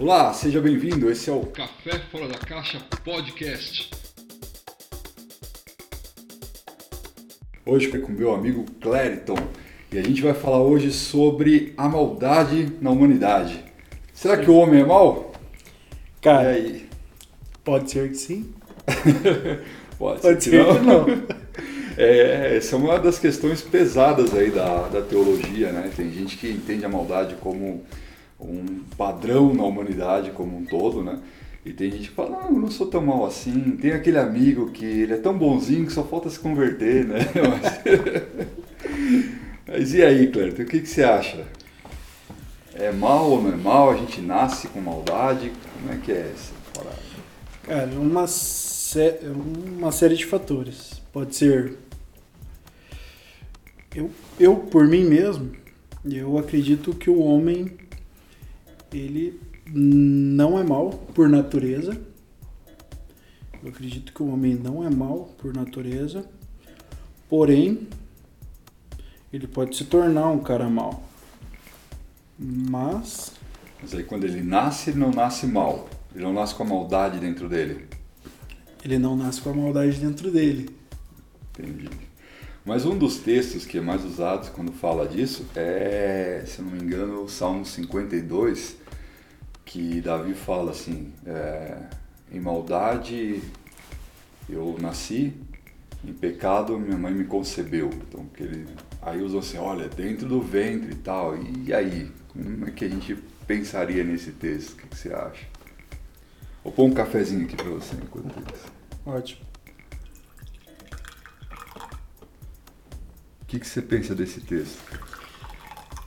Olá, seja bem-vindo. Esse é o Café Fora da Caixa Podcast. Hoje com meu amigo Clériton e a gente vai falar hoje sobre a maldade na humanidade. Será que o homem é mau? Cara, aí? pode ser que sim. Pode, Pode ser que que não. É, essa é uma das questões pesadas aí da, da teologia, né? Tem gente que entende a maldade como um padrão na humanidade como um todo, né? E tem gente que fala, não, eu não sou tão mal assim. Tem aquele amigo que ele é tão bonzinho que só falta se converter, né? Mas, Mas e aí, Clerto, o que, que você acha? É mal ou não é mal? A gente nasce com maldade? Como é que é essa parada? Cara, uma, sé- uma série de fatores. Pode ser. Eu, eu, por mim mesmo, eu acredito que o homem ele não é mal por natureza. Eu acredito que o homem não é mal por natureza. Porém, ele pode se tornar um cara mal. Mas Mas aí quando ele nasce, ele não nasce mal. Ele não nasce com a maldade dentro dele. ele não nasce com a maldade dentro dele. Entendi. Mas um dos textos que é mais usado quando fala disso é, se não me engano, o Salmo 52, que Davi fala assim, é, em maldade eu nasci, em pecado minha mãe me concebeu. Então que ele aí usam assim, olha, dentro do ventre e tal. E aí, como é que a gente pensaria nesse texto? O que, que você acha? Vou pôr um cafezinho aqui pra você enquanto isso. Ótimo. Que, que você pensa desse texto?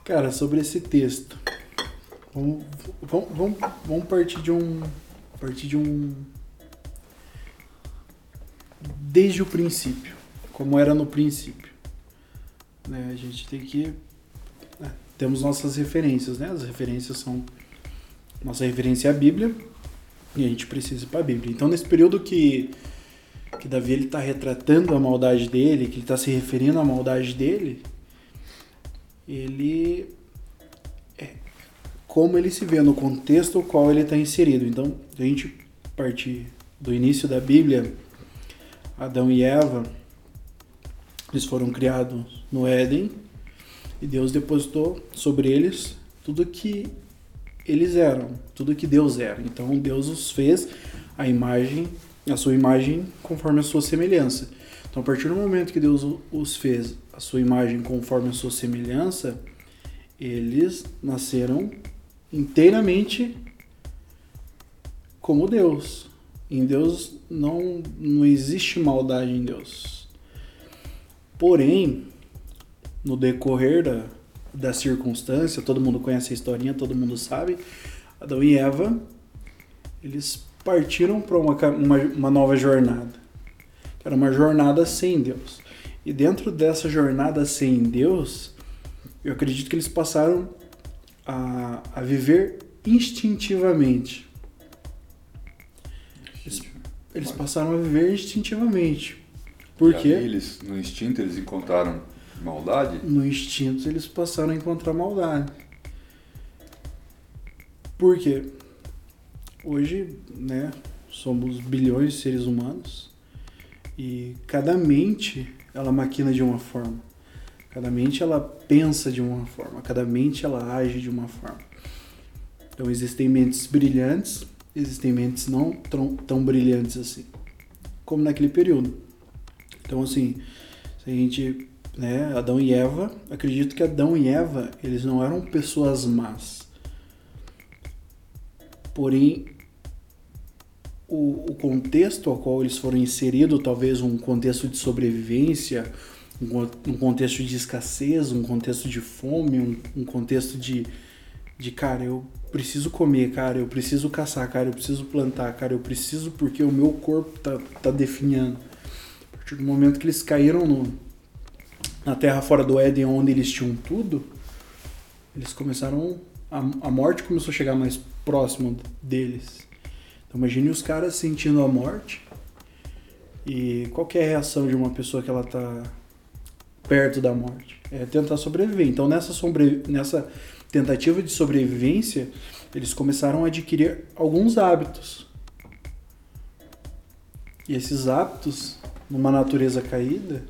Cara, sobre esse texto, vamos, vamos, vamos, partir de um. Partir de um. Desde o princípio, como era no princípio. Né, a gente tem que. né, temos nossas referências, né? As referências são. Nossa referência é a Bíblia e a gente precisa ir para a Bíblia. Então, nesse período que, que Davi está retratando a maldade dele, que ele está se referindo à maldade dele, ele é como ele se vê no contexto ao qual ele está inserido. Então, a gente partir do início da Bíblia, Adão e Eva, eles foram criados no Éden e Deus depositou sobre eles tudo que eles eram, tudo que Deus era. Então, Deus os fez a imagem, a sua imagem conforme a sua semelhança. Então, a partir do momento que Deus os fez a sua imagem conforme a sua semelhança, eles nasceram inteiramente como Deus. Em Deus não, não existe maldade em Deus. Porém, no decorrer da, da circunstância, todo mundo conhece a historinha, todo mundo sabe, Adão e Eva, eles partiram para uma, uma, uma nova jornada era uma jornada sem Deus. E dentro dessa jornada sem Deus, eu acredito que eles passaram a, a viver instintivamente. Eles, eles passaram a viver instintivamente. Por quê? eles, no instinto, eles encontraram maldade? No instinto eles passaram a encontrar maldade. Por quê? Hoje, né, somos bilhões de seres humanos e cada mente ela maquina de uma forma. Cada mente ela pensa de uma forma, cada mente ela age de uma forma. Então existem mentes brilhantes, existem mentes não tão, tão brilhantes assim, como naquele período. Então assim, se a gente né, Adão e Eva, acredito que Adão e Eva, eles não eram pessoas más. Porém, o, o contexto ao qual eles foram inseridos, talvez um contexto de sobrevivência, um, um contexto de escassez, um contexto de fome, um, um contexto de, de, cara, eu preciso comer, cara, eu preciso caçar, cara, eu preciso plantar, cara, eu preciso porque o meu corpo tá, tá definhando. A partir do momento que eles caíram no, na terra fora do Éden, onde eles tinham tudo, eles começaram. A, a morte começou a chegar mais próximo deles. Então imagine os caras sentindo a morte. E qual é a reação de uma pessoa que ela tá perto da morte? É tentar sobreviver. Então nessa, sobre, nessa tentativa de sobrevivência, eles começaram a adquirir alguns hábitos. E esses hábitos, numa natureza caída,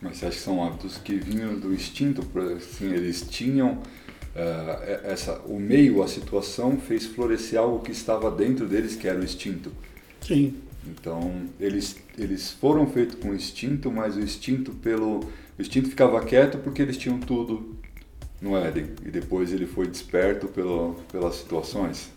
Mas você acha que são hábitos que vinham do instinto? Assim, eles tinham eh, essa, o meio, a situação fez florescer algo que estava dentro deles, que era o instinto. sim, Então eles eles foram feitos com instinto, mas o instinto pelo o instinto ficava quieto porque eles tinham tudo no Éden e depois ele foi desperto pelo, pelas situações.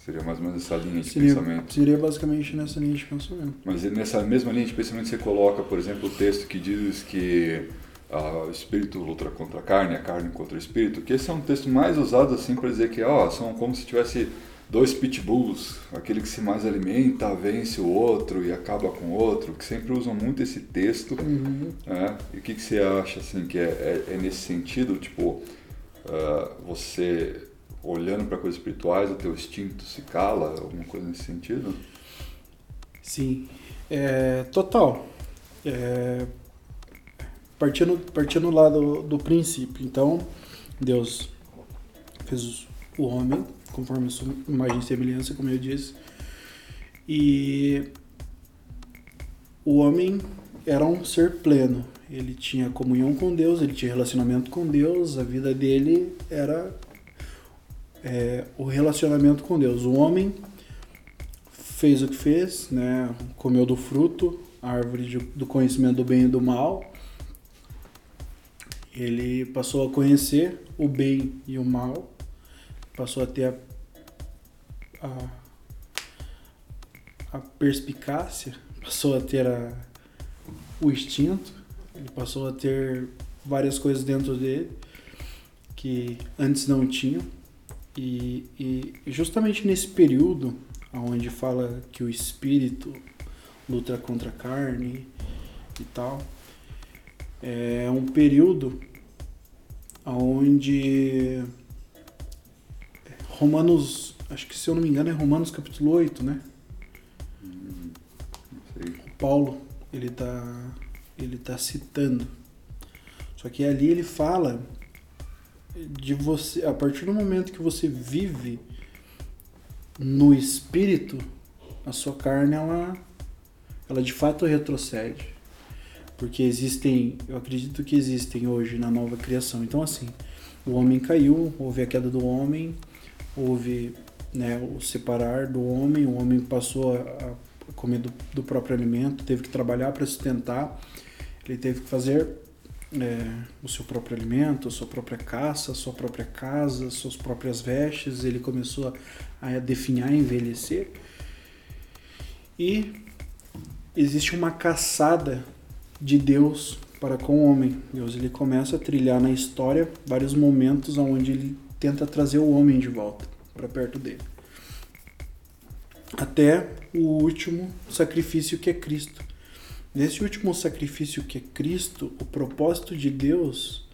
Seria mais ou menos essa linha de seria, pensamento. seria basicamente nessa linha de pensamento. Mas nessa mesma linha de pensamento você coloca, por exemplo, o texto que diz que o espírito luta contra a carne, a carne contra o espírito, que esse é um texto mais usado assim para dizer que ó, são como se tivesse dois pitbulls, aquele que se mais alimenta vence o outro e acaba com o outro, que sempre usam muito esse texto. Uhum. né? E o que, que você acha assim que é, é, é nesse sentido, tipo, ah, você olhando para coisas espirituais, o teu instinto se cala, alguma coisa nesse sentido? Sim, é, total. É, partindo, partindo lá do, do princípio. Então, Deus fez o homem conforme a sua imagem e semelhança, como eu disse. E o homem era um ser pleno. Ele tinha comunhão com Deus, ele tinha relacionamento com Deus, a vida dele era é, o relacionamento com Deus. O homem fez o que fez, né? Comeu do fruto, a árvore do conhecimento do bem e do mal. Ele passou a conhecer o bem e o mal, passou a ter a, a, a perspicácia, passou a ter a, o instinto, ele passou a ter várias coisas dentro dele que antes não tinham. E, e justamente nesse período onde fala que o espírito luta contra a carne e tal, é um período onde Romanos, acho que se eu não me engano é Romanos capítulo 8, né? Não sei. Paulo, ele tá, ele tá citando. Só que ali ele fala de você, a partir do momento que você vive no espírito, a sua carne ela ela de fato retrocede. Porque existem, eu acredito que existem hoje na nova criação. Então assim, o homem caiu, houve a queda do homem, houve né, o separar do homem, o homem passou a, comer do, do próprio alimento, teve que trabalhar para sustentar, ele teve que fazer é, o seu próprio alimento, a sua própria caça, a sua própria casa, suas próprias vestes, ele começou a, a definhar, a envelhecer. E existe uma caçada de Deus para com o homem. Deus ele começa a trilhar na história vários momentos onde ele tenta trazer o homem de volta para perto dele. Até o último sacrifício que é Cristo. Nesse último sacrifício que é Cristo, o propósito de Deus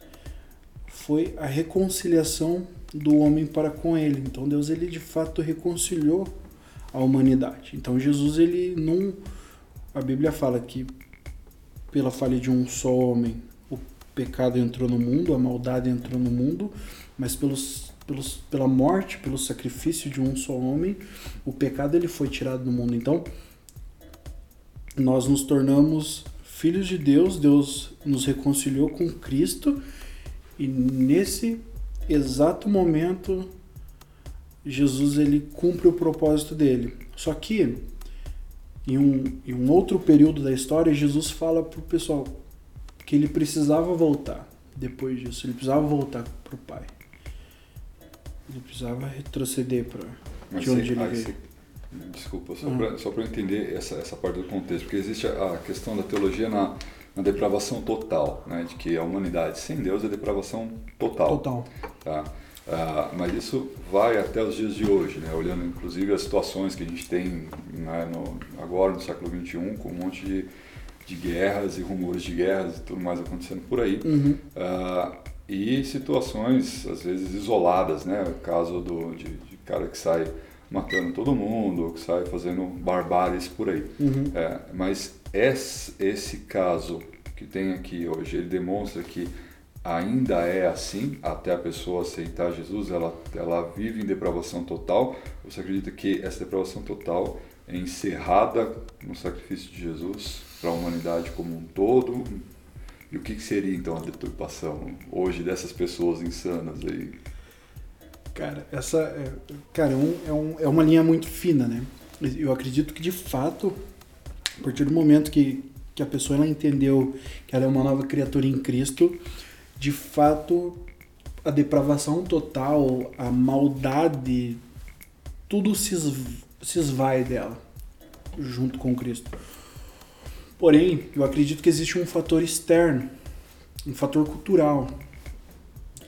foi a reconciliação do homem para com ele. Então Deus ele de fato reconciliou a humanidade. Então Jesus ele não a Bíblia fala que pela falha de um só homem o pecado entrou no mundo, a maldade entrou no mundo, mas pelos, pelos, pela morte, pelo sacrifício de um só homem, o pecado ele foi tirado do mundo. Então nós nos tornamos filhos de Deus, Deus nos reconciliou com Cristo e nesse exato momento Jesus ele cumpre o propósito dele. Só que em um, em um outro período da história, Jesus fala para o pessoal que ele precisava voltar depois disso, ele precisava voltar para o Pai. Ele precisava retroceder para de onde ele veio. desculpa, só Uhum. para entender essa, essa parte do contexto, porque existe a, a questão da teologia na, na depravação total, né, de que a humanidade sem Deus é depravação total. Total. Tá? Ah, mas isso vai até os dias de hoje, né? olhando inclusive as situações que a gente tem né, no, agora no século XXI, com um monte de, de guerras e rumores de guerras e tudo mais acontecendo por aí. Uhum. Ah, e situações, às vezes, isoladas, né? O caso do, de, de cara que sai matando todo mundo, que sai fazendo barbáries por aí. Uhum. É, mas esse, esse caso que tem aqui hoje, ele demonstra que ainda é assim até a pessoa aceitar Jesus? Ela, ela vive em depravação total? Você acredita que essa depravação total é encerrada no sacrifício de Jesus para a humanidade como um todo? E o que, que seria então a deturpação hoje dessas pessoas insanas aí? Cara, essa é, cara, é, um, é, um, é uma linha muito fina, né? Eu acredito que de fato, a partir do momento que, que a pessoa ela entendeu que ela é uma nova criatura em Cristo, de fato a depravação total, a maldade, tudo se, se esvai dela junto com Cristo. Porém, eu acredito que existe um fator externo, um fator cultural,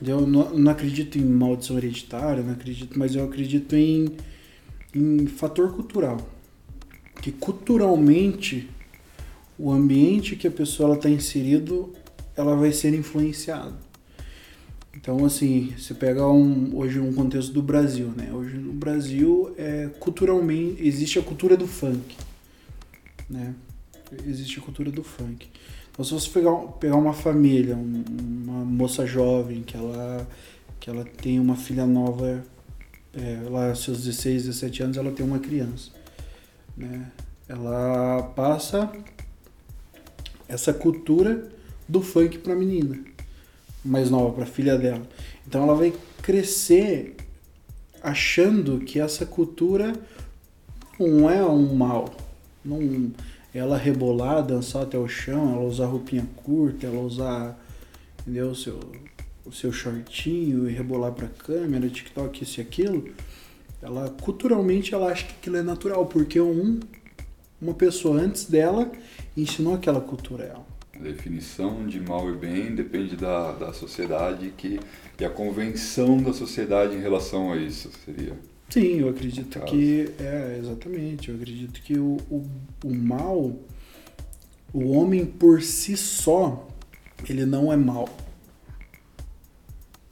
eu não, não, acredito em maldição hereditária, não acredito, mas eu acredito em, em fator cultural. Que culturalmente o ambiente que a pessoa está inserido, ela vai ser influenciada. Então, assim, você pega um, hoje um contexto do Brasil, né? Hoje no Brasil, é, culturalmente, existe a cultura do funk, né? Existe a cultura do funk. Então, se você pegar, pegar uma família, uma moça jovem, que ela, que ela tem uma filha nova, é, lá seus 16, 17 anos, ela tem uma criança. Né? Ela passa essa cultura do funk para a menina mais nova, para a filha dela. Então ela vai crescer achando que essa cultura não é um mal, não ela rebolar, dançar até o chão, ela usar roupinha curta, ela usar, entendeu, o seu, o seu shortinho e rebolar pra câmera, TikTok, isso e aquilo, ela culturalmente ela acha que aquilo é natural, porque um, uma pessoa antes dela ensinou aquela cultura a ela. A definição de mal e bem depende da, da sociedade que, e a convenção da sociedade em relação a isso seria. Sim, eu acredito que. É, exatamente. Eu acredito que o, o, o mal, o homem por si só, ele não é mal.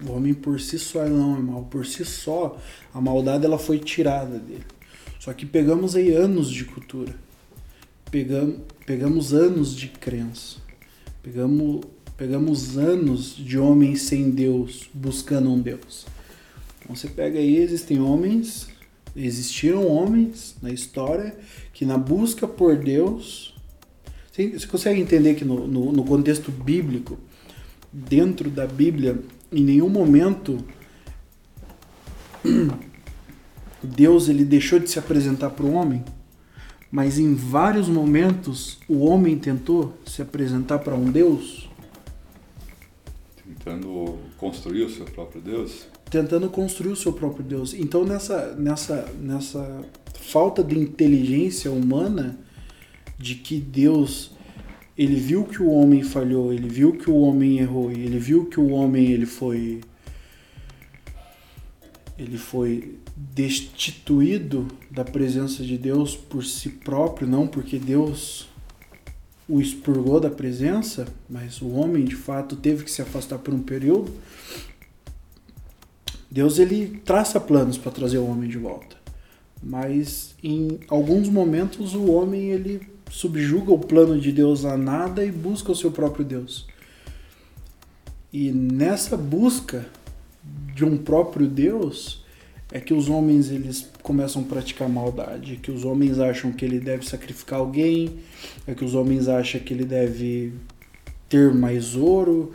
O homem por si só não é mal. Por si só, a maldade ela foi tirada dele. Só que pegamos aí anos de cultura. Pegamos, pegamos anos de crença. Pegamos, pegamos anos de homens sem Deus, buscando um Deus. Então você pega aí, existem homens, existiram homens na história que na busca por Deus. Você consegue entender que no, no, no contexto bíblico, dentro da Bíblia, em nenhum momento Deus ele deixou de se apresentar para o homem, mas em vários momentos o homem tentou se apresentar para um Deus. Tentando construir o seu próprio Deus? tentando construir o seu próprio Deus. Então nessa nessa nessa falta de inteligência humana de que Deus ele viu que o homem falhou, ele viu que o homem errou, ele viu que o homem ele foi ele foi destituído da presença de Deus por si próprio, não porque Deus o expurgou da presença, mas o homem de fato teve que se afastar por um período. Deus ele traça planos para trazer o homem de volta, mas em alguns momentos o homem ele subjuga o plano de Deus a nada e busca o seu próprio Deus. E nessa busca de um próprio Deus é que os homens eles começam a praticar maldade, é que os homens acham que ele deve sacrificar alguém, é que os homens acham que ele deve ter mais ouro,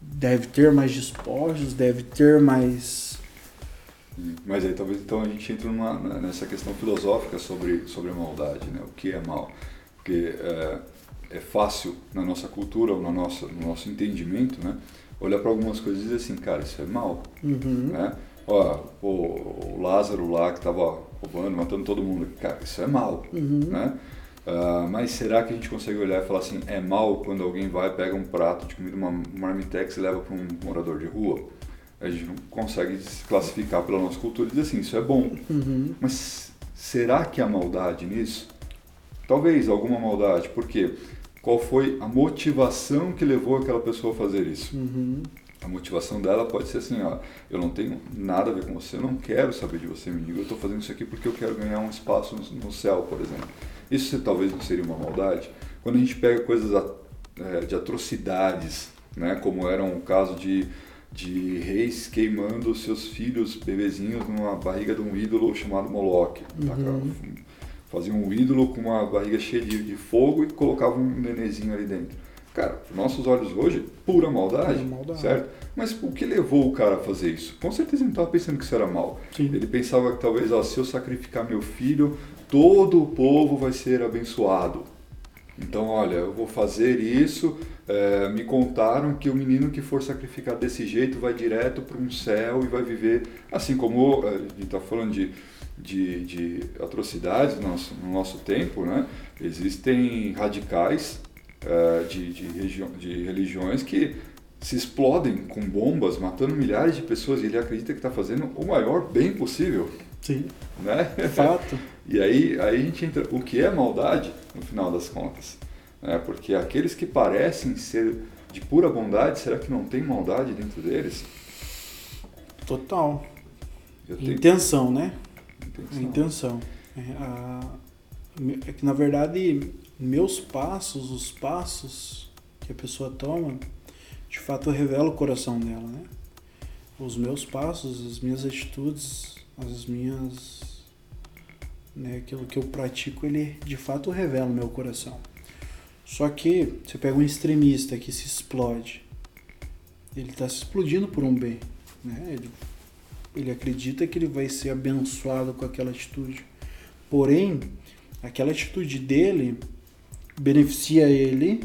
deve ter mais despojos, deve ter mais. Mas aí talvez então a gente entre numa, nessa questão filosófica sobre, sobre a maldade, né? O que é mal? Porque é, é fácil na nossa cultura ou no nosso, no nosso entendimento, né? Olhar para algumas coisas e dizer assim, cara, isso é mal, uhum. né? Ó, o Lázaro lá que estava roubando, matando todo mundo, cara, isso é mal, uhum. né? Uh, mas será que a gente consegue olhar e falar assim, é mal quando alguém vai, pega um prato de comida, uma marmitex e leva para um morador de rua? A gente não consegue se classificar pela nossa cultura e dizer assim, isso é bom. Uhum. Mas será que há maldade nisso? Talvez alguma maldade, porque qual foi a motivação que levou aquela pessoa a fazer isso? Uhum. A motivação dela pode ser assim, ó, eu não tenho nada a ver com você, eu não quero saber de você, menino, eu estou fazendo isso aqui porque eu quero ganhar um espaço no céu, por exemplo. Isso talvez não seria uma maldade? Quando a gente pega coisas é, de atrocidades né? como era um caso de, de reis queimando seus filhos bebezinhos numa barriga de um ídolo chamado Moloch. Uhum. Faziam um ídolo com uma barriga cheia de, fogo e colocavam um nenezinho ali dentro. Cara, nossos olhos hoje, pura maldade, Pura maldade. certo? Mas o que levou o cara a fazer isso? Com certeza ele não estava pensando que isso era mal. Sim. Ele pensava que talvez, ó, se eu sacrificar meu filho, todo o povo vai ser abençoado. Então, olha, eu vou fazer isso. é, me contaram que o menino que for sacrificado desse jeito vai direto para um céu e vai viver. Assim como é, a gente está falando de, de, de atrocidades no nosso, no nosso tempo, né? Existem radicais é, de, de, de religiões que se explodem com bombas, matando milhares de pessoas e ele acredita que está fazendo o maior bem possível, Sim, né? fato. E aí, aí a gente entra. O que é maldade, no final das contas? Né? Porque aqueles que parecem ser de pura bondade, será que não tem maldade dentro deles? Total. Tenho Intenção, né? intenção. Intenção. É, a- é que na verdade meus passos, os passos que a pessoa toma, de fato revela o coração dela, né? Os meus passos, as minhas atitudes, as minhas né, aquilo que eu pratico, ele de fato revela o meu coração. Só que você pega um extremista que se explode, ele está se explodindo por um bem, né? Ele ele acredita que ele vai ser abençoado com aquela atitude. Porém, aquela atitude dele beneficia ele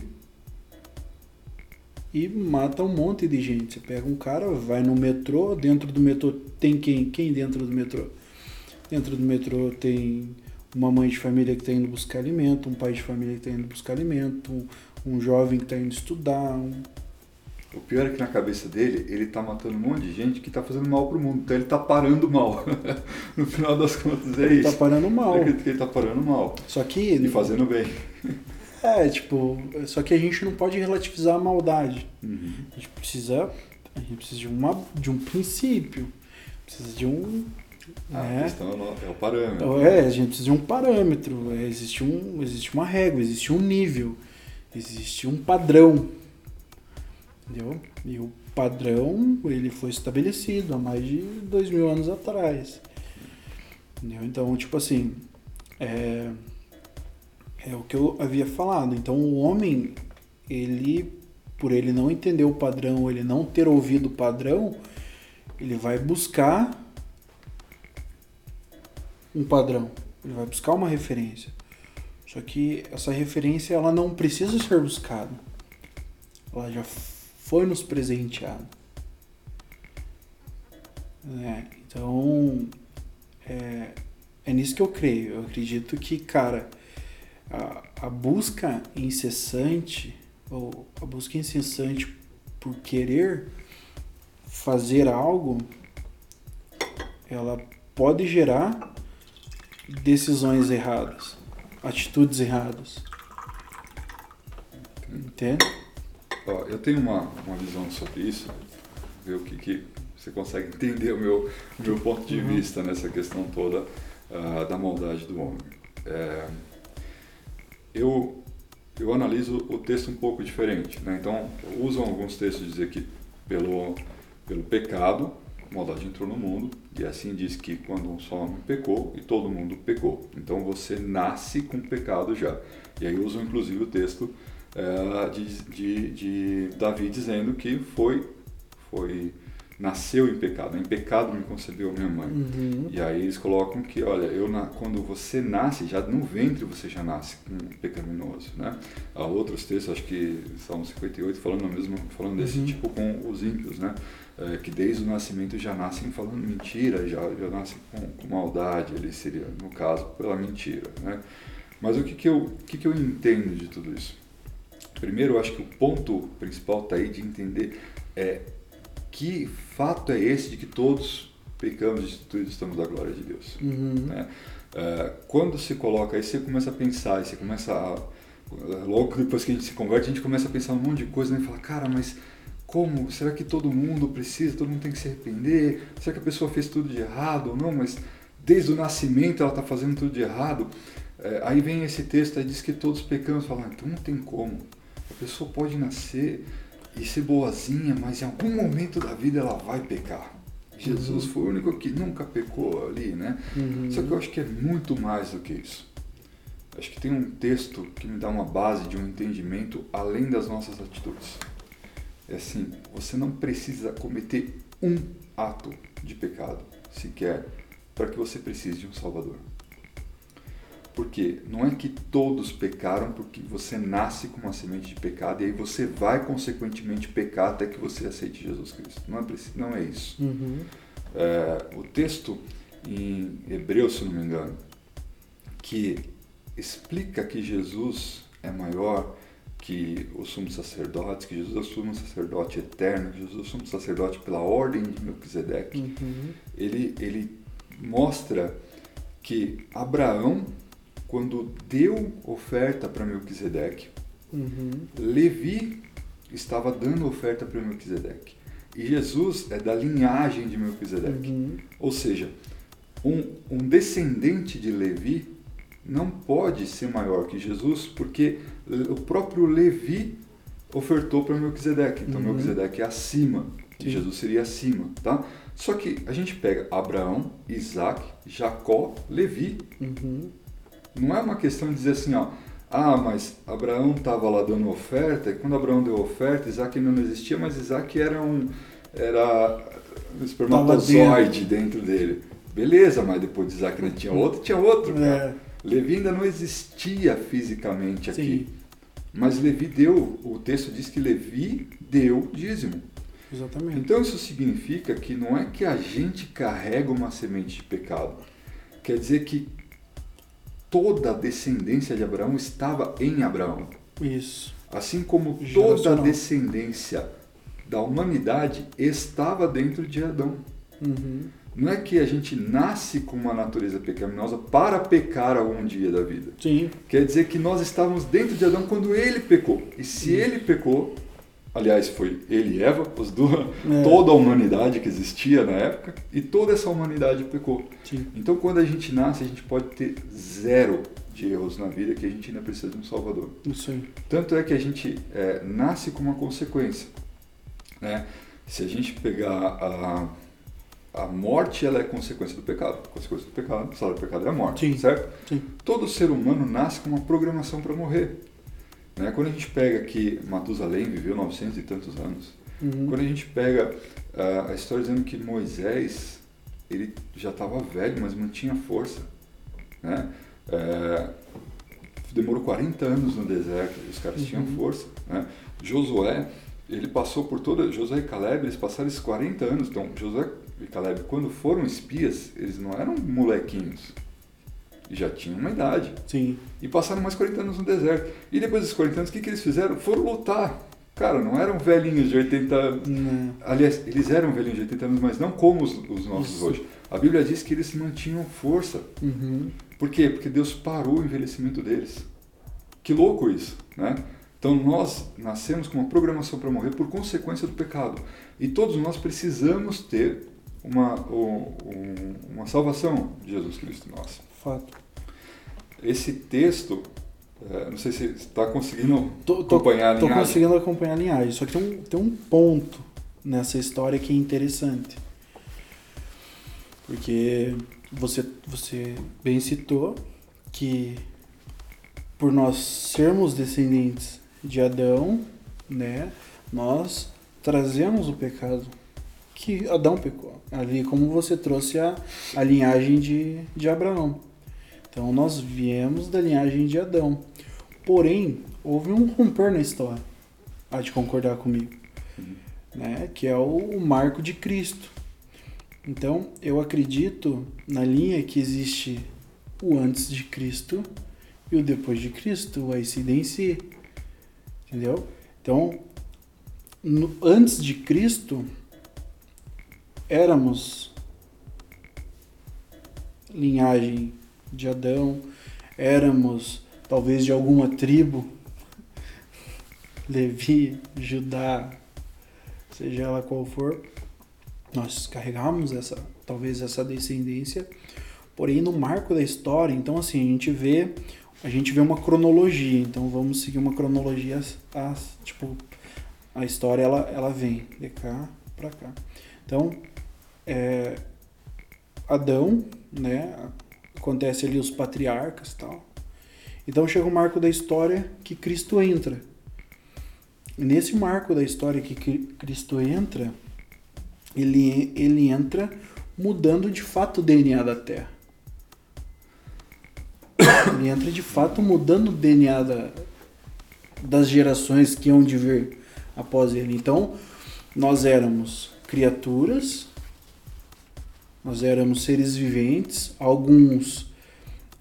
e mata um monte de gente. Você pega um cara, vai no metrô, dentro do metrô tem quem? Quem dentro do metrô? Dentro do metrô tem uma mãe de família que está indo buscar alimento, um pai de família que está indo buscar alimento, um, jovem que está indo estudar, um, O pior é que na cabeça dele, ele tá matando um monte de gente que tá fazendo mal pro mundo. Então ele tá parando mal. no final das contas é tá isso. parando mal. Eu acredito que ele tá parando mal. Só que E fazendo bem. É, tipo, só que a gente não pode relativizar a maldade. Uhum. A gente precisa, a gente precisa de, uma, de um princípio, precisa de um, A né? questão é o- é o parâmetro. É, a gente precisa de um parâmetro, é, existe, um, existe uma régua, existe um nível, existe um padrão, entendeu? E o padrão, ele foi estabelecido há mais de dois mil anos atrás, entendeu? Então, tipo assim, é, é o que eu havia falado. Então, o homem, ele, por ele não entender o padrão, ele não ter ouvido o padrão, ele vai buscar um padrão, ele vai buscar uma referência. Só que essa referência ela não precisa ser buscada. Ela já foi nos presenteada. É, então é, é nisso que eu creio. Eu acredito que, cara, a, a busca incessante, ou a busca incessante por querer fazer algo, ela pode gerar decisões erradas, atitudes erradas. Entende? Ó, eu tenho uma, uma visão sobre isso, ver o que, que você consegue entender o meu, meu ponto de Uhum. vista nessa questão toda ah, da maldade do homem. É, eu, eu analiso o texto um pouco diferente. Né? Então, usam alguns textos dizer que pelo, pelo pecado, a maldade entrou no mundo, e assim diz que quando um só homem pecou, e todo mundo pecou. Então você nasce com pecado já. E aí usam inclusive o texto eh, de, de, de Davi dizendo que foi, foi nasceu em pecado, em pecado me concebeu minha mãe. Uhum. E aí eles colocam que, olha, eu na, quando você nasce, já no ventre você já nasce pecaminoso, né? Há outros textos, acho que Salmo 58, falando mesmo, falando desse Uhum. tipo com os ímpios, né? É, que desde o nascimento já nascem falando mentira, já, já nascem com, com maldade, ele seria, no caso, pela mentira, né? Mas o que que eu, o que que eu entendo de tudo isso? Primeiro, eu acho que o ponto principal está aí de entender é que fato é esse de que todos pecamos e todos estamos da glória de Deus. Uhum. né? É, quando se coloca aí, você começa a pensar, e você começa a. Logo depois que a gente se converte, a gente começa a pensar um monte de coisa né? e fala, cara, mas como? Será que todo mundo precisa? Todo mundo tem que se arrepender? Será que a pessoa fez tudo de errado ou não? Mas desde o nascimento ela está fazendo tudo de errado. É, aí vem esse texto aí diz que todos pecamos. Fala, ah, então não tem como. A pessoa pode nascer e ser boazinha, mas em algum momento da vida ela vai pecar. Jesus foi o único que nunca pecou ali, né? Uhum. Só que eu acho que é muito mais do que isso. Acho que tem um texto que me dá uma base de um entendimento além das nossas atitudes. É assim, você não precisa cometer um ato de pecado sequer para que você precise de um Salvador. Porque não é que todos pecaram porque você nasce com uma semente de pecado e aí você vai consequentemente pecar até que você aceite Jesus Cristo. Não é, preciso, não é isso. Uhum. É, o texto em Hebreus, se não me engano, que explica que Jesus é maior que o sumo sacerdote, que Jesus é o sumo sacerdote eterno, que Jesus é o sumo sacerdote pela ordem de Melquisedeque, Uhum. ele, ele mostra que Abraão, quando deu oferta para Melquisedeque, Uhum. Levi estava dando oferta para Melquisedeque. E Jesus é da linhagem de Melquisedeque. Uhum. Ou seja, um, um descendente de Levi não pode ser maior que Jesus, porque o próprio Levi ofertou para Melquisedeque. Então Uhum. Melquisedeque é acima, e. Jesus seria acima, tá? Só que a gente pega Abraão, Isaac, Jacó, Levi. Uhum. Não é uma questão de dizer assim, ó, ah, mas Abraão estava lá dando oferta, e quando Abraão deu oferta, Isaac ainda não existia, mas Isaac era um, era um espermatozoide dentro dele. Beleza, mas depois de Isaac ainda tinha outro, tinha outro. É, Levi ainda não existia fisicamente aqui. sim, Mas Levi deu, o texto diz que Levi deu dízimo. exatamente. Então isso significa que não é que a gente carrega uma semente de pecado. Quer dizer que toda a descendência de Abraão estava em Abraão. Isso. Assim como toda a descendência da humanidade estava dentro de Adão. Uhum. Não é que a gente nasce com uma natureza pecaminosa para pecar algum dia da vida. Sim, Quer dizer que nós estávamos dentro de Adão quando ele pecou. E se ele pecou, aliás, foi ele e Eva, os duas, É. toda a humanidade que existia na época, e toda essa humanidade pecou. sim. Então, quando a gente nasce, a gente pode ter zero de erros na vida que a gente ainda precisa de um Salvador. Isso aí. Tanto é que a gente é, nasce com uma consequência. Né? Se a gente pegar a, a morte, ela é consequência do pecado. Consequência do pecado, o salário do pecado é a morte, Sim. certo? Sim. Todo ser humano nasce com uma programação para morrer. Né? Quando a gente pega que Matusalém viveu 900 e tantos anos, Uhum. quando a gente pega ah, a história dizendo que Moisés ele já estava velho, mas mantinha força. Né? É, demorou 40 anos no deserto, os caras Uhum. tinham força. Né? Josué, ele passou por toda. Josué e Caleb, eles passaram esses 40 anos. Então, Josué e Caleb, quando foram espias, eles não eram molequinhos. Já tinham uma idade. Sim. E passaram mais 40 anos no deserto. E depois desses 40 anos, o que, que eles fizeram? Foram lutar. Cara, não eram velhinhos de 80 anos. Aliás, eles eram velhinhos de 80 anos, mas não como os, os nossos Isso. hoje. A Bíblia diz que eles mantinham força. Uhum. Por quê? Porque Deus parou o envelhecimento deles. Que louco isso, né? Então nós nascemos com uma programação para morrer por consequência do pecado. E todos nós precisamos ter uma, um- um- uma salvação de Jesus Cristo nós. Fato. Esse texto, é, não sei se você está conseguindo Tô, tô, acompanhar a tô linhagem. conseguindo acompanhar a linhagem. Só que tem um, tem um ponto nessa história que é interessante. Porque você, você bem citou que por nós sermos descendentes de Adão, né, nós trazemos o pecado que Adão pecou. Ali como você trouxe a, a linhagem de, de Abraão. Então nós viemos da linhagem de Adão. Porém, houve um romper na história. Há de concordar comigo. Né? Que é o, marco de Cristo. Então, eu acredito na linha que existe o antes de Cristo e o depois de Cristo, o ICDC. Entendeu? Então, no- antes de Cristo, éramos linhagem de Adão, éramos talvez de alguma tribo, Levi, Judá, seja ela qual for, nós carregamos essa, talvez essa descendência, porém no marco da história, então assim, a gente vê, a gente vê uma cronologia, então vamos seguir uma cronologia as, tipo a história ela, ela vem de cá para cá. Então, é, Adão, né? Acontece ali os patriarcas tal. Então chega o marco da história que Cristo entra. E nesse marco da história que Cristo entra, ele, ele entra mudando de fato o DNA da Terra. Ele entra de fato mudando o DNA da, das gerações que iam de vir após ele. Então, nós éramos criaturas, nós éramos seres viventes, alguns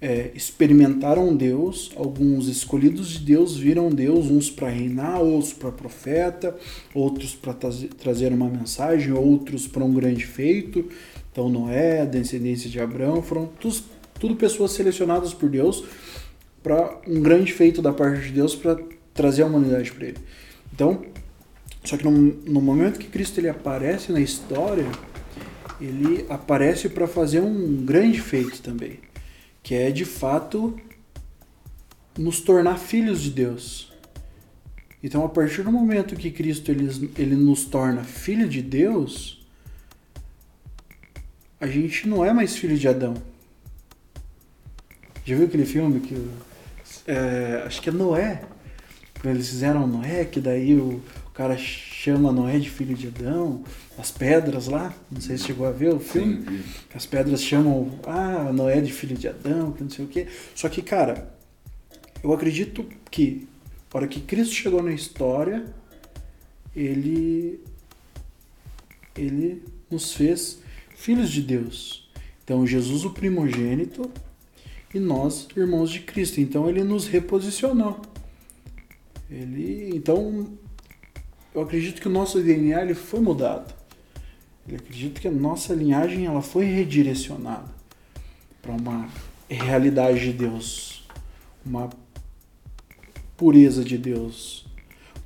é, experimentaram Deus, alguns escolhidos de Deus viram Deus, uns para reinar, outros para profeta, outros para trazer uma mensagem, outros para um grande feito. Então Noé, a descendência de Abraão, foram tudo, tudo pessoas selecionadas por Deus para um grande feito da parte de Deus para trazer a humanidade para ele. Então, só que no, no momento que Cristo ele aparece na história, ele aparece para fazer um grande feito também que é de fato nos tornar filhos de Deus. Então, a partir do momento que Cristo ele, ele nos torna filho de Deus, a gente não é mais filho de Adão. Já viu aquele filme que é, acho que é Noé? Quando eles fizeram Noé, que daí o, o cara chama Noé de filho de Adão, as pedras lá, não sei se chegou a ver o filme, sim, as pedras chamam, ah, Noé de filho de Adão, que não sei o quê. Só que, cara, eu acredito que, a hora que Cristo chegou na história, ele, ele nos fez filhos de Deus. Então, Jesus, o primogênito, e nós, irmãos de Cristo. Então, ele nos reposicionou. Ele, então, eu acredito que o nosso DNA ele foi mudado. Eu acredito que a nossa linhagem ela foi redirecionada para uma realidade de Deus, uma pureza de Deus.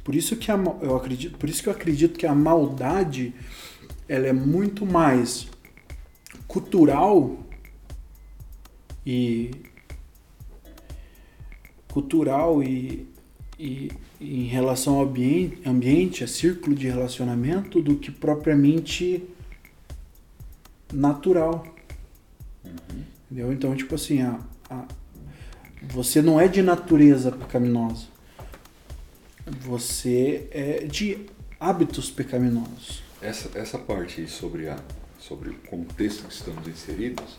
Por isso que a, eu acredito, por isso que eu acredito que a maldade ela é muito mais cultural e cultural e e, em relação ao ambiente, ambiente, a círculo de relacionamento, do que propriamente natural. Uhum. Entendeu? Então, tipo assim, a, a, você não é de natureza pecaminosa. Você é de hábitos pecaminosos. Essa, essa parte sobre, a, sobre o contexto que estamos inseridos,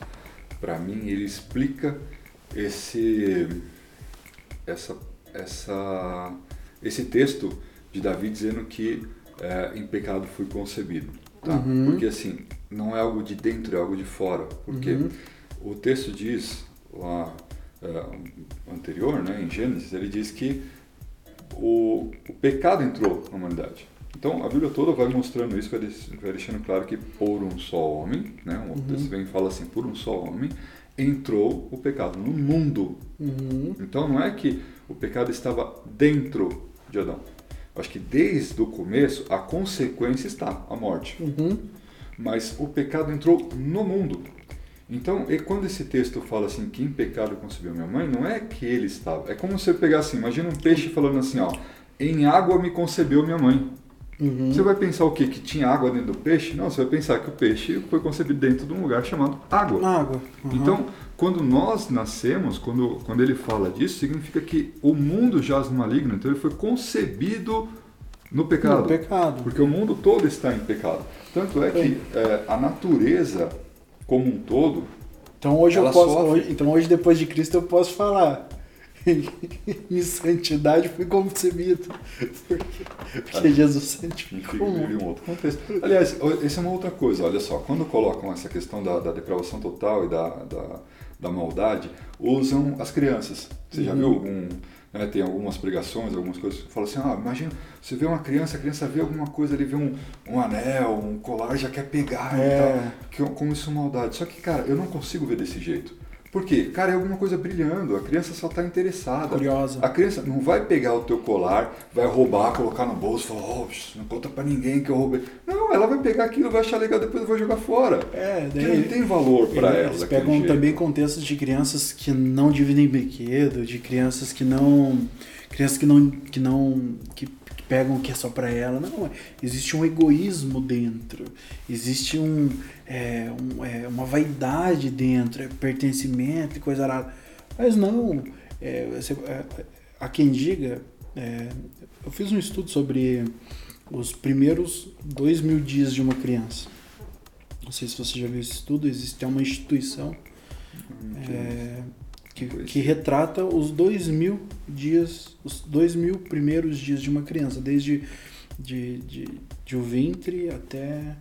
para mim, ele explica esse, essa essa, esse texto de Davi dizendo que é, em pecado fui concebido. Tá? Uhum. Porque assim, não é algo de dentro, é algo de fora. Porque uhum. o texto diz lá é, anterior, né, em Gênesis, ele diz que o, o pecado entrou na humanidade. Então a Bíblia toda vai mostrando isso, vai deixando claro que por um só homem, né, um uhum. texto vem e fala assim, por um só homem entrou o pecado no mundo. Uhum. Então não é que o pecado estava dentro de Adão. Acho que desde o começo a consequência está a morte. Uhum. Mas o pecado entrou no mundo. Então, e quando esse texto fala assim, que em pecado concebeu minha mãe, não é que ele estava. É como você pegar assim, imagina um peixe falando assim, ó, em água me concebeu minha mãe. Uhum. Você vai pensar o quê? Que tinha água dentro do peixe? Não, você vai pensar que o peixe foi concebido dentro de um lugar chamado água. Água. Uhum. Então, quando nós nascemos, quando, quando ele fala disso, significa que o mundo jaz no maligno, então ele foi concebido no pecado. No pecado. Porque o mundo todo está em pecado. Tanto é que é, a natureza como um todo. Então hoje eu posso. Hoje, então hoje, depois de Cristo, eu posso falar. em santidade fui concebido. Porque, porque Jesus santificou. um outro contexto. Aliás, essa é uma outra coisa, olha só, quando colocam essa questão da, da depravação total e da, da da maldade, usam as crianças. Você já uhum. viu algum. Né, tem algumas pregações, algumas coisas que falam assim: ah, imagina, você vê uma criança, a criança vê alguma coisa, ele vê um, um anel, um colar, já quer pegar é. e tal. Que, como isso é maldade. Só que, cara, eu não consigo ver desse jeito. Por quê? Cara, é alguma coisa brilhando, a criança só está interessada. Curiosa. A criança não vai pegar o teu colar, vai roubar, colocar no bolso, falar, oh, não conta para ninguém que eu roubei. Não, ela vai pegar aquilo, vai achar legal, depois vai jogar fora. É, daí, não tem valor para ela. Eles pegam jeito. também contextos de crianças que não dividem brinquedo, de crianças que não. Crianças que não. que não. que pegam o que é só para ela. Não, existe um egoísmo dentro, existe um, é, um é, uma vaidade dentro, é pertencimento e coisa arada. Mas não, é, você, é, há quem diga, é, eu fiz um estudo sobre os primeiros dois mil dias de uma criança. Não sei se você já viu esse estudo, existe uma instituição é, que, que, retrata os dois mil dias, os dois mil primeiros dias de uma criança, desde de, de, de o ventre até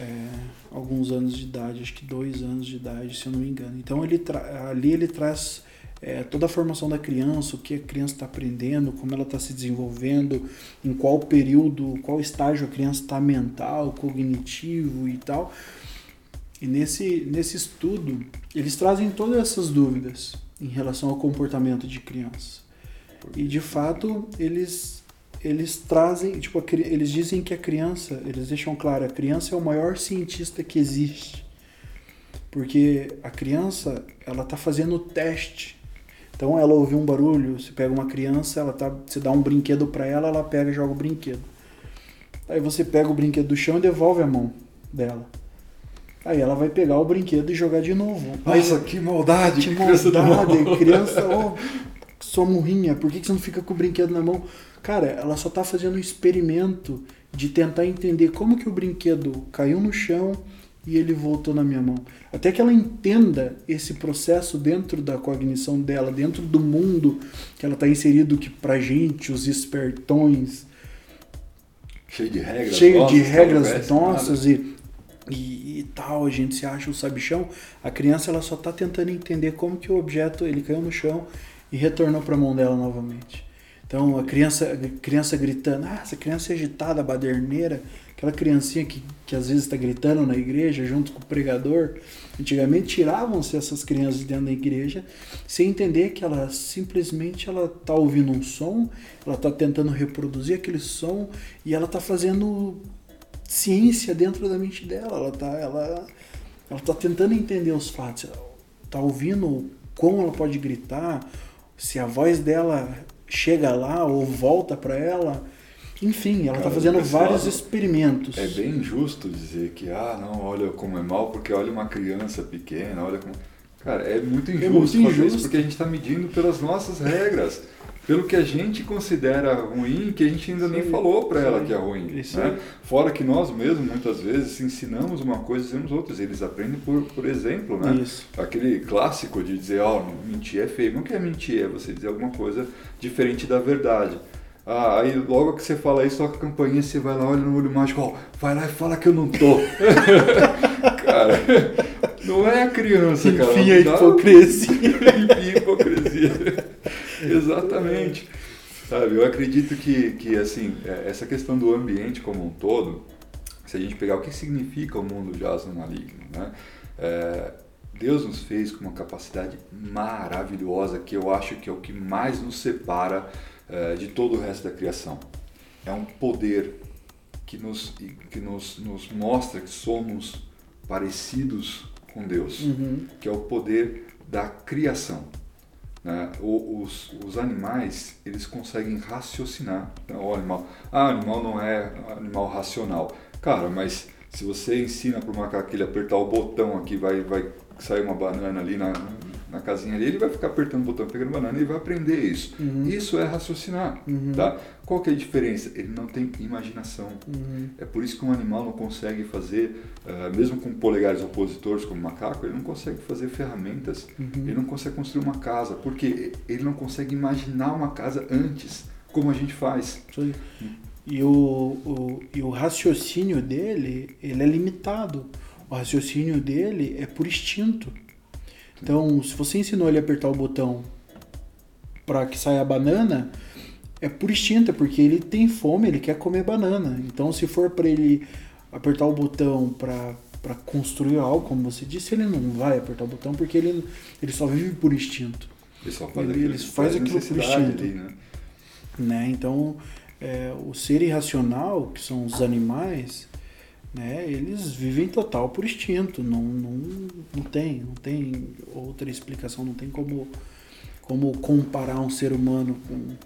é, alguns anos de idade, acho que dois anos de idade, se eu não me engano. Então ele ali ele traz é, toda a formação da criança, o que a criança está aprendendo, como ela está se desenvolvendo, em qual período, qual estágio a criança está mental, cognitivo e tal. E nesse, nesse estudo, eles trazem todas essas dúvidas em relação ao comportamento de criança. E de fato, eles eles trazem, tipo, eles dizem que a criança, eles deixam claro, a criança é o maior cientista que existe. Porque a criança, ela tá fazendo o teste então ela ouviu um barulho, você pega uma criança, ela tá, você dá um brinquedo para ela, ela pega e joga o brinquedo. Aí você pega o brinquedo do chão e devolve a mão dela. Aí ela vai pegar o brinquedo e jogar de novo. Nossa, Aí, que maldade! Que maldade! Criança, oh, sua murrinha, por que, que você não fica com o brinquedo na mão? Cara, ela só tá fazendo um experimento de tentar entender como que o brinquedo caiu no chão, e ele voltou na minha mão. Até que ela entenda esse processo dentro da cognição dela, dentro do mundo que ela está inserido, que pra gente, os espertões. Cheio de regras cheio nossas, de regras nossas e, e, e, tal, a gente se acha o sabichão. A criança ela só está tentando entender como que o objeto ele caiu no chão e retornou para a mão dela novamente. Então a criança, a criança gritando, ah, essa criança é agitada, baderneira, aquela criancinha que, que às vezes está gritando na igreja junto com o pregador. Antigamente tiravam-se essas crianças dentro da igreja sem entender que ela simplesmente ela está ouvindo um som, ela está tentando reproduzir aquele som e ela está fazendo ciência dentro da mente dela. Ela está ela, ela tá tentando entender os fatos, está ouvindo como ela pode gritar, se a voz dela chega lá ou volta para ela enfim, ela está fazendo vários experimentos. É bem injusto dizer que, ah, não, olha como é mal, porque olha uma criança pequena, olha como. Cara, é muito injusto, é muito injusto. isso, porque a gente está medindo pelas nossas regras, pelo que a gente considera ruim, que a gente ainda sim, nem falou para ela que é ruim. Né? Fora que nós mesmos, muitas vezes, ensinamos uma coisa e dizemos outras. Eles aprendem por, por exemplo, né? Isso. Aquele clássico de dizer, ó, oh, mentir é feio. Não quer mentir, é você dizer alguma coisa diferente da verdade. Ah, aí logo que você fala isso, toca a campainha, você vai lá, olha no olho mágico, ó, vai lá e fala que eu não tô. cara, não é a criança, cara. Enfim, a hipocrisia. Enfim, a hipocrisia. Exatamente. Sabe, eu acredito que, que assim, é, essa questão do ambiente como um todo, se a gente pegar o que significa o mundo jaz no maligno, né? É, Deus nos fez com uma capacidade maravilhosa que eu acho que é o que mais nos separa eh, de todo o resto da criação. É um poder que nos, que nos, nos mostra que somos parecidos com Deus, uhum. que é o poder da criação. Né? Os, os animais eles conseguem raciocinar. Então, o animal, ah, animal não é animal racional. Cara, mas se você ensina para o macaco ele apertar o botão aqui vai, vai sair uma banana ali na, na casinha ali, ele vai ficar apertando o botão, pegando banana e vai aprender isso. Uhum. Isso é raciocinar, uhum. tá? Qual que é a diferença? Ele não tem imaginação. Uhum. É por isso que um animal não consegue fazer, uh, mesmo com polegares opositores como o macaco, ele não consegue fazer ferramentas, uhum. ele não consegue construir uma casa, porque ele não consegue imaginar uma casa antes, como a gente faz. E o, o, e o raciocínio dele, ele é limitado. O raciocínio dele é por instinto. Então, se você ensinou ele a apertar o botão para que saia a banana, é por instinto, porque ele tem fome, ele quer comer banana. Então, se for para ele apertar o botão para construir algo, como você disse, ele não vai apertar o botão porque ele, ele só vive por instinto. Ele só faz, ele, aquilo, ele faz, aquilo por instinto. Ali, né? né? Então, é, o ser irracional, que são os animais, né, eles vivem total por instinto, não, não, não tem, não tem outra explicação, não tem como, como comparar um ser humano com,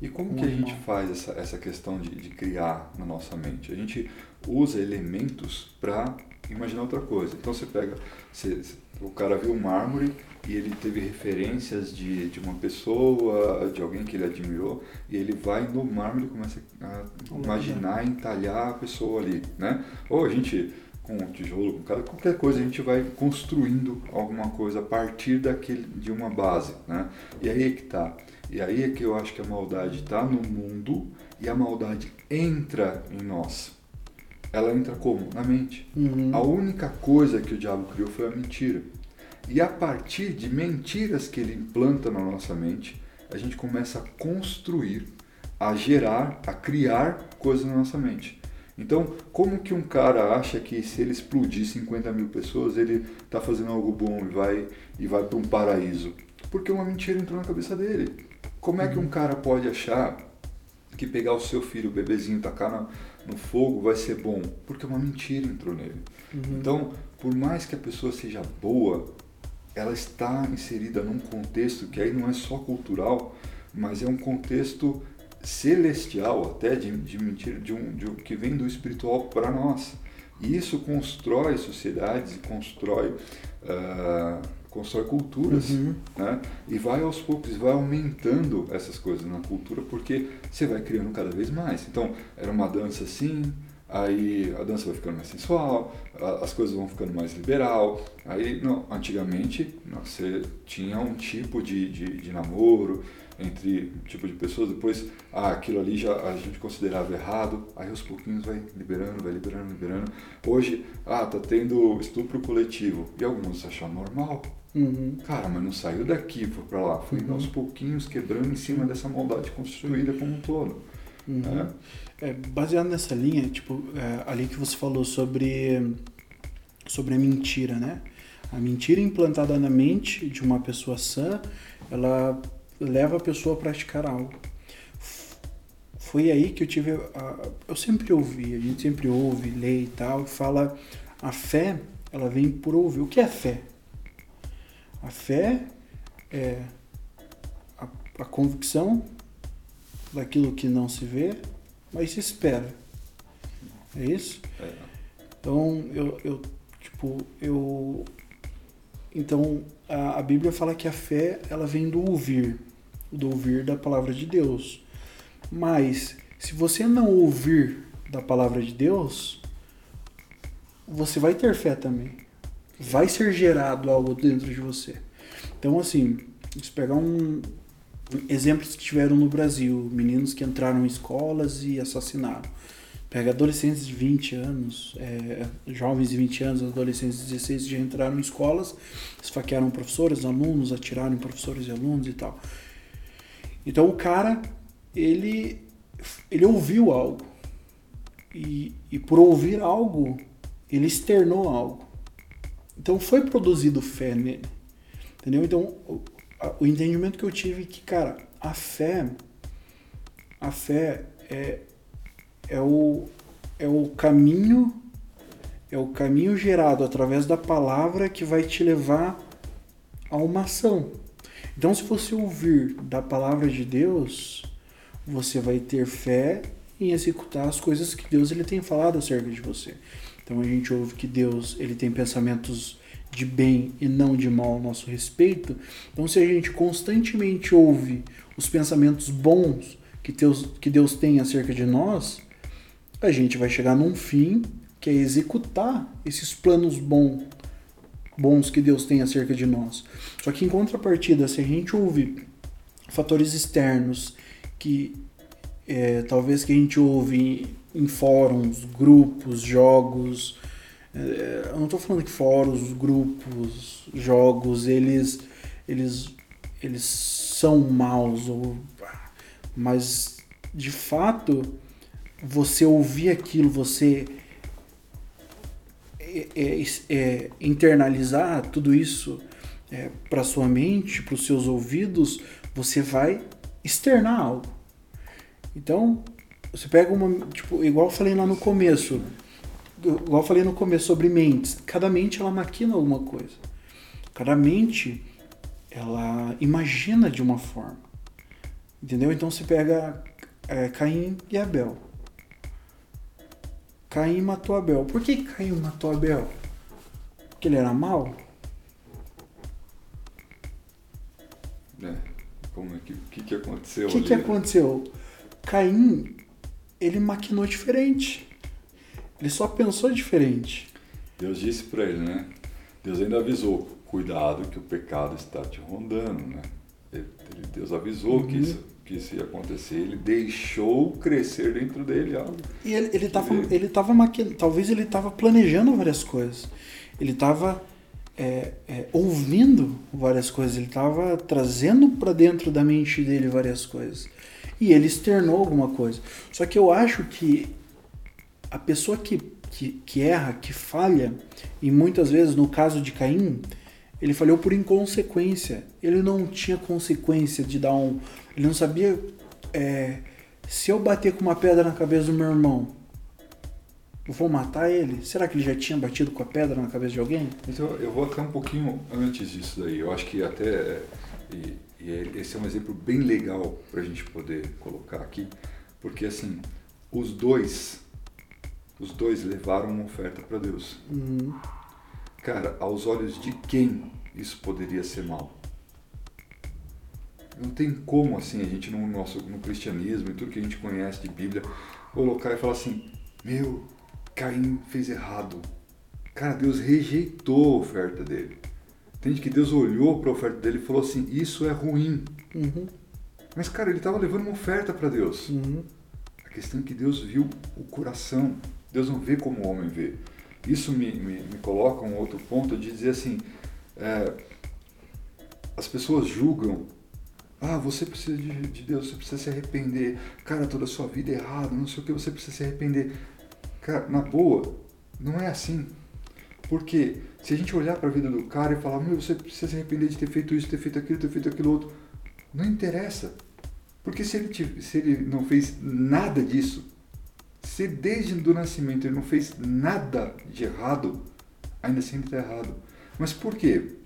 E como que a gente faz essa, essa questão de, de criar na nossa mente? A gente usa elementos para imaginar outra coisa. Então você pega, você, o cara viu mármore e ele teve referências de, de uma pessoa, de alguém que ele admirou, e ele vai no mármore e começa a imaginar, entalhar a pessoa ali, né? Ou a gente com tijolo, com cada, qualquer coisa a gente vai construindo alguma coisa a partir daquele, de uma base, né? E aí é que tá. E aí é que eu acho que a maldade está no mundo e a maldade entra em nós. Ela entra como? Na mente. Uhum. A única coisa que o diabo criou foi a mentira. E a partir de mentiras que ele implanta na nossa mente, a gente começa a construir, a gerar, a criar coisas na nossa mente. Então, como que um cara acha que se ele explodir 50 mil pessoas, ele está fazendo algo bom e vai, e vai para um paraíso? Porque uma mentira entrou na cabeça dele. Como é que um cara pode achar que pegar o seu filho, o bebezinho, tacar no, no fogo vai ser bom? Porque uma mentira entrou nele. Uhum. Então, por mais que a pessoa seja boa, ela está inserida num contexto que aí não é só cultural, mas é um contexto celestial até de, de mentira, de um, de um, que vem do espiritual para nós. E isso constrói sociedades e constrói, uh, constrói culturas. Uhum. Né? E vai aos poucos, vai aumentando essas coisas na cultura, porque você vai criando cada vez mais. Então, era uma dança assim, aí a dança vai ficando mais sensual, as coisas vão ficando mais liberal. Aí, não, antigamente, você tinha um tipo de, de, de namoro, entre um tipo de pessoas, depois ah, aquilo ali já a gente considerava errado, aí aos pouquinhos vai liberando, vai liberando, liberando. Hoje, ah, tá tendo estupro coletivo, e alguns acham normal. Uhum. Cara, mas não saiu daqui, foi pra lá, foi Uhum. aos pouquinhos quebrando em cima dessa maldade constituída como um todo. Uhum. É. É, baseado nessa linha, tipo, é, ali que você falou sobre, sobre a mentira, né? A mentira implantada na mente de uma pessoa sã, ela leva a pessoa a praticar algo. Foi aí que eu tive. A, eu sempre ouvi, a gente sempre ouve, lê e tal, fala a fé, ela vem por ouvir. O que é fé? A fé é a, a convicção daquilo que não se vê, mas se espera. É isso? É. Então, eu, eu tipo, eu... Então, a, a Bíblia fala que a fé, ela vem do ouvir, do ouvir da palavra de Deus. Mas, se você não ouvir da palavra de Deus, você vai ter fé também. Vai ser gerado algo dentro de você. Então, assim, se pegar um, exemplos que tiveram no Brasil, meninos que entraram em escolas e assassinaram. Pega adolescentes de 20 anos, é, jovens de 20 anos, adolescentes de 16 já entraram em escolas, esfaquearam professores, alunos, atiraram em professores e alunos e tal. Então o cara, ele, ele ouviu algo. E, e por ouvir algo, ele externou algo. Então foi produzido fé nele. Entendeu? Então o, entendimento que eu tive é que, cara, a fé, a fé é, é, o, é o caminho, é o caminho gerado através da palavra que vai te levar a uma ação. Então, se você ouvir da palavra de Deus, você vai ter fé em executar as coisas que Deus ele tem falado acerca de você. Então, a gente ouve que Deus ele tem pensamentos de bem e não de mal ao nosso respeito. Então, se a gente constantemente ouve os pensamentos bons que Deus, que Deus tem acerca de nós, a gente vai chegar num fim que é executar esses planos bons bons que Deus tem acerca de nós. Só que em contrapartida, se a gente ouve fatores externos que é, talvez que a gente ouve em fóruns, grupos, jogos, eu não estou falando que fóruns, grupos, jogos, eles eles eles são maus ou mas de fato você ouvir aquilo, você é, é, é, internalizar tudo isso é, para sua mente, para os seus ouvidos, você vai externar algo. Então, você pega uma, tipo, igual eu falei lá no começo, igual eu falei no começo sobre mentes, cada mente ela maquina alguma coisa. Cada mente ela imagina de uma forma. Entendeu? Então você pega é, Caim e Abel. Caim matou Abel. Por que Caim matou Abel? Porque ele era mau? É. Como é que, que, que aconteceu O que, ali, que né? aconteceu? Caim, ele maquinou diferente. Ele só pensou diferente. Deus disse para ele, né? Deus ainda avisou, cuidado que o pecado está te rondando, né? Ele- Deus avisou que, Uhum. isso, que isso ia acontecer, ele deixou crescer dentro dele algo. E ele, ele tava, ele tava talvez ele tava planejando várias coisas. Ele tava é, é, ouvindo várias coisas, ele tava trazendo para dentro da mente dele várias coisas. E ele externou alguma coisa. Só que eu acho que a pessoa que, que, que erra, que falha, e muitas vezes no caso de Caim, ele falhou por inconsequência. Ele não tinha consequência de dar um. Ele não sabia. é, se eu bater com uma pedra na cabeça do meu irmão, eu vou matar ele? Será que ele já tinha batido com a pedra na cabeça de alguém? Mas eu, vou até um pouquinho antes disso daí. Eu acho que até. E, e é- esse é um exemplo bem legal para a gente poder colocar aqui, porque assim, os dois. Os dois levaram uma oferta para Deus. Uhum. Cara, aos olhos de quem isso poderia ser mal? Não tem como assim a gente no nosso no cristianismo e tudo que a gente conhece de Bíblia colocar e falar assim: "Meu, Caim fez errado". Cara, Deus rejeitou a oferta dele. Entende que Deus olhou para a oferta dele e falou assim: "Isso é ruim". Uhum. Mas cara, ele estava levando uma oferta para Deus. Uhum. A questão é que Deus viu o coração. Deus não vê como o homem vê. Isso me, me, me coloca um outro ponto de dizer assim: é, as pessoas julgam. Ah, você precisa de, de Deus, você precisa se arrepender. Cara, toda a sua vida é errada, não sei o que, você precisa se arrepender. Cara, na boa, não é assim. Porque se a gente olhar para a vida do cara e falar, meu, você precisa se arrepender de ter feito isso, ter feito aquilo, ter feito aquilo outro, não interessa. Porque se ele, se ele não fez nada disso, se desde o nascimento ele não fez nada de errado, ainda assim ele está errado. Mas por quê?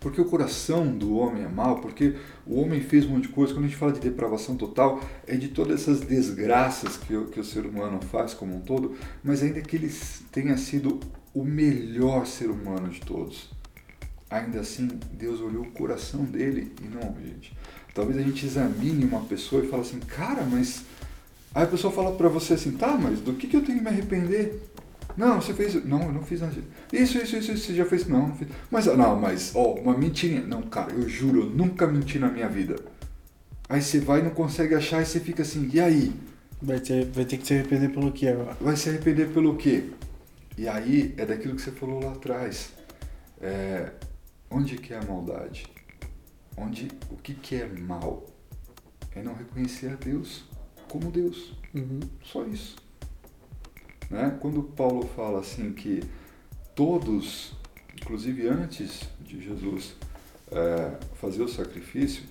Porque o coração do homem é mau, porque o homem fez um monte de coisa. Quando a gente fala de depravação total, é de todas essas desgraças que, o- que o ser humano faz como um todo, mas ainda que ele tenha sido o melhor ser humano de todos. Ainda assim, Deus olhou o coração dele e não a gente. Talvez a gente examine uma pessoa e fale assim, cara, mas. Aí a pessoa fala pra você assim, tá, mas do que, que eu tenho que me arrepender? Não, você fez. Não, eu não fiz nada. Isso, isso, isso, isso, você já fez. Não, não fiz. Mas, não, mas, ó, uma mentirinha. Não, cara, eu juro, eu nunca menti na minha vida. Aí você vai e não consegue achar e você fica assim, e aí? Vai, ter, vai ter que se arrepender pelo que agora? Vai se arrepender pelo quê? E aí é daquilo que você falou lá atrás. É, onde que é a maldade? Onde, o que que é mal? É não reconhecer a Deus como Deus. Uhum. Só isso. Né? Quando Paulo fala assim que todos, inclusive antes de Jesus é, fazer o sacrifício,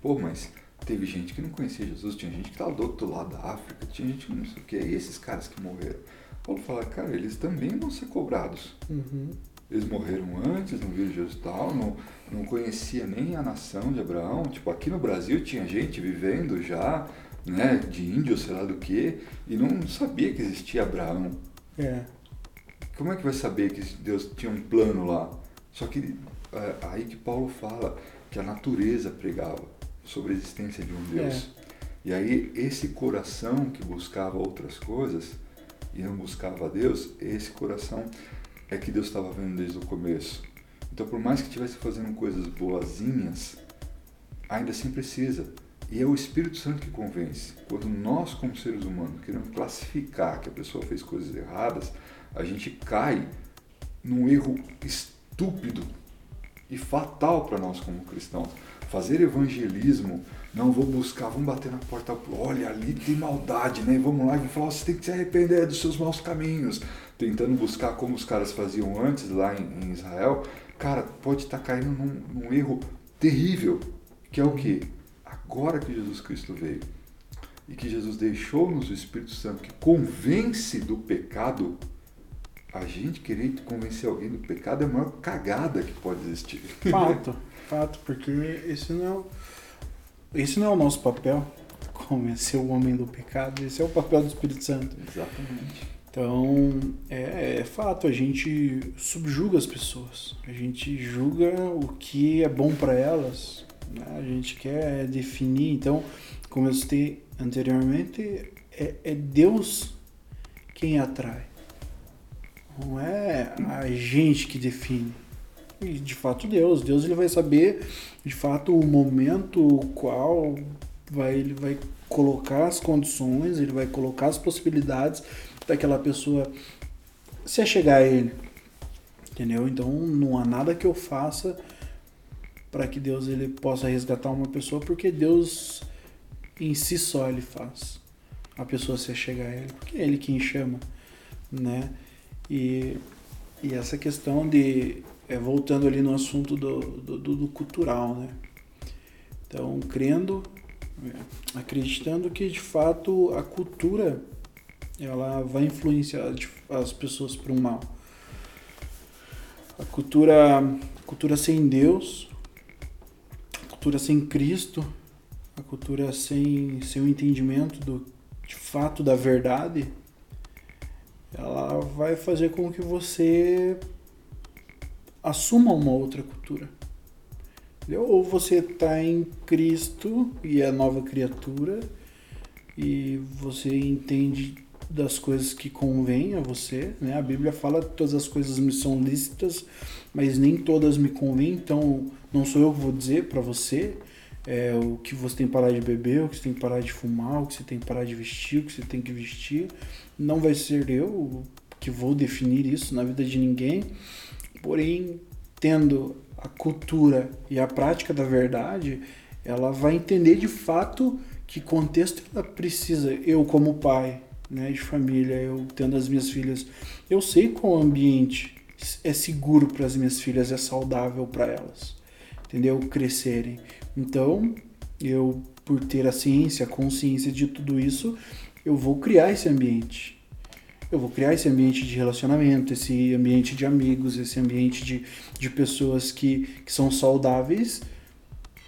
pô, mas teve gente que não conhecia Jesus, tinha gente que estava do outro lado da África, tinha gente que não sei o que, e esses caras que morreram. Paulo fala, cara, eles também vão ser cobrados. Uhum. Eles morreram antes, não viram Jesus tal, não, não conhecia nem a nação de Abraão. Tipo, aqui no Brasil tinha gente vivendo já, né, de índio, sei lá do que, e não sabia que existia Abraão. É. Como é que vai saber que Deus tinha um plano lá? Só que é, aí que Paulo fala que a natureza pregava sobre a existência de um Deus. E aí esse coração que buscava outras coisas e não buscava a Deus, esse coração é que Deus estava vendo desde o começo. Então por mais que estivesse fazendo coisas boazinhas, ainda assim precisa. E é o Espírito Santo que convence. Quando nós, como seres humanos, queremos classificar que a pessoa fez coisas erradas, a gente cai num erro estúpido e fatal para nós como cristãos. Fazer evangelismo, não vou buscar, vamos bater na porta, olha ali tem maldade, né? Vamos lá e vamos falar, você tem que se arrepender dos seus maus caminhos. Tentando buscar como os caras faziam antes lá em, em Israel, cara, pode estar caindo num, num erro terrível, que é o que? Agora que Jesus Cristo veio e que Jesus deixou-nos o Espírito Santo que convence do pecado, a gente querer convencer alguém do pecado é a maior cagada que pode existir. Fato, fato, porque esse não é o... esse não é o nosso papel, convencer o homem do pecado, esse é o papel do Espírito Santo. Exatamente. Então, é, é, fato, a gente subjuga as pessoas, a gente julga o que é bom para elas? A gente quer definir. Então, como eu citei anteriormente, é, é Deus quem atrai, não é a gente que define. E de fato Deus, Deus ele vai saber de fato o momento qual vai ele vai colocar as condições, ele vai colocar as possibilidades daquela pessoa se chegar a ele. Entendeu? Então não há nada que eu faça para que Deus ele possa resgatar uma pessoa, porque Deus em si só ele faz a pessoa se chegar a ele, porque é ele quem chama, né? E, e essa questão de é, voltando ali no assunto do, do, do cultural, né? Então, crendo, é, acreditando que de fato a cultura ela vai influenciar as pessoas para o mal. A cultura, a cultura sem Deus, cultura sem Cristo, a cultura sem, sem o entendimento do, de fato da verdade, ela vai fazer com que você assuma uma outra cultura. Entendeu? Ou você está em Cristo e é nova criatura e você entende das coisas que convém a você, né? A Bíblia fala que todas as coisas me são lícitas, mas nem todas me convêm, então não sou eu que vou dizer para você é, o que você tem que parar de beber, o que você tem que parar de fumar, o que você tem que parar de vestir, o que você tem que vestir. Não vai ser eu que vou definir isso na vida de ninguém, porém, tendo a cultura e a prática da verdade, ela vai entender de fato que contexto ela precisa. Eu, como pai, né, de família, eu tendo as minhas filhas, eu sei qual ambiente é seguro para as minhas filhas, é saudável para elas, entendeu? Crescerem. Então, eu, por ter a ciência, a consciência de tudo isso, eu vou criar esse ambiente. Eu vou criar esse ambiente de relacionamento, esse ambiente de amigos, esse ambiente de, de pessoas que, que são saudáveis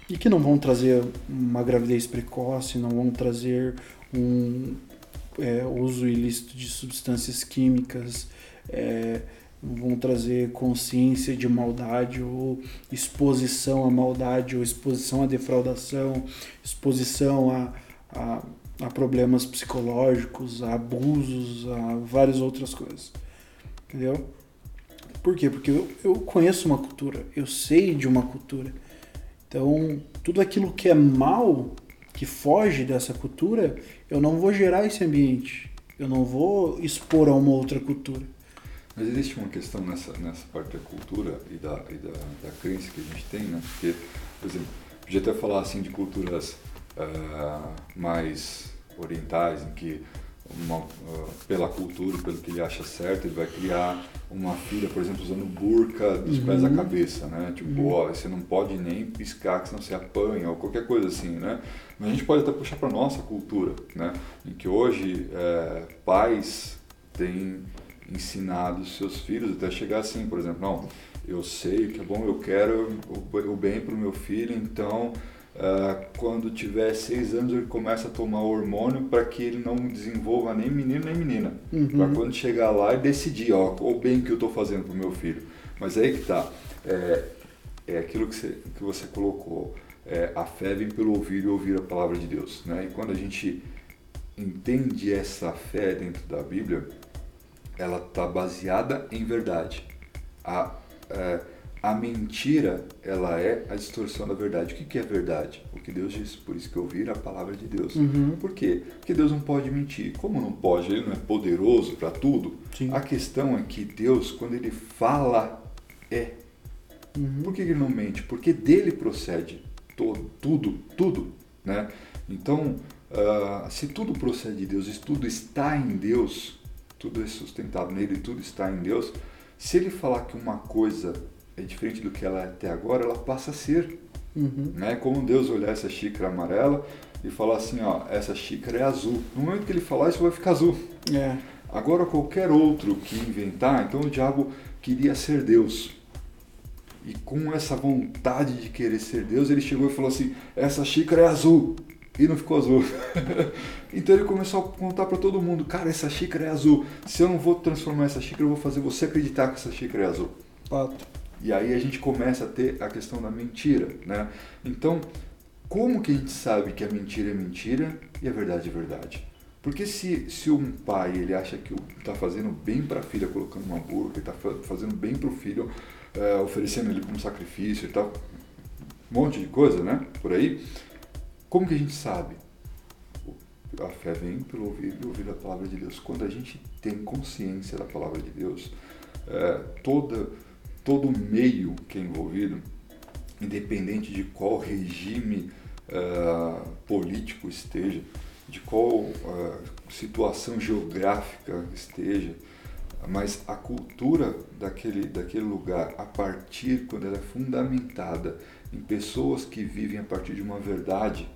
e que não vão trazer uma gravidez precoce, não vão trazer um, é, uso ilícito de substâncias químicas, é, vão trazer consciência de maldade ou exposição à maldade ou exposição à defraudação, exposição a, a, a problemas psicológicos, a abusos, a várias outras coisas. Entendeu? Por quê? Porque eu, eu conheço uma cultura, eu sei de uma cultura. Então, tudo aquilo que é mal que foge dessa cultura, eu não vou gerar esse ambiente. Eu não vou expor a uma outra cultura. Mas existe uma questão nessa, nessa parte da cultura e da, e da, da crença que a gente tem, né? Porque, por exemplo, podia até falar assim de culturas uh, mais orientais, em que uma, uh, pela cultura, pelo que ele acha certo, ele vai criar uma filha, por exemplo, usando burca dos uhum. pés à cabeça, né? Tipo, uhum. ó, você não pode nem piscar, que senão você apanha, ou qualquer coisa assim, né? Mas a gente pode até puxar para nossa cultura, né? Em que hoje é, pais têm ensinado seus filhos até chegar assim, por exemplo, não, eu sei que é bom, eu quero o bem para o meu filho, então Uh, quando tiver seis anos ele começa a tomar hormônio para que ele não desenvolva nem menino nem menina. Uhum. Para quando chegar lá e decidir, ó, o bem que eu estou fazendo para o meu filho. Mas aí que tá, é, é aquilo que você, que você colocou, é, a fé vem pelo ouvir e ouvir a palavra de Deus. Né? E quando a gente entende essa fé dentro da Bíblia, ela está baseada em verdade. A, é, a mentira, ela é a distorção da verdade. O que, que é verdade? O que Deus disse. Por isso que ouvir a palavra de Deus. Uhum. Por quê? Porque Deus não pode mentir. Como não pode? Ele não é poderoso para tudo. Sim. A questão é que Deus, quando ele fala, é. Uhum. Por que ele não mente? Porque dele procede todo, tudo, tudo. Né? Então, uh, se tudo procede de Deus, se tudo está em Deus, tudo é sustentado nele, tudo está em Deus, se ele falar que uma coisa é diferente do que ela é até agora, ela passa a ser. Uhum. Né? Como Deus olhar essa xícara amarela e falar assim, ó, essa xícara é azul. No momento que ele falar isso vai ficar azul. É. Agora qualquer outro que inventar, então o diabo queria ser Deus. e com essa vontade de querer ser Deus, ele chegou e falou assim: essa xícara é azul. E não ficou azul. então ele começou a contar para todo mundo: cara, essa xícara é azul. Se eu não vou transformar essa xícara, eu vou fazer você acreditar que essa xícara é azul. Fato. E aí a gente começa a ter a questão da mentira, né? Então, como que a gente sabe que a mentira é mentira e a verdade é verdade? Porque se, se um pai ele acha que está fazendo bem para a filha colocando uma burca, está fazendo bem para o filho é, oferecendo ele como sacrifício e tal, um monte de coisa, né? Por aí. Como que a gente sabe? A fé vem pelo ouvir e ouvir a palavra de Deus. Quando a gente tem consciência da palavra de Deus, é, toda, todo o meio que é envolvido, independente de qual regime é, político esteja, de qual é, situação geográfica esteja, mas a cultura daquele, daquele lugar, a partir, quando ela é fundamentada em pessoas que vivem a partir de uma verdade,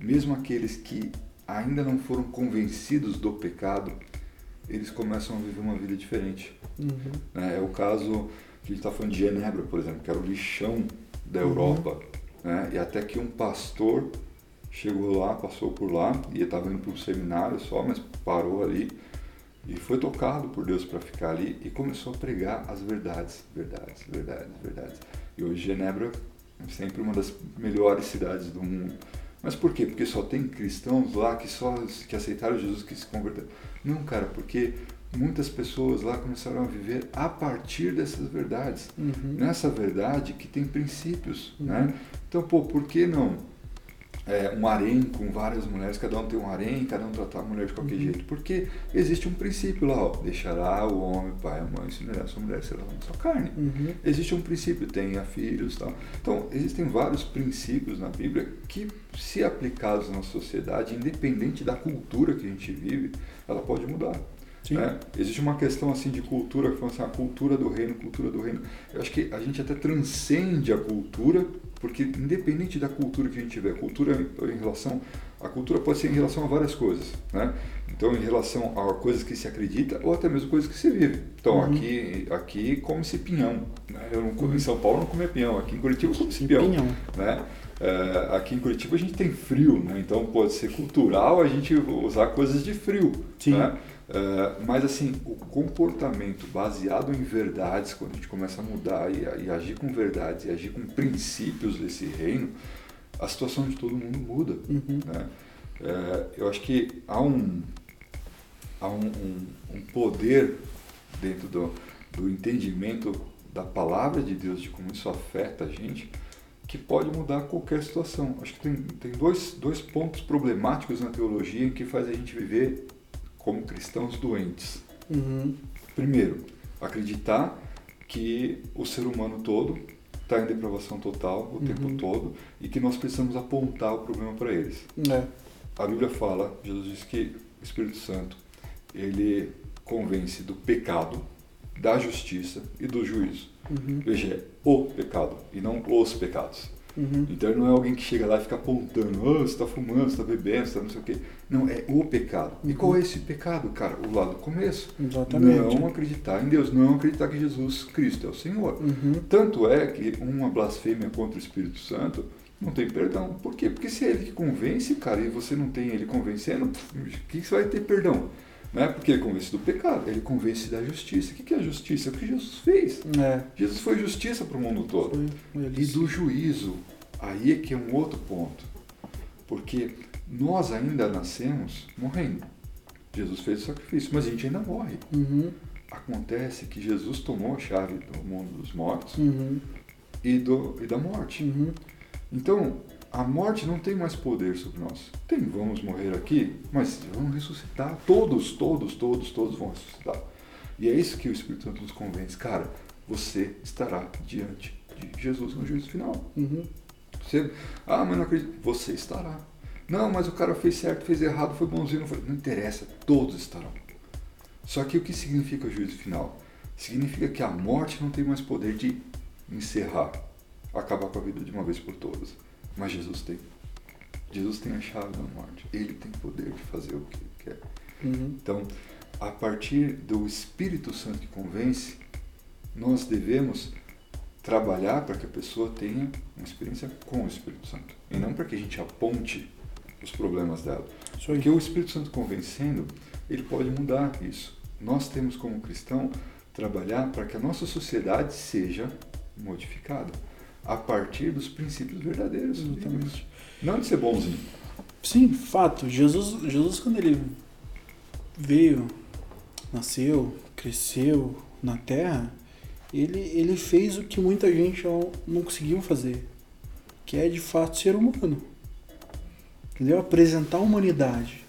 mesmo aqueles que ainda não foram convencidos do pecado, eles começam a viver uma vida diferente. Uhum. É, é o caso que a gente está falando de Genebra, por exemplo, que era o lixão da uhum. Europa. Uhum. Né? E até que um pastor chegou lá, passou por lá, e estava indo para um seminário só, mas parou ali e foi tocado por Deus para ficar ali e começou a pregar as verdades, verdades, verdades, verdades. E hoje Genebra é sempre uma das melhores cidades do mundo. Mas por quê? Porque só tem cristãos lá que só que aceitaram Jesus, que se converteram. Não, cara, porque muitas pessoas lá começaram a viver a partir dessas verdades. Uhum. Nessa verdade que tem princípios, uhum. né? Então, pô, por que não é, um harém com várias mulheres, cada um tem um harém, cada um tratar a mulher de qualquer uhum. jeito. Porque existe um princípio lá, ó, deixará o homem, pai, a mãe, se unirá a sua mulher, será sua carne. Uhum. Existe um princípio, tenha filhos tal. Então, existem vários princípios na Bíblia que, se aplicados na sociedade, independente da cultura que a gente vive, ela pode mudar. Né? Existe uma questão assim de cultura, que fala assim, a cultura do reino, cultura do reino. Eu acho que a gente até transcende a cultura, porque independente da cultura que a gente tiver, cultura em relação, a cultura pode ser em relação a várias coisas, né? Então, em relação a coisas que se acredita ou até mesmo coisas que se vive. Então, uhum. aqui, aqui come-se pinhão. Né? Eu não, uhum. Em São Paulo não come pinhão, aqui em Curitiba come-se pinhão. pinhão. Né? É, aqui em Curitiba a gente tem frio, né? então pode ser cultural a gente usar coisas de frio. Sim. Né? Uh, mas assim, o comportamento baseado em verdades, quando a gente começa a mudar e, e, agir com verdades e agir com princípios desse reino, a situação de todo mundo muda. Uhum. Né? Uh, eu acho que há um, há um, um, um poder dentro do, do entendimento da palavra de Deus, de como isso afeta a gente, que pode mudar qualquer situação. Acho que tem, tem dois, dois pontos problemáticos na teologia que faz a gente viver como cristãos doentes. Uhum. Primeiro, acreditar que o ser humano todo está em depravação total o uhum. tempo todo e que nós precisamos apontar o problema para eles. É. A Bíblia fala, Jesus diz que o Espírito Santo ele convence do pecado, da justiça e do juízo. Uhum. Veja, é o pecado e não os pecados. Uhum. Então não é alguém que chega lá e fica apontando, oh, você está fumando, você está bebendo, você tá não sei o quê. Não, é o pecado. Uhum. E qual é esse pecado, cara? O lado do começo. Exatamente. Não acreditar em Deus, não acreditar que Jesus Cristo é o Senhor. Uhum. Tanto é que uma blasfêmia contra o Espírito Santo não tem perdão. Por quê? Porque se é ele que convence, cara, e você não tem ele convencendo, o que você vai ter perdão? Não é porque ele convence do pecado, ele convence da justiça. O que é a justiça? É o que Jesus fez. É. Jesus foi justiça para o mundo todo. E do juízo, aí é que é um outro ponto. Porque nós ainda nascemos morrendo. Jesus fez o sacrifício, mas a gente ainda morre. Uhum. Acontece que Jesus tomou a chave do mundo dos mortos uhum. e, do, e da morte. Uhum. Então, a morte não tem mais poder sobre nós. Tem, vamos morrer aqui, mas vamos ressuscitar. Todos, todos, todos, todos vão ressuscitar. E é isso que o Espírito Santo nos convence. Cara, você estará diante de Jesus no juízo final. Uhum. Você, ah, mas não acredito. Você estará. Não, mas o cara fez certo, fez errado, foi bonzinho. Não, foi. não interessa, todos estarão. Só que o que significa o juízo final? Significa que a morte não tem mais poder de encerrar, acabar com a vida de uma vez por todas. Mas Jesus tem. Jesus tem a chave da morte. Ele tem poder de fazer o que ele quer. Uhum. Então, a partir do Espírito Santo que convence, nós devemos trabalhar para que a pessoa tenha uma experiência com o Espírito Santo. E não para que a gente aponte os problemas dela. Aí. Porque o Espírito Santo convencendo, ele pode mudar isso. Nós temos como cristão trabalhar para que a nossa sociedade seja modificada a partir dos princípios verdadeiros. Exatamente. Não de ser bonzinho. Sim, fato. Jesus, Jesus quando ele veio, nasceu, cresceu na Terra, ele, ele fez o que muita gente não, não conseguiu fazer, que é de fato ser humano. Entendeu? Apresentar a humanidade.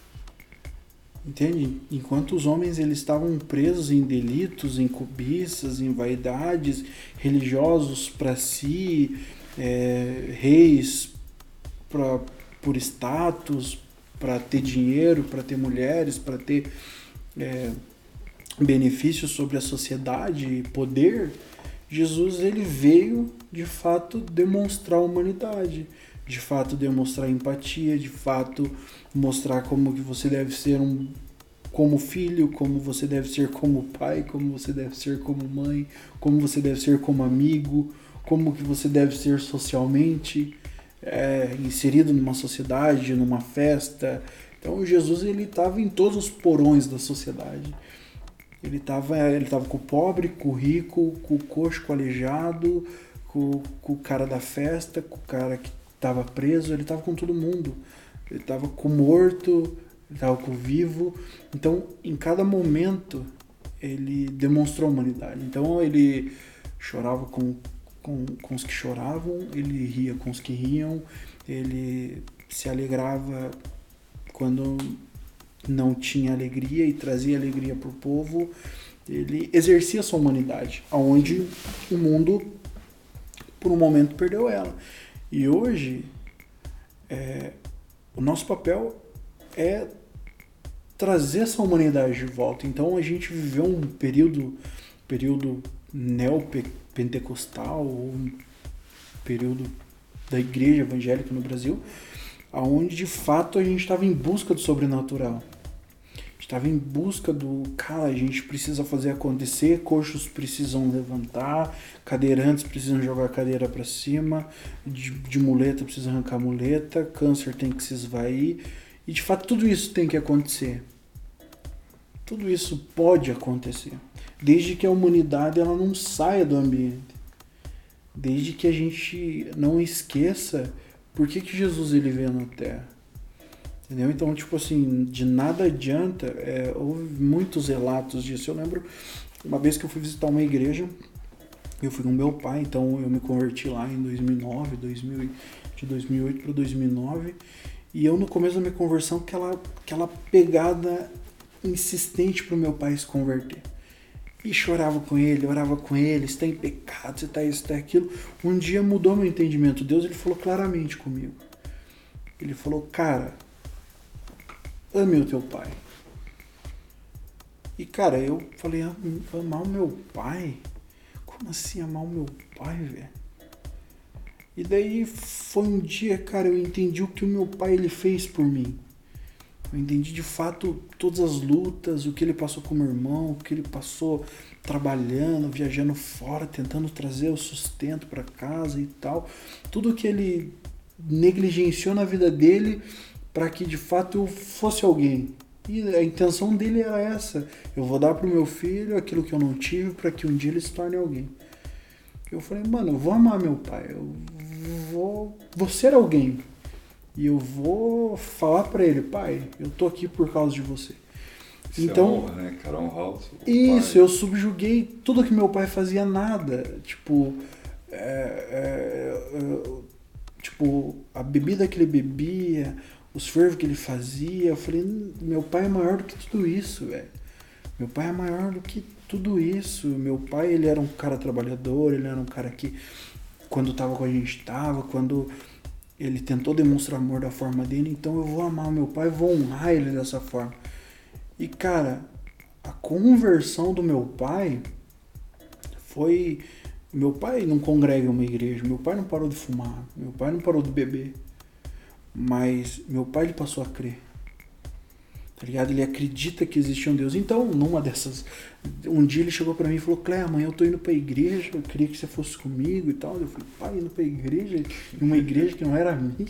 Entende? Enquanto os homens eles estavam presos em delitos, em cobiças, em vaidades, religiosos para si, é, reis pra, por status, para ter dinheiro, para ter mulheres, para ter é, benefícios sobre a sociedade poder, Jesus ele veio de fato demonstrar a humanidade, de fato demonstrar empatia, de fato mostrar como que você deve ser um como filho, como você deve ser como pai, como você deve ser como mãe, como você deve ser como amigo, como que você deve ser socialmente é, inserido numa sociedade, numa festa. Então Jesus ele estava em todos os porões da sociedade. Ele estava ele tava com o pobre, com o rico, com o coxo, com o aleijado, com, com o cara da festa, com o cara que estava preso, ele estava com todo mundo. Ele estava com o morto, ele estava com o vivo. Então, em cada momento, ele demonstrou humanidade. Então, ele chorava com, com, com os que choravam, ele ria com os que riam, ele se alegrava quando não tinha alegria e trazia alegria para o povo. Ele exercia sua humanidade, aonde o mundo, por um momento, perdeu ela. E hoje, é, o nosso papel é trazer essa humanidade de volta. Então a gente viveu um período, período neopentecostal, um período da igreja evangélica no Brasil, aonde de fato a gente estava em busca do sobrenatural. Estava em busca do, cara, a gente precisa fazer acontecer, coxos precisam levantar, cadeirantes precisam jogar a cadeira para cima, de, de muleta precisa arrancar a muleta, câncer tem que se esvair. E de fato tudo isso tem que acontecer. Tudo isso pode acontecer, desde que a humanidade ela não saia do ambiente. Desde que a gente não esqueça por que, que Jesus ele veio na Terra. Entendeu? Então, tipo assim, de nada adianta. É, houve muitos relatos disso. Eu lembro uma vez que eu fui visitar uma igreja, eu fui com meu pai, então eu me converti lá em 2009, 2000, de 2008 para 2009. E eu, no começo da minha conversão, aquela, aquela pegada insistente para o meu pai se converter. E chorava com ele, orava com ele, está em pecado, você está isso, está aquilo. Um dia mudou meu entendimento. Deus ele falou claramente comigo. Ele falou, cara, ame o teu pai. E cara, eu falei, amar o meu pai? Como assim amar o meu pai, velho? E daí foi um dia, cara, eu entendi o que o meu pai ele fez por mim. Eu entendi de fato todas as lutas, o que ele passou com meu irmão, o que ele passou trabalhando, viajando fora, tentando trazer o sustento para casa e tal. Tudo que ele negligenciou na vida dele para que de fato eu fosse alguém. E a intenção dele era essa: eu vou dar pro meu filho aquilo que eu não tive para que um dia ele se torne alguém. Eu falei, mano, eu vou amar meu pai, eu vou, vou ser alguém. E eu vou falar para ele, pai, eu tô aqui por causa de você. Isso então, é honra, né, cara? Honrar o Isso, pai. eu subjuguei tudo que meu pai fazia nada. Tipo, é, é, é, tipo, a bebida que ele bebia, os fervos que ele fazia. Eu falei, meu pai é maior do que tudo isso, velho. Meu pai é maior do que tudo isso. Meu pai, ele era um cara trabalhador, ele era um cara que, quando tava com a gente, tava. Quando ele tentou demonstrar amor da forma dele, então eu vou amar meu pai, vou honrar ele dessa forma. E, cara, a conversão do meu pai foi. Meu pai não congrega uma igreja, meu pai não parou de fumar, meu pai não parou de beber. Mas meu pai ele passou a crer. Tá ligado? Ele acredita que existe um Deus. Então, numa dessas. Um dia ele chegou para mim e falou: Cléia, amanhã eu tô indo pra igreja, eu queria que você fosse comigo e tal. Eu falei: pai, indo pra igreja? Uma igreja que não era minha.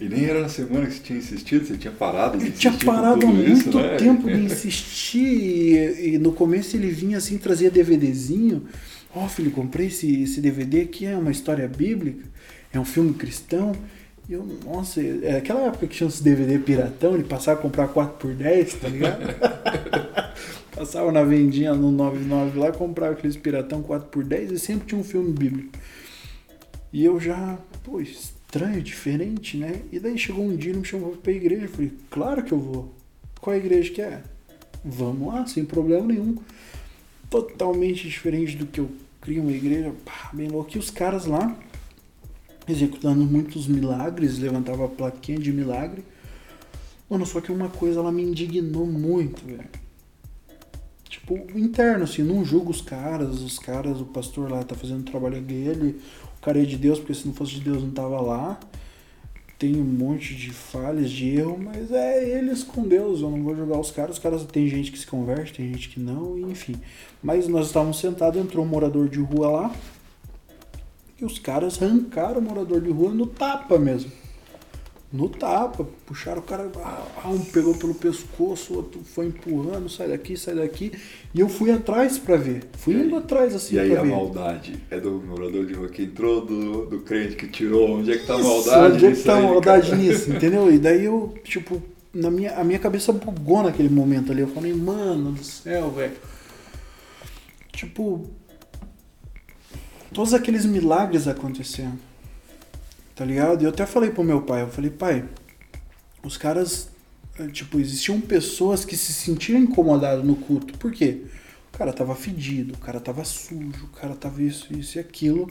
E nem era na semana que você tinha insistido, você tinha parado de Ele insistir. tinha parado há muito isso, né? tempo de insistir. E, e no começo ele vinha assim, trazia DVDzinho. Ó, filho, comprei esse, esse DVD aqui, é uma história bíblica, é um filme cristão. E eu, nossa, é aquela época que tinha uns DVD piratão, ele passava a comprar 4 por 10 tá ligado? passava na vendinha no 99 lá, comprava aqueles piratão 4 por 10 e sempre tinha um filme bíblico. E eu já, pô, estranho, diferente, né? E daí chegou um dia, ele me chamou pra igreja. Eu falei, claro que eu vou. Qual igreja que é? Vamos lá, sem problema nenhum. Totalmente diferente do que eu crio uma igreja, pá, bem louco. E os caras lá, executando muitos milagres, levantava a plaquinha de milagre. Mano, só que uma coisa ela me indignou muito, velho. Tipo, interno, assim, não julgo os caras, os caras, o pastor lá tá fazendo o trabalho dele, o cara é de Deus, porque se não fosse de Deus não tava lá. Tem um monte de falhas, de erro, mas é eles com Deus, eu não vou julgar os caras. Os caras tem gente que se converte, tem gente que não, enfim. Mas nós estávamos sentados, entrou um morador de rua lá, e os caras arrancaram o morador de rua no tapa mesmo. No tapa, puxaram o cara, ah, um pegou pelo pescoço, o outro foi empurrando, sai daqui, sai daqui. E eu fui atrás pra ver. Fui indo atrás assim E aí a ver. maldade é do morador de rua que entrou, do, do crente que tirou. Onde é que tá a maldade? Onde é que tá a aí, maldade cara? nisso, entendeu? E daí eu, tipo, na minha, a minha cabeça bugou naquele momento ali. Eu falei, mano do céu, velho. Tipo, todos aqueles milagres acontecendo. Tá ligado? E eu até falei pro meu pai, eu falei, pai, os caras, eh, tipo, existiam pessoas que se sentiam incomodadas no culto. Por quê? O cara tava fedido, o cara tava sujo, o cara tava isso, isso e aquilo.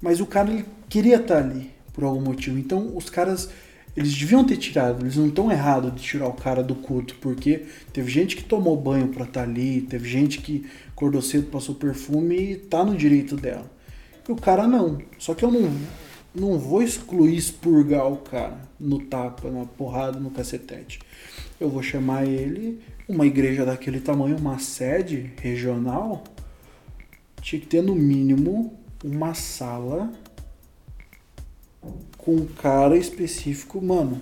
Mas o cara ele queria estar ali por algum motivo. Então os caras eles deviam ter tirado, eles não estão errados de tirar o cara do culto, porque teve gente que tomou banho pra estar ali, teve gente que acordou cedo, passou perfume e tá no direito dela. E o cara não. Só que eu não, não vou excluir, expurgar o cara no tapa, na porrada, no cacetete. Eu vou chamar ele, uma igreja daquele tamanho, uma sede regional, tinha que ter no mínimo uma sala com um cara específico, mano.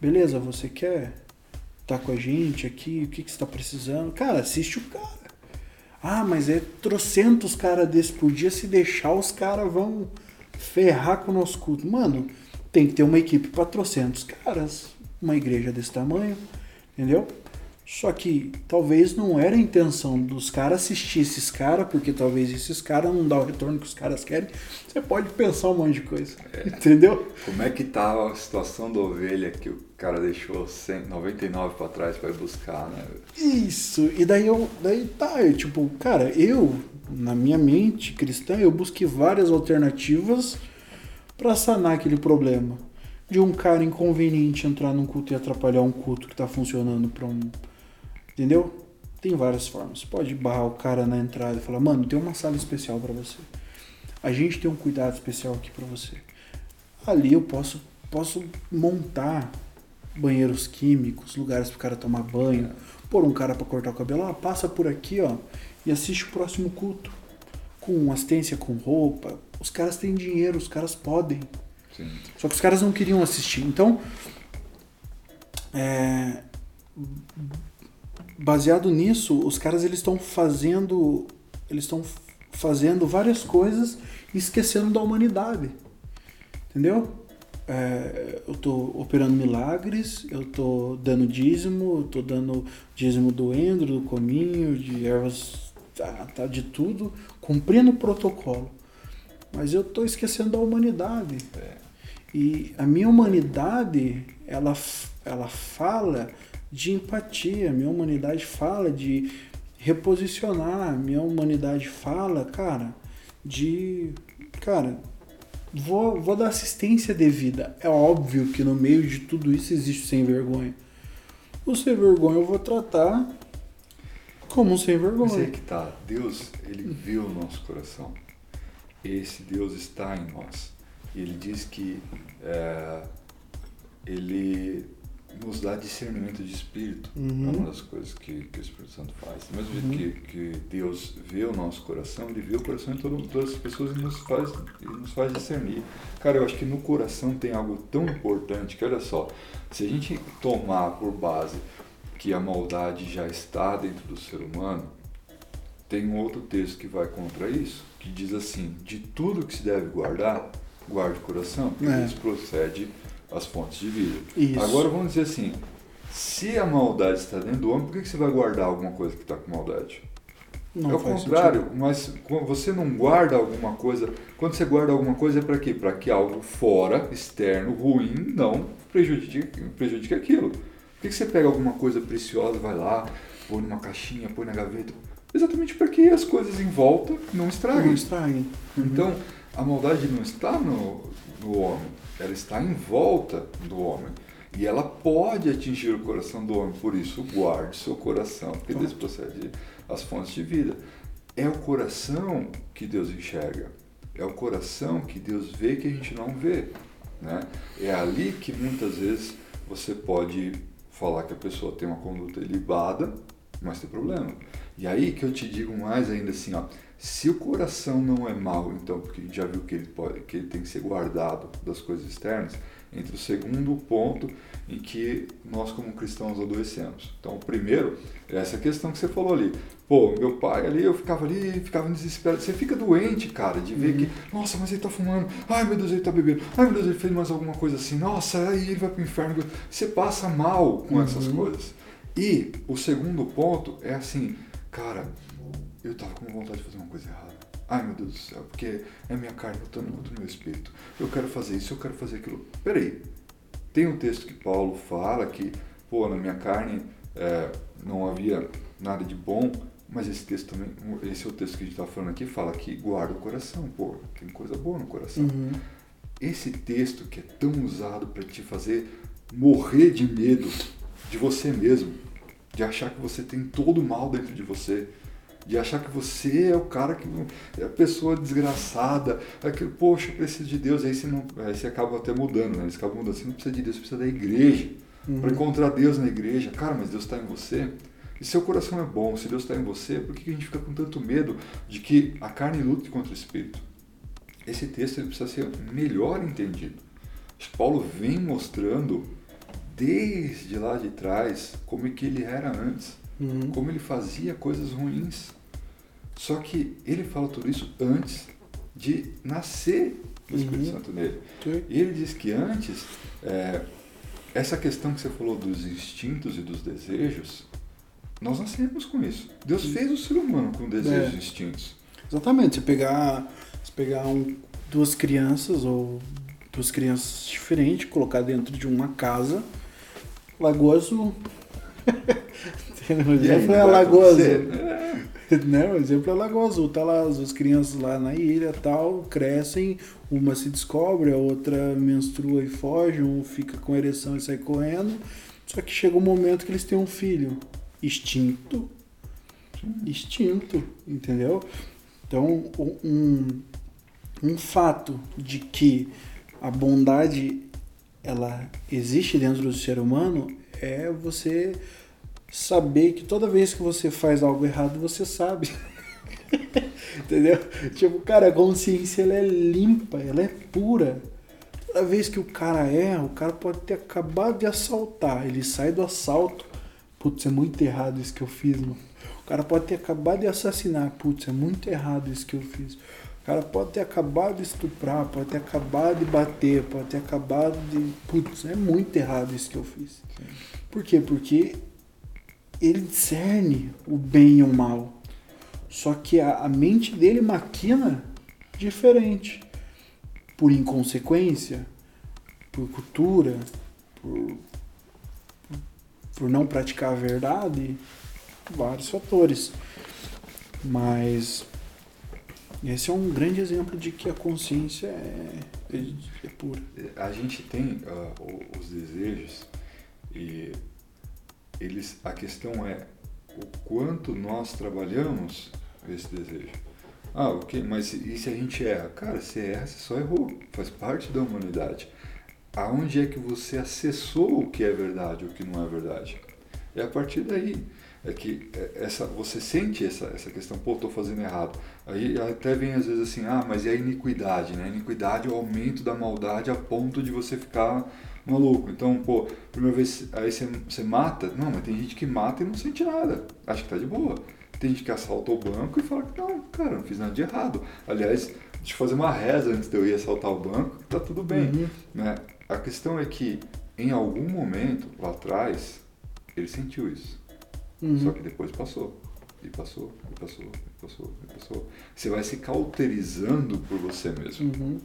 Beleza, você quer tá com a gente aqui? O que, que você tá precisando? Cara, assiste o cara. Ah, mas é trocentos caras desse por dia. Se deixar, os caras vão ferrar com o nosso culto. Mano, tem que ter uma equipe para trocentos caras. Uma igreja desse tamanho, entendeu? Só que talvez não era a intenção dos caras assistir esses caras, porque talvez esses caras não dão o retorno que os caras querem. Você pode pensar um monte de coisa, entendeu? Como é que tá a situação da ovelha que o cara deixou 100, 99 pra trás pra ir buscar, né? Isso. E daí eu, daí tá, eu, tipo, cara, eu na minha mente cristã eu busquei várias alternativas para sanar aquele problema de um cara inconveniente entrar num culto e atrapalhar um culto que tá funcionando para um, entendeu? Tem várias formas. Pode barrar o cara na entrada e falar: "Mano, tem uma sala especial para você. A gente tem um cuidado especial aqui para você." Ali eu posso posso montar banheiros químicos, lugares para o cara tomar banho, pôr um cara para cortar o cabelo, ah, passa por aqui, ó, e assiste o próximo culto. Com assistência, com roupa. Os caras têm dinheiro, os caras podem. Sim. Só que os caras não queriam assistir. Então, é, baseado nisso, os caras eles estão fazendo, eles estão fazendo várias coisas e esquecendo da humanidade. Entendeu? É, eu tô operando milagres, eu tô dando dízimo, eu tô dando dízimo do endro, do cominho, de ervas, tá, tá, de tudo, cumprindo o protocolo. Mas eu tô esquecendo da humanidade. E a minha humanidade, ela, ela fala de empatia, minha humanidade fala de reposicionar, minha humanidade fala, cara, de. Cara, vou, vou dar assistência devida. É óbvio que no meio de tudo isso existe sem vergonha. O sem vergonha eu vou tratar como um sem Mas vergonha. aí que tá, Deus, ele viu o nosso coração. Esse Deus está em nós. E ele diz que é, ele nos dá discernimento de espírito. Uhum. É uma das coisas que, que o Espírito Santo faz. Do mesmo Uhum. jeito que, que Deus vê o nosso coração, ele vê o coração de todo- todas as pessoas e nos faz, e nos faz discernir. Cara, eu acho que no coração tem algo tão importante que, olha só, se a gente tomar por base que a maldade já está dentro do ser humano, tem um outro texto que vai contra isso, que diz assim: de tudo que se deve guardar, guarde o coração, porque É. isso procede às fontes de vida. Isso. Agora vamos dizer assim: se a maldade está dentro do homem, por que que você vai guardar alguma coisa que está com maldade? Não é o contrário, mas quando você não guarda alguma coisa. Quando você guarda alguma coisa é para quê? Para que algo fora, externo, ruim, não prejudique, prejudique aquilo. Por que, que você pega alguma coisa preciosa, vai lá, põe numa caixinha, põe na gaveta? Exatamente para que as coisas em volta não sentido. estraguem. Não estraguem. Uhum. Então, a maldade não está no, no homem, ela está em volta do homem. E ela pode atingir o coração do homem, por isso guarde seu coração, porque Deus procede as fontes de vida. É o coração que Deus enxerga, é o coração que Deus vê que a gente não vê. Né? É ali que muitas vezes você pode falar que a pessoa tem uma conduta ilibada, mas tem problema. E aí que eu te digo mais ainda assim, ó, se o coração não é mau, então, porque a gente já viu que ele, pode, que ele tem que ser guardado das coisas externas, entre o segundo ponto em que nós como cristãos adoecemos. Então, o primeiro é essa questão que você falou ali. Pô, meu pai ali, eu ficava ali, ficava desesperado. Você fica doente, cara, de ver que, nossa, mas ele tá fumando. Ai, meu Deus, ele tá bebendo. Ai, meu Deus, ele fez mais alguma coisa assim. Nossa, aí ele vai pro inferno. Você passa mal com essas coisas. E o segundo ponto é assim, cara, eu tava com vontade de fazer uma coisa errada. Ai meu Deus do céu, porque é minha carne lutando contra o meu espírito. Eu quero fazer isso, eu quero fazer aquilo. Peraí, tem um texto que Paulo fala que, pô, na minha carne é, não havia nada de bom, mas esse texto também, esse é o texto que a gente está falando aqui, fala que guarda o coração, pô, tem coisa boa no coração. Uhum. Esse texto que é tão usado para te fazer morrer de medo de você mesmo, de achar que você tem todo o mal dentro de você, de achar que você é o cara que é a pessoa desgraçada, aquele, poxa, eu preciso de Deus, aí você não, aí você acaba até mudando, né? Eles acabam mudando, você não precisa de Deus, você precisa da igreja. Para encontrar Deus na igreja, cara, mas Deus está em você. E seu coração é bom, se Deus está em você, por que a gente fica com tanto medo de que a carne lute contra o espírito? Esse texto ele precisa ser melhor entendido. Paulo vem mostrando desde lá de trás como é que ele era antes, Uhum. como ele fazia coisas ruins. Só que ele fala tudo isso antes de nascer o Espírito Uhum. Santo nele. Sim. E ele diz que antes, é, essa questão que você falou dos instintos e dos desejos, nós nascemos com isso. Deus fez o ser humano com desejos É. e instintos. Exatamente, você pegar, você pegar um- duas crianças ou duas crianças diferentes, colocar dentro de uma casa, Lagoa Azul. o exemplo é a Lagoa? Azul. Né? O exemplo é a Lagoa Azul. Tá lá as crianças lá na ilha tal, crescem, uma se descobre, a outra menstrua e foge, um fica com ereção e sai correndo. Só que chega um momento que eles têm um filho. Extinto. Extinto, entendeu? Então, um, um fato de que a bondade ela existe dentro do ser humano é você saber que toda vez que você faz algo errado, você sabe. Entendeu? Tipo, cara, a consciência ela é limpa, ela é pura. Toda vez que o cara erra, o cara pode ter acabado de assaltar, ele sai do assalto. Putz, é muito errado isso que eu fiz, mano. O cara pode ter acabado de assassinar, putz, é muito errado isso que eu fiz. O cara pode ter acabado de estuprar, pode ter acabado de bater, pode ter acabado de. Putz, é muito errado isso que eu fiz. Por quê? Porque ele discerne o bem e o mal. Só que a, a mente dele maquina diferente. Por inconsequência, por cultura, por, por não praticar a verdade, vários fatores. Mas esse é um grande exemplo de que a consciência é, é, é pura. A gente tem o- os desejos e eles, a questão é o quanto nós trabalhamos esse desejo. Ah, ok, mas e se a gente erra? Cara, se erra, você só errou. Faz parte da humanidade. aonde é que você acessou o que é verdade, o que não é verdade. É a partir daí é que é, essa, você sente essa, essa questão, pô, estou fazendo errado. Aí até vem às vezes assim, ah, mas e a iniquidade, né? A iniquidade é o aumento da maldade a ponto de você ficar maluco. Então, pô, primeira vez aí você, você mata, não, mas tem gente que mata e não sente nada, acha que tá de boa. Tem gente que assalta o banco e fala que não, cara, não fiz nada de errado. Aliás, deixa eu fazer uma reza antes de eu ir assaltar o banco, tá tudo bem. Uhum. Né? A questão é que em algum momento lá atrás ele sentiu isso. Uhum. Só que depois passou. E passou, e passou, e passou, e passou. Você vai se cauterizando por você mesmo. Uhum.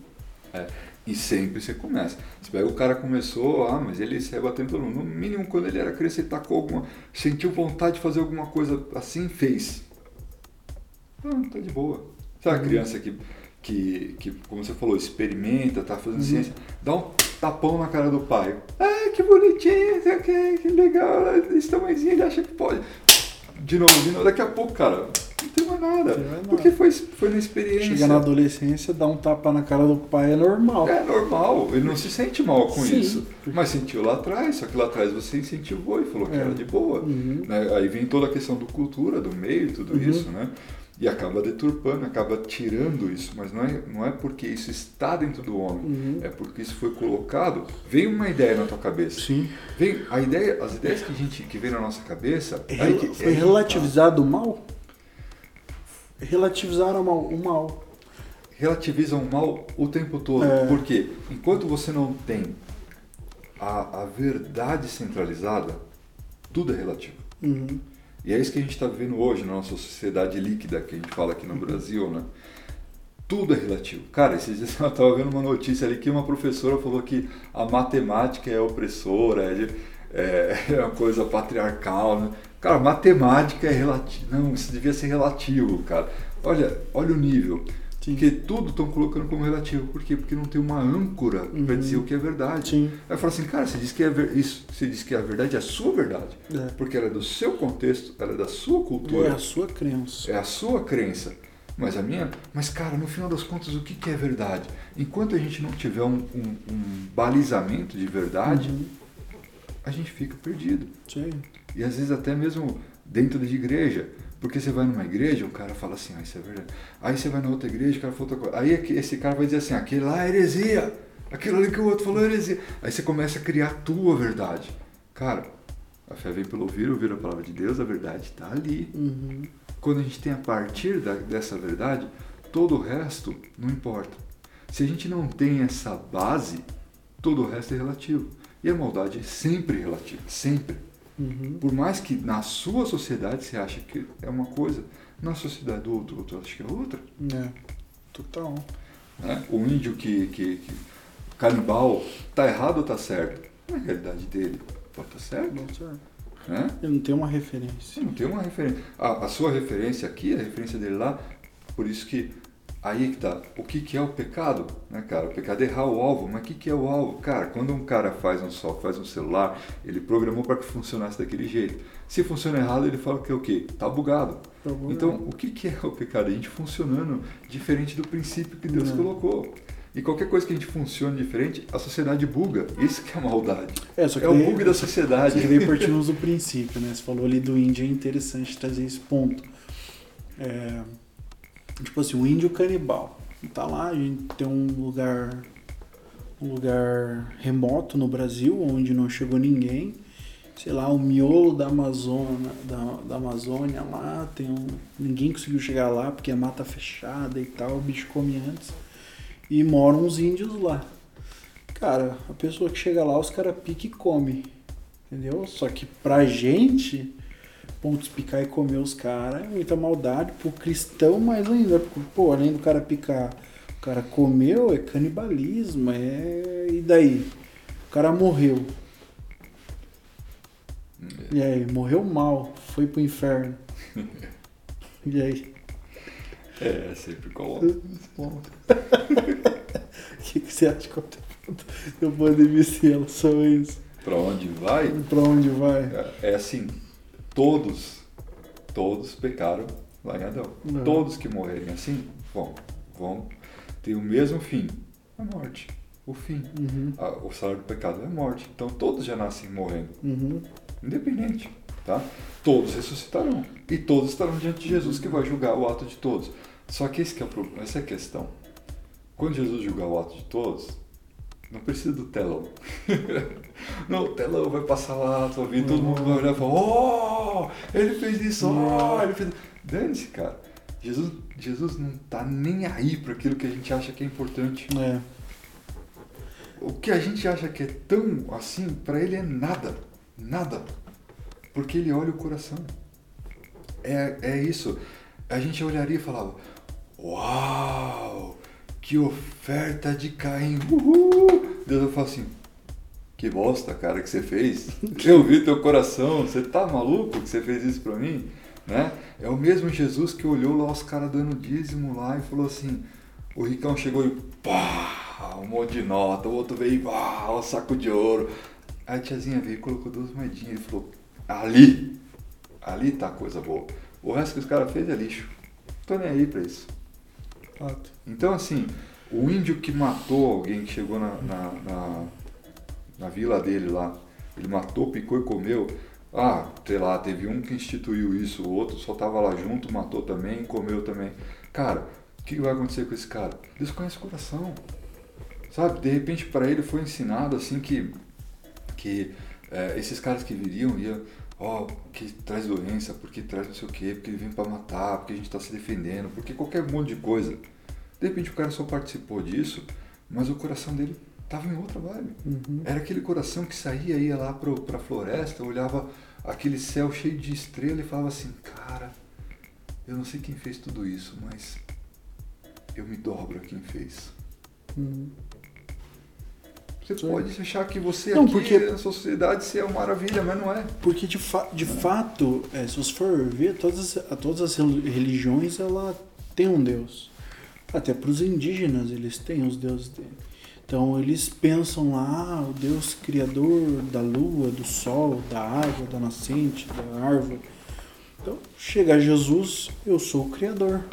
É, e sempre você começa. Você pega o cara começou, ah, mas ele saiu batendo todo mundo. No mínimo, quando ele era criança, ele tacou alguma. Sentiu vontade de fazer alguma coisa assim, fez. Ah, tá de boa. Sabe a uhum. criança que, que, que, como você falou, experimenta, tá fazendo uhum. ciência, dá um tapão na cara do pai. Ah, que bonitinho, que, que legal, esse tamanhozinho ele acha que pode. De novo, de novo, daqui a pouco, cara, não tem mais nada. Nada. Porque foi, foi na experiência. Chega na adolescência, dar um tapa na cara do pai é normal. É normal, ele não se sente mal com Sim. isso. Mas sentiu lá atrás, só que lá atrás você incentivou e falou que é. era de boa. Uhum. Né? Aí vem toda a questão do cultura, do meio, tudo uhum. isso, né? e acaba deturpando, acaba tirando isso, mas não é, não é porque isso está dentro do homem, uhum. é porque isso foi colocado. Vem uma ideia na tua cabeça. Sim. Vem a ideia, as ideias que a gente que vem na nossa cabeça. É, que, foi é relativizado o mal. Relativizaram o mal. Relativizam o mal o tempo todo. É. Porque enquanto você não tem a, a verdade centralizada, tudo é relativo. Uhum. E é isso que a gente está vivendo hoje na nossa sociedade líquida, que a gente fala aqui no Brasil, né? Tudo é relativo. Cara, esses dias eu estava vendo uma notícia ali que uma professora falou que a matemática é opressora, é, é uma coisa patriarcal, né? Cara, matemática é relativo. Não, isso devia ser relativo, cara. Olha, olha o nível. Sim. Porque tudo estão colocando como relativo. Por quê? Porque não tem uma âncora uhum. para dizer o que é verdade. Sim. Aí fala assim, cara, você diz que é ver... isso, você diz que a verdade é a sua verdade. É. Porque ela é do seu contexto, ela é da sua cultura. É a sua crença. É a sua crença. Mas a minha. Mas, cara, no final das contas, o que, que é verdade? Enquanto a gente não tiver um, um, um balizamento de verdade, uhum. a gente fica perdido. Sim. E às vezes até mesmo dentro de igreja. Porque você vai numa igreja, o cara fala assim, ah, isso é verdade. Aí você vai na outra igreja, o cara fala outra coisa. Aí esse cara vai dizer assim, aquele lá é heresia. Aquilo ali que o outro falou é heresia. Aí você começa a criar a tua verdade. Cara, a fé vem pelo ouvir, ouvir a palavra de Deus, a verdade está ali. Uhum. Quando a gente tem a partir da, dessa verdade, todo o resto não importa. Se a gente não tem essa base, todo o resto é relativo. E a maldade é sempre relativa, sempre. Uhum. Por mais que na sua sociedade você ache que é uma coisa, na sociedade do outro, outro acha que é outra. É, total. É, o índio que, que, que canibal tá errado ou tá certo? Na realidade dele, pode estar tá certo. Não, certo. É? Ele não tem uma referência. Ele não tem uma referência. A, a sua referência aqui, a referência dele lá, por isso que Aí que tá. O que, que é o pecado? Né, cara? O pecado é errar o alvo. Mas o que, que é o alvo? Cara, quando um cara faz um software, faz um celular, ele programou para que funcionasse daquele jeito. Se funciona errado, ele fala que é o quê? Tá bugado. Tá bugado. Então, o que, que é o pecado? A gente funcionando diferente do princípio que Deus Não. colocou. E qualquer coisa que a gente funcione diferente, a sociedade buga. Isso que é maldade. É, só que é o bug da sociedade. Você veio partindo do princípio, né? Você falou ali do índio, é interessante trazer esse ponto. É, Tipo assim, o índio canibal. Tá lá, a gente tem um lugar um lugar remoto no Brasil, onde não chegou ninguém. Sei lá, o miolo da Amazônia, da, da Amazônia lá, tem um, ninguém conseguiu chegar lá porque a mata fechada e tal, o bicho come antes. E moram uns índios lá. Cara, a pessoa que chega lá, os caras pique e come. Entendeu? Só que pra gente, pontos picar e comer os caras é muita maldade. Pro cristão, mais ainda. Porque, pô, além do cara picar, o cara comeu, é canibalismo, é. E daí? O cara morreu. E aí, morreu mal, foi pro inferno. e aí? É, sempre coloca. O que, que você acha que eu pandemia se ela só isso? Pra onde vai? Pra onde vai? É, é assim, todos, todos pecaram lá em Adão. Não. Todos que morrerem assim vão, vão ter o mesmo fim, a morte. o fim. Uhum. A- o salário do pecado é a morte. Então todos já nascem morrendo, Uhum. independente, tá? Todos ressuscitarão e todos estarão diante de Jesus que vai julgar o ato de todos. Só que esse que é o problema, essa é a questão. Quando Jesus julgar o ato de todos, não precisa do telão. não, o telão vai passar lá, tu vai ver, todo mundo vai olhar e falar, oh, ele fez isso, oh, ele fez. Dane-se, cara. Jesus, Jesus não tá nem aí para aquilo que a gente acha que é importante. É. O que a gente acha que é tão assim, para ele é nada. Nada. Porque ele olha o coração. É, é isso. A gente olharia e falava: Uau! Que oferta de Caim! Uhul! Deus vai falar assim: Que bosta, cara, que você fez. Eu vi teu coração. Você tá maluco que você fez isso pra mim? Né? É o mesmo Jesus que olhou lá os caras dando dízimo lá e falou assim: O ricão chegou e pá, um monte de nota, o outro veio e pá, um saco de ouro. Aí a tiazinha veio e colocou duas moedinhas e falou: Ali, ali tá a coisa boa. O resto que os caras fez é lixo. Tô nem aí pra isso. Então, assim, o índio que matou alguém que chegou na, na, na, na vila dele lá, ele matou, picou e comeu. Ah, sei lá, teve um que instituiu isso, o outro só tava lá junto, matou também, comeu também. Cara, o que vai acontecer com esse cara? Deus conhece o coração. Sabe? De repente, para ele foi ensinado assim que, que é, esses caras que viriam iam ó, que traz doença, porque traz não sei o quê, porque ele vem para matar, porque a gente está se defendendo, porque qualquer monte de coisa. De repente o cara só participou disso, mas o coração dele estava em outra vibe. Uhum. Era aquele coração que saía, ia lá pro, pra floresta, olhava aquele céu cheio de estrela e falava assim, cara, eu não sei quem fez tudo isso, mas eu me dobro a quem fez. Uhum. Você Sim. pode achar que você Não, aqui porque- na sociedade você é uma maravilha, mas não é. Porque de, fa de fato, é, se você for ver, todas, as- todas as rel- religiões ela tem um Deus. Até para os indígenas eles têm os deuses dele. Então eles pensam lá, ah, o Deus criador da lua, do sol, da água, da nascente, da árvore. Então chega Jesus, eu sou o criador.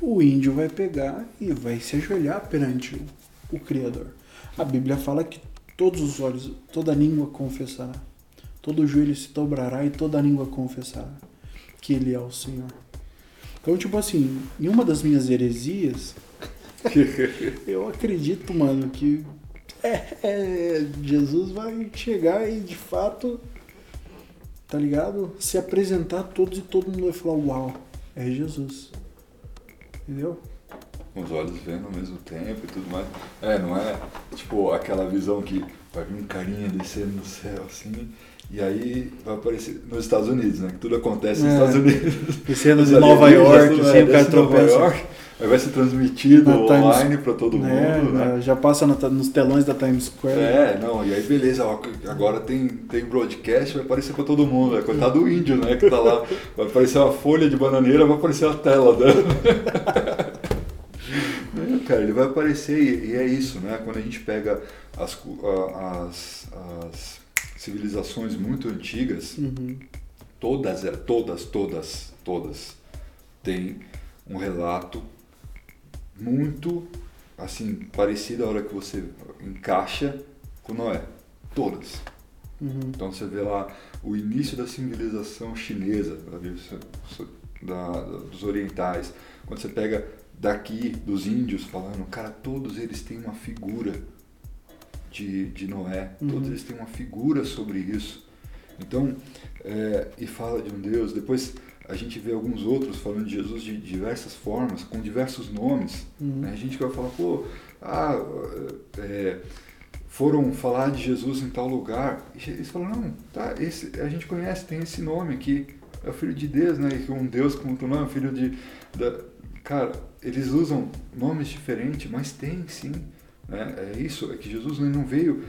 O índio vai pegar e vai se ajoelhar perante o, o criador. A Bíblia fala que todos os olhos, toda língua confessará. Todo joelho se dobrará e toda língua confessará que Ele é o Senhor. Então, tipo assim, em uma das minhas heresias, eu acredito, mano, que é, é, Jesus vai chegar e de fato, tá ligado? Se apresentar a todos e todo mundo vai falar: Uau, é Jesus. Entendeu? com os olhos vendo ao mesmo tempo e tudo mais. É, não é tipo aquela visão que vai vir um carinha descendo no céu assim, e aí vai aparecer nos Estados Unidos, né? Que tudo acontece nos É. Estados Unidos. Descendo de Nova York, assim, é, o cara de Nova tropeça. York, aí vai ser transmitido Na online pra todo mundo, É, né? Já passa na- nos telões da Times Square. É, não, e aí beleza, ó, agora tem, tem broadcast, vai aparecer pra todo mundo, é coitado do índio, né, que tá lá, vai aparecer uma folha de bananeira, vai aparecer a tela dela. É, cara, ele vai aparecer e, e é isso, né, quando a gente pega as, as, as civilizações muito antigas, Uhum. todas, é, todas, todas, todas têm um relato muito assim parecido a hora que você encaixa com Noé. Todas. Uhum. Então você vê lá o início da civilização chinesa, da- da- dos orientais. Quando você pega daqui, dos índios falando, cara, todos eles têm uma figura de, de Noé, Uhum. todos eles têm uma figura sobre isso. Então, é, e fala de um Deus. Depois a gente vê alguns outros falando de Jesus de diversas formas, com diversos nomes. Uhum. né? A gente vai falar, pô, ah, é, foram falar de Jesus em tal lugar. E eles falam, não, tá, esse, a gente conhece, tem esse nome aqui. É o filho de Deus, né? Que um Deus com outro nome, filho de. Da... Cara, eles usam nomes diferentes, mas tem sim. Né? É isso, é que Jesus não veio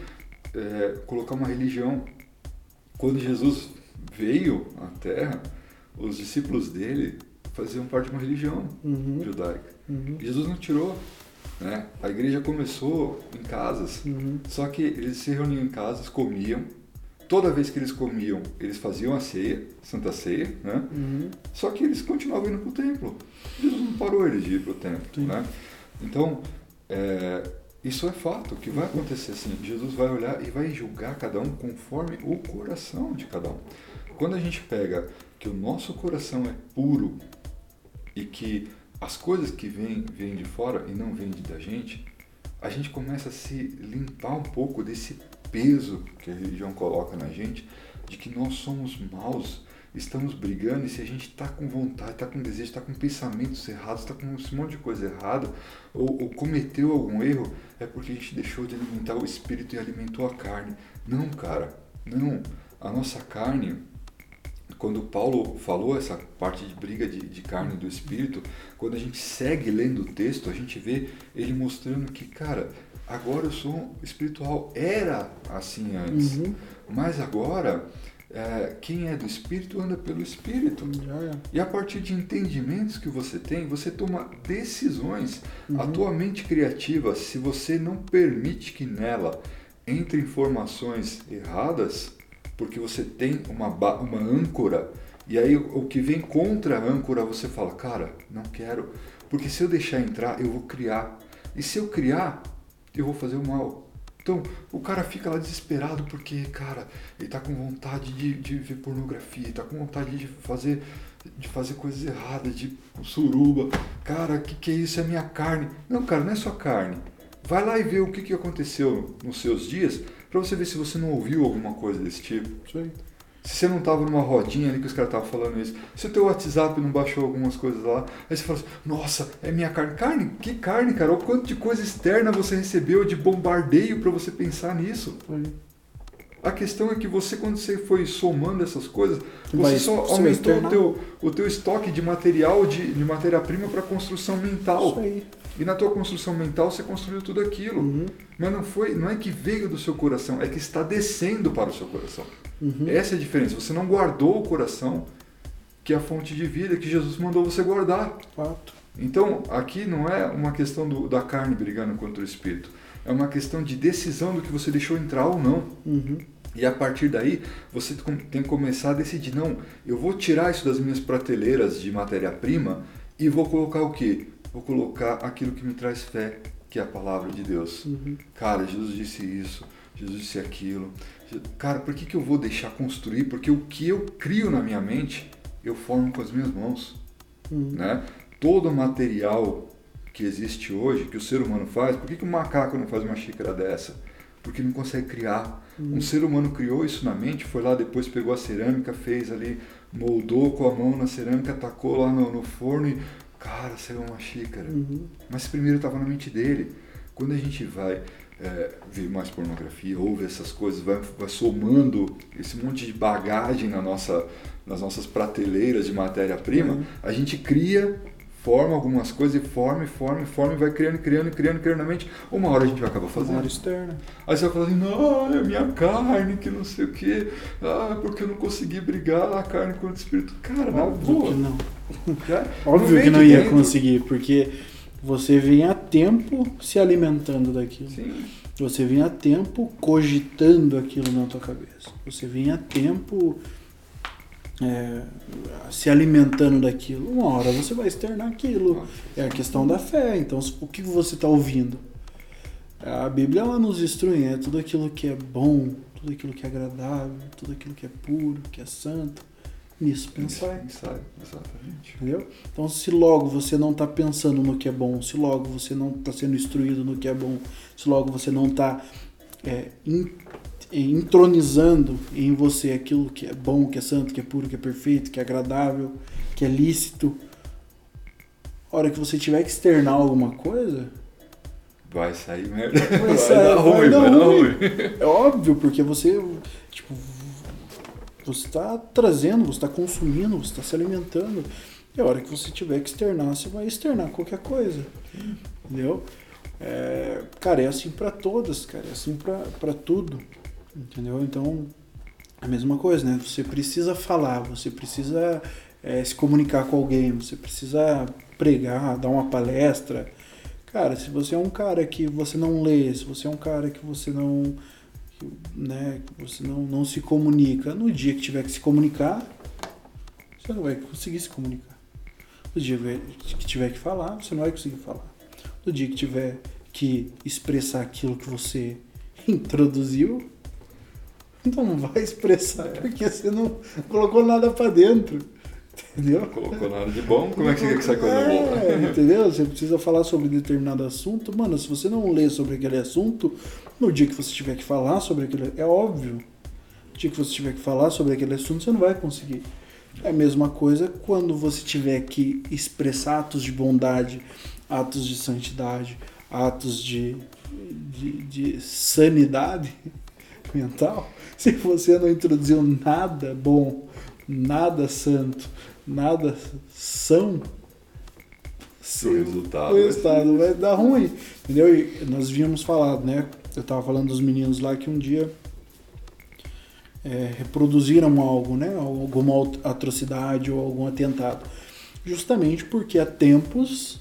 é, colocar uma religião. Quando Jesus veio à Terra, os discípulos dele faziam parte de uma religião Uhum. judaica. Uhum. Jesus não tirou. Né? A igreja começou em casas, Uhum. só que eles se reuniam em casas, comiam. Toda vez que eles comiam, eles faziam a ceia, Santa Ceia, né? Uhum. Só que eles continuavam indo para o templo. Jesus não parou eles de ir para o templo, né? Então, é, Isso é fato, que vai acontecer assim. Jesus vai olhar e vai julgar cada um conforme o coração de cada um. Quando a gente pega que o nosso coração é puro e que as coisas que vêm, vêm de fora e não vêm da gente, a gente começa a se limpar um pouco desse peso que a religião coloca na gente, de que nós somos maus, estamos brigando e se a gente está com vontade, está com desejo, está com pensamentos errados, está com um monte de coisa errada, ou, ou, cometeu algum erro, é porque a gente deixou de alimentar o espírito e alimentou a carne. Não, cara, não. A nossa carne, quando Paulo falou essa parte de briga de, de carne e do espírito, quando a gente segue lendo o texto, a gente vê ele mostrando que, cara, agora eu sou espiritual. Era assim antes, uhum. mas agora é, quem é do Espírito anda pelo Espírito. E a partir de entendimentos que você tem, você toma decisões. Uhum. A tua mente criativa, se você não permite que nela entre informações erradas, porque você tem uma, uma âncora, e aí o que vem contra a âncora você fala, cara, não quero, porque se eu deixar entrar, eu vou criar. E se eu criar, eu vou fazer o mal. Então, o cara fica lá desesperado porque, cara, ele tá com vontade de, de ver pornografia, tá com vontade de fazer, de fazer coisas erradas, de suruba. Cara, que, que é isso? É minha carne. Não, cara, não é só carne. Vai lá e vê o que, que aconteceu nos seus dias para você ver se você não ouviu alguma coisa desse tipo. Se você não estava numa rodinha ali que os caras estavam falando isso, se o teu WhatsApp não baixou algumas coisas lá, aí você fala assim, nossa, é minha carne. Carne? Que carne, cara? O quanto de coisa externa você recebeu de bombardeio para você pensar nisso? A questão é que você, quando você foi somando essas coisas, você só aumentou o teu, o teu estoque de material, de, de matéria-prima para construção mental. Isso aí. E na tua construção mental você construiu tudo aquilo. Uhum. Mas não foi, não é que veio do seu coração, é que está descendo para o seu coração. Uhum. Essa é a diferença. Você não guardou o coração, que é a fonte de vida que Jesus mandou você guardar. Fato. Então, aqui não é uma questão do, da carne brigando contra o espírito. É uma questão de decisão do que você deixou entrar ou não. Uhum. E a partir daí, você tem que começar a decidir, não, eu vou tirar isso das minhas prateleiras de matéria-prima e vou colocar o quê? Vou colocar aquilo que me traz fé, que é a palavra de Deus. Uhum. Cara, Jesus disse isso, Jesus disse aquilo. Cara, por que, que eu vou deixar construir? Porque o que eu crio na minha mente, eu formo com as minhas mãos. Uhum. Né? Todo material que existe hoje, que o ser humano faz, por que, que o macaco não faz uma xícara dessa? Porque não consegue criar. Uhum. Um ser humano criou isso na mente, foi lá depois, pegou a cerâmica, fez ali, moldou com a mão na cerâmica, tacou lá no, no forno e cara, saiu uma xícara. Uhum. Mas primeiro estava na mente dele. Quando a gente vai é, ver mais pornografia, ouve essas coisas, vai, vai somando esse monte de bagagem na nossa, nas nossas prateleiras de matéria-prima, Uhum. a gente cria, forma algumas coisas e forma, e forma, e forma, e vai criando, criando, criando, criando na mente. Uma hora a gente vai acabar Uma fazendo. área externa. Aí você vai falar assim, não, é minha carne, que não sei o quê. Ah, porque eu não consegui brigar a carne contra o espírito. Cara, na boa. que não. Óbvio que não ia dentro. conseguir, porque você vem a tempo se alimentando daquilo. Sim. Você vem a tempo cogitando aquilo na tua cabeça. Você vem a tempo é, se alimentando daquilo. Uma hora você vai externar aquilo. É a questão da fé. Então, o que você está ouvindo? A Bíblia ela nos instrui, é tudo aquilo que é bom, tudo aquilo que é agradável, tudo aquilo que é puro, que é santo. Nisso pensar. Pensar, exatamente. Entendeu? Então, se logo você não está pensando no que é bom, se logo você não está sendo instruído no que é bom, se logo você não está é, é, entronizando em você aquilo que é bom, que é santo, que é puro, que é perfeito, que é agradável, que é lícito, a hora que você tiver que externar alguma coisa, Vai sair merda. Vai sair- dar ruim, vai dar vai dar ruim. ruim. é óbvio, porque você, tipo, você está trazendo, você está consumindo, você está se alimentando. E a hora que você tiver que externar, você vai externar qualquer coisa. Entendeu? É, cara, é assim pra todas, cara, é assim pra tudo. Entendeu? Então, a mesma coisa, né? Você precisa falar, você precisa é, se comunicar com alguém, você precisa pregar, dar uma palestra. Cara, se você é um cara que você não lê, se você é um cara que você não, né, que você não, não se comunica, no dia que tiver que se comunicar, você não vai conseguir se comunicar. No dia que tiver que falar, você não vai conseguir falar. No dia que tiver que expressar aquilo que você introduziu, então não vai expressar porque você não colocou nada para dentro. Entendeu? Colocou nada de bom, como é que você quer que saia coisa boa? É, entendeu? Você precisa falar sobre determinado assunto. Mano, se você não lê sobre aquele assunto, no dia que você tiver que falar sobre aquele. É óbvio. No dia que você tiver que falar sobre aquele assunto, você não vai conseguir. É a mesma coisa quando você tiver que expressar atos de bondade, atos de santidade, atos de, de, de sanidade mental. Se você não introduziu nada bom, nada santo, nada são, O resultado, o resultado vai dar ruim. Entendeu? E nós vínhamos falado, né? Eu tava falando dos meninos lá que um dia é, reproduziram algo, né? Alguma atrocidade ou algum atentado. Justamente porque há tempos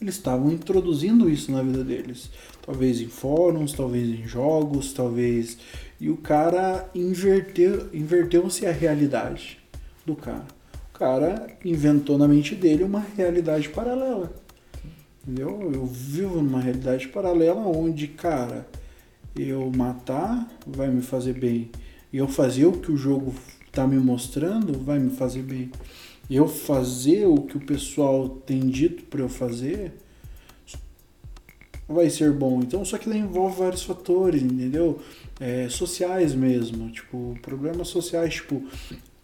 eles estavam introduzindo isso na vida deles. Talvez em fóruns, talvez em jogos, talvez. E o cara inverteu, inverteu-se a realidade do cara. O cara inventou na mente dele uma realidade paralela. Entendeu? Eu vivo numa realidade paralela onde, cara, eu matar vai me fazer bem. E eu fazer o que o jogo tá me mostrando vai me fazer bem. Eu fazer o que o pessoal tem dito para eu fazer vai ser bom. Então, só que ele envolve vários fatores, entendeu? É, sociais mesmo, tipo, problemas sociais, tipo,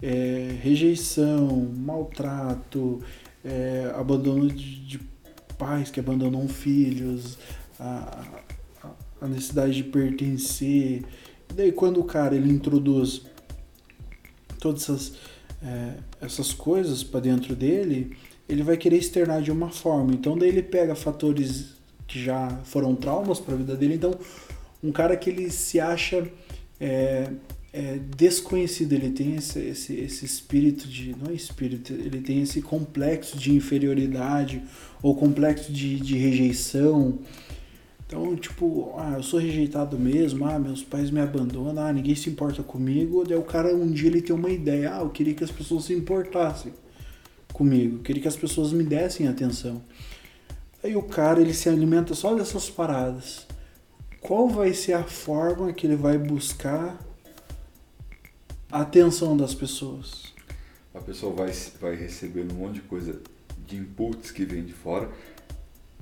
é, rejeição, maltrato, é, abandono de, de, pais que abandonam filhos, a, a, necessidade de pertencer. E daí quando o cara ele introduz todas essas, é, essas coisas para dentro dele, ele vai querer externar de uma forma. Então daí ele pega fatores que já foram traumas para a vida dele. Então, um cara que ele se acha é, é desconhecido, ele tem esse, esse, esse espírito de. Não é espírito, ele tem esse complexo de inferioridade ou complexo de, de rejeição. Então, tipo, ah, eu sou rejeitado mesmo, ah, meus pais me abandonam, ah, ninguém se importa comigo. Daí o cara um dia ele tem uma ideia, ah, eu queria que as pessoas se importassem comigo, eu queria que as pessoas me dessem atenção. Aí o cara ele se alimenta só dessas paradas. Qual vai ser a forma que ele vai buscar a atenção das pessoas? A pessoa vai, vai recebendo um monte de coisa de inputs que vem de fora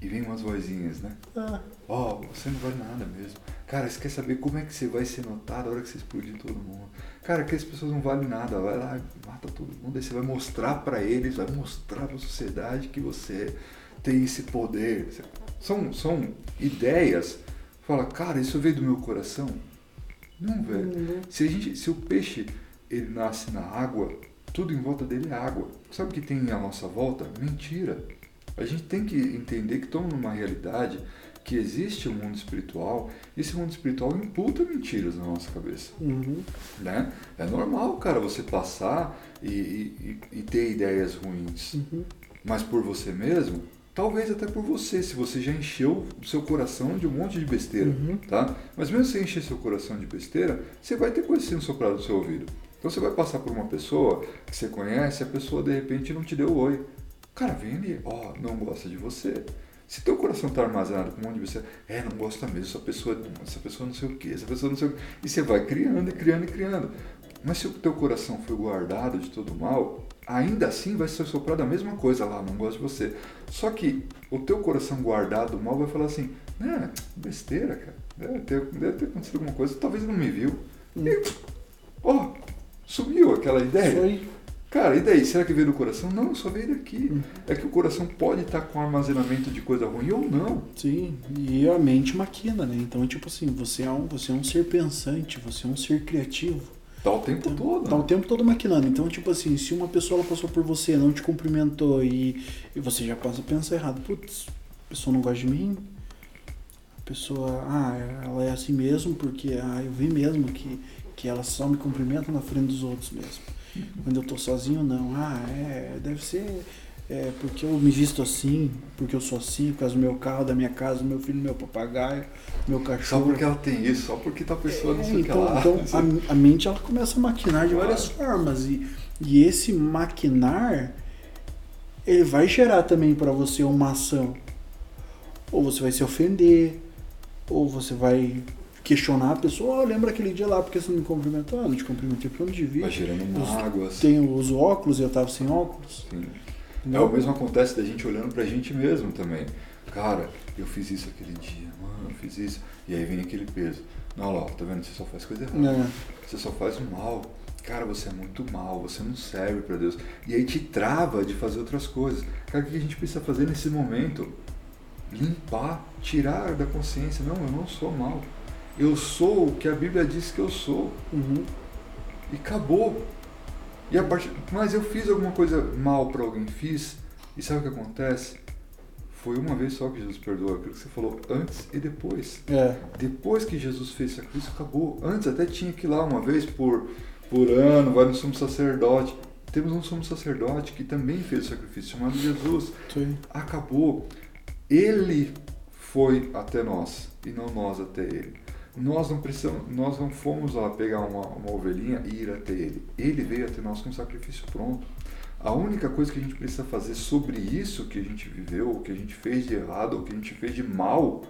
e vem umas vozinhas, né? Ah. Ó, oh, você não vale nada mesmo. Cara, você quer saber como é que você vai ser notado a hora que você explodir todo mundo? Cara, que as pessoas não valem nada. Vai lá, mata todo mundo. Aí você vai mostrar para eles, vai mostrar pra sociedade que você tem esse poder. São, são ideias. Fala, cara, isso veio do meu coração? Não, velho. Uhum. Se, a gente, se o peixe ele nasce na água, tudo em volta dele é água. Sabe o que tem à nossa volta? Mentira. A gente tem que entender que estamos numa realidade que existe um mundo espiritual e esse mundo espiritual imputa mentiras na nossa cabeça. Uhum. Né? É normal, cara, você passar e, e, e ter ideias ruins. Uhum. Mas por você mesmo, Talvez até por você, se você já encheu o seu coração de um monte de besteira, uhum. tá? Mas mesmo se encher seu coração de besteira, você vai ter coisa sendo soprada no seu ouvido. Então você vai passar por uma pessoa que você conhece, a pessoa de repente não te deu oi. Cara, vem ali, ó, oh, não gosta de você. Se teu coração tá armazenado com um monte de você, é, não gosta mesmo, essa pessoa, essa pessoa não sei o que, essa pessoa não sei o que. E você vai criando e criando e criando. Mas se o teu coração foi guardado de todo mal, ainda assim vai ser soprado a mesma coisa lá, não gosto de você. Só que o teu coração guardado mal vai falar assim, né, besteira, cara. Deve ter, deve ter acontecido alguma coisa, talvez não me viu. E, ó, sumiu aquela ideia. Foi. Cara, e daí? Será que veio do coração? Não, só veio daqui. É que o coração pode estar com armazenamento de coisa ruim ou não. Sim, e a mente maquina, né? Então, tipo assim, você é um, você é um ser pensante, você é um ser criativo. Tá o tempo então, todo. Tá o tempo todo maquinando. Então, tipo assim, se uma pessoa ela passou por você, não te cumprimentou e, e você já passa a pensar errado. Putz, a pessoa não gosta de mim. A pessoa, ah, ela é assim mesmo porque ah, eu vi mesmo que, que ela só me cumprimenta na frente dos outros mesmo. Quando eu tô sozinho, não. Ah, é, deve ser é, porque eu me visto assim, porque eu sou assim, por causa do meu carro, da minha casa, do meu filho, do meu papagaio, meu cachorro. Só porque ela tem isso, só porque tá pessoa é, não sei então, o que lá. Então a, a, mente ela começa a maquinar de claro. várias formas e, e esse maquinar ele vai gerar também para você uma ação. ou você vai se ofender, ou você vai questionar a pessoa, oh, lembra aquele dia lá porque você não me cumprimentou? Ah, não te cumprimentei por onde devia. Vai gerando mágoas. Tenho os óculos e eu tava sem óculos. Sim. É, o mesmo acontece da gente olhando pra gente mesmo também. Cara, eu fiz isso aquele dia, mano, eu fiz isso. E aí vem aquele peso. Não, ó, tá vendo? Você só faz coisa errada. É. Você só faz o mal. Cara, você é muito mal, você não serve pra Deus. E aí te trava de fazer outras coisas. Cara, o que a gente precisa fazer nesse momento? Limpar, tirar da consciência. Não, eu não sou mal. Eu sou o que a Bíblia diz que eu sou. Uhum. E acabou. E a partir, mas eu fiz alguma coisa mal para alguém, fiz. E sabe o que acontece? Foi uma vez só que Jesus perdoa, aquilo que você falou, antes e depois. É. Depois que Jesus fez sacrifício, acabou. Antes até tinha que ir lá uma vez por, por ano, vai no sumo sacerdote. Temos um sumo sacerdote que também fez o sacrifício, chamado Jesus. Sim. Acabou. Ele foi até nós e não nós até ele. Nós não precisamos, nós não fomos lá pegar uma, uma ovelhinha e ir até ele. Ele veio até nós com um sacrifício pronto. A única coisa que a gente precisa fazer sobre isso que a gente viveu, o que a gente fez de errado, o que a gente fez de mal,